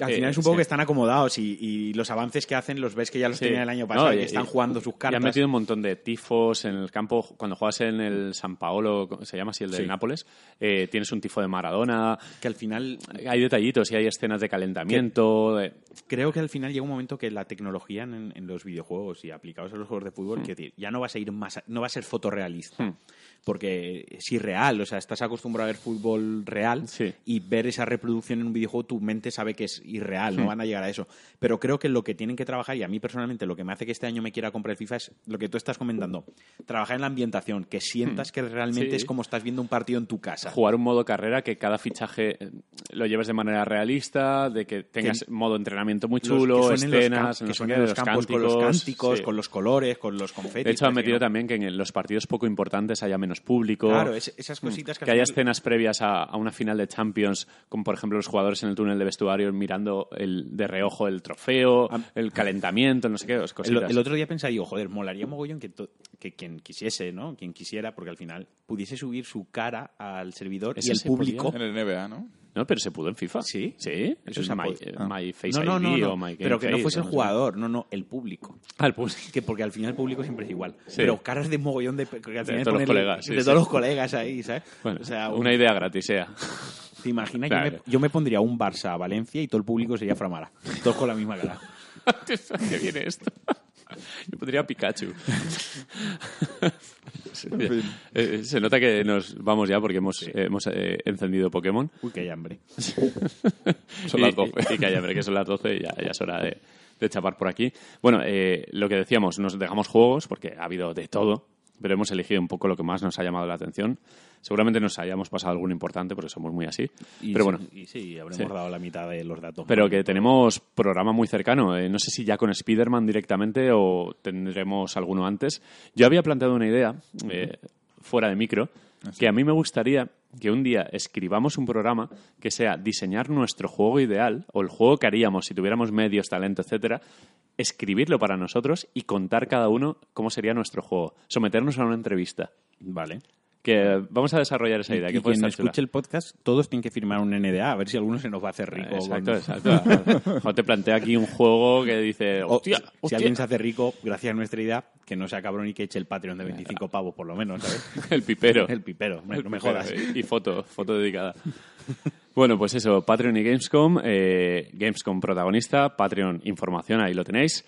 Al Eh, final es un poco que están acomodados y, y los avances que hacen los ves que ya los tenían el año No, pasado y y- que están y- jugando sus Y cartas. han metido un montón de tifos en el campo. Cuando juegas en el San Paolo, se llama así el de. Nápoles, eh, tienes un tifo de Maradona. que al final Hay detallitos y hay escenas de calentamiento. de- creo que al final llega un momento que la tecnología en, en los videojuegos y aplicados a los juegos de fútbol, quiero decir, ya no vas a ir más, no va a ser fotorrealista. Hmm. Porque es irreal, o sea, estás acostumbrado a ver fútbol real Sí. y ver esa reproducción en un videojuego, tu mente sabe que es irreal, Hmm. no van a llegar a eso. Pero creo que lo que tienen que trabajar, y a mí personalmente lo que me hace que este año me quiera comprar el FIFA es lo que tú estás comentando, trabajar en la ambientación, que sientas que realmente Hmm. Sí. es como estás viendo un partido en tu casa. jugar un modo carrera que cada fichaje eh, lo lleves de manera realista, de que tengas Que- modo entrenamiento muy Los- chulo, que los escenas, no que suenen los campos con los cánticos, con los colores, con los confetis. De hecho, han metido no. también que en los partidos poco importantes haya menos público. Claro, es- esas cositas que, que al haya final- escenas previas a, a una final de Champions, como por ejemplo los jugadores en el túnel de vestuario mirando el, de reojo el trofeo, Am- el calentamiento, no sé qué, El, cositas. el otro día pensaba, digo, joder, molaría mogollón que, to- que quien quisiese, ¿no? Quien quisiera, porque al final pudiese subir su cara al servidor y el se público. En el NBA, ¿no? No, pero se pudo en FIFA. ¿Sí? Sí. Eso es My, Ah. My Face No, no, no, ID no, o My Game pero que no fuese el jugador, no, no, el público. Ah, el público. [LAUGHS] Que porque al final el público siempre es igual. Sí. Pero caras de mogollón de... que al De todos los colegas, sí, de sí. todos los colegas ahí, ¿sabes? Bueno, o sea, una idea gratis, sea. ¿Te imaginas? Claro. Yo, me, yo me pondría un Barça a Valencia y todo el público sería Framara. Todos con la misma cara. [LAUGHS] ¿Qué viene esto? [LAUGHS] Yo pondría Pikachu. [LAUGHS] En fin. Eh, se nota que nos vamos ya porque hemos, hemos eh, encendido Pokémon. Uy, que hay hambre. [LAUGHS] Son las 12. Y, y que haya, hombre, que son las 12 y ya, ya es hora de, de chapar por aquí. Bueno, eh, lo que decíamos, nos dejamos juegos porque ha habido de todo, pero hemos elegido un poco lo que más nos ha llamado la atención. Seguramente nos hayamos pasado alguno importante porque somos muy así. Y pero sí, bueno, y sí, habremos Sí. dado la mitad de los datos. pero que tenemos programa muy cercano. Eh, no sé si ya con Spider-Man directamente o tendremos alguno antes. Yo había planteado una idea, eh, fuera de micro, que a mí me gustaría que un día escribamos un programa que sea diseñar nuestro juego ideal o el juego que haríamos si tuviéramos medios, talento, etcétera, escribirlo para nosotros y contar cada uno cómo sería nuestro juego. Someternos a una entrevista. Vale. Que vamos a desarrollar esa idea. y que puede quien estar chula. escuche el podcast, todos tienen que firmar un NDA, a ver si alguno se nos va a hacer rico. Exacto, con- exacto. O te plantea aquí un juego que dice, O, hostia, si hostia". alguien se hace rico, gracias a nuestra idea, que no sea cabrón y que eche el Patreon de 25 pavos, por lo menos, ¿sabes? [LAUGHS] el pipero. El pipero, El no me pipero, jodas. eh, Y foto, foto dedicada. [LAUGHS] Bueno, pues eso, Patreon y Gamescom. eh, Gamescom protagonista, Patreon información, ahí lo tenéis.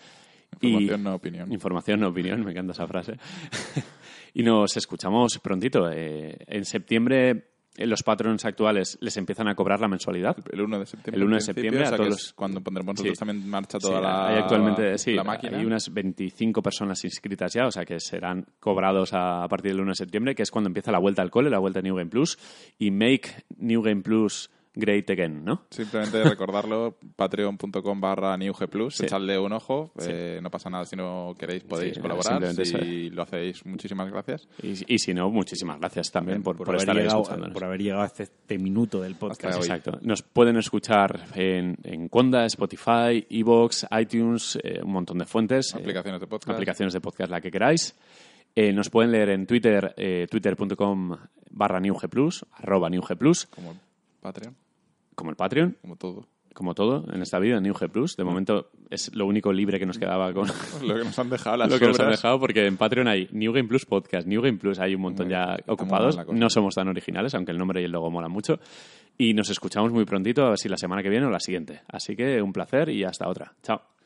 Información, Y- no opinión. Información, no opinión, me encanta esa frase. [LAUGHS] y nos escuchamos prontito. eh, en septiembre, eh, los patrons actuales les empiezan a cobrar la mensualidad. El 1 de septiembre. El 1 de septiembre o sea a que todos es los- Cuando pondremos Sí. nosotros también en marcha toda Sí, la, hay actualmente sí, la máquina. hay unas 25 personas inscritas ya, o sea que serán cobrados a, a partir del 1 de septiembre, que es cuando empieza la vuelta al cole, la vuelta a New Game Plus, y Make New Game Plus Great Again, ¿no? Simplemente recordarlo, [LAUGHS] patreon.com barra newgplus, Sí. echadle un ojo, Sí. eh, no pasa nada si no queréis, podéis Sí, colaborar, si eso. lo hacéis, muchísimas gracias. Y, y si no, muchísimas gracias también por, por, haber estar escuchándonos. por haber llegado hasta este minuto del podcast. Exacto. Nos pueden escuchar en, en Conda, Spotify, Evox, iTunes, eh, un montón de fuentes. eh, Aplicaciones de podcast. aplicaciones de podcast, la que queráis. Eh, nos pueden leer en Twitter, eh, twitter.com barra newgplus, arroba newgplus, Como Patreon, como el Patreon, como todo. como todo en esta vida, New G Plus. De momento es lo único libre que nos quedaba con [LAUGHS] Lo que nos han dejado las [LAUGHS] lo que nos han dejado, porque en Patreon hay New Game Plus Podcast, New Game Plus, hay un montón ya ocupados. No somos tan originales, aunque el nombre y el logo molan mucho. Y nos escuchamos muy prontito, a ver si la semana que viene o la siguiente. Así que un placer y hasta otra. Chao.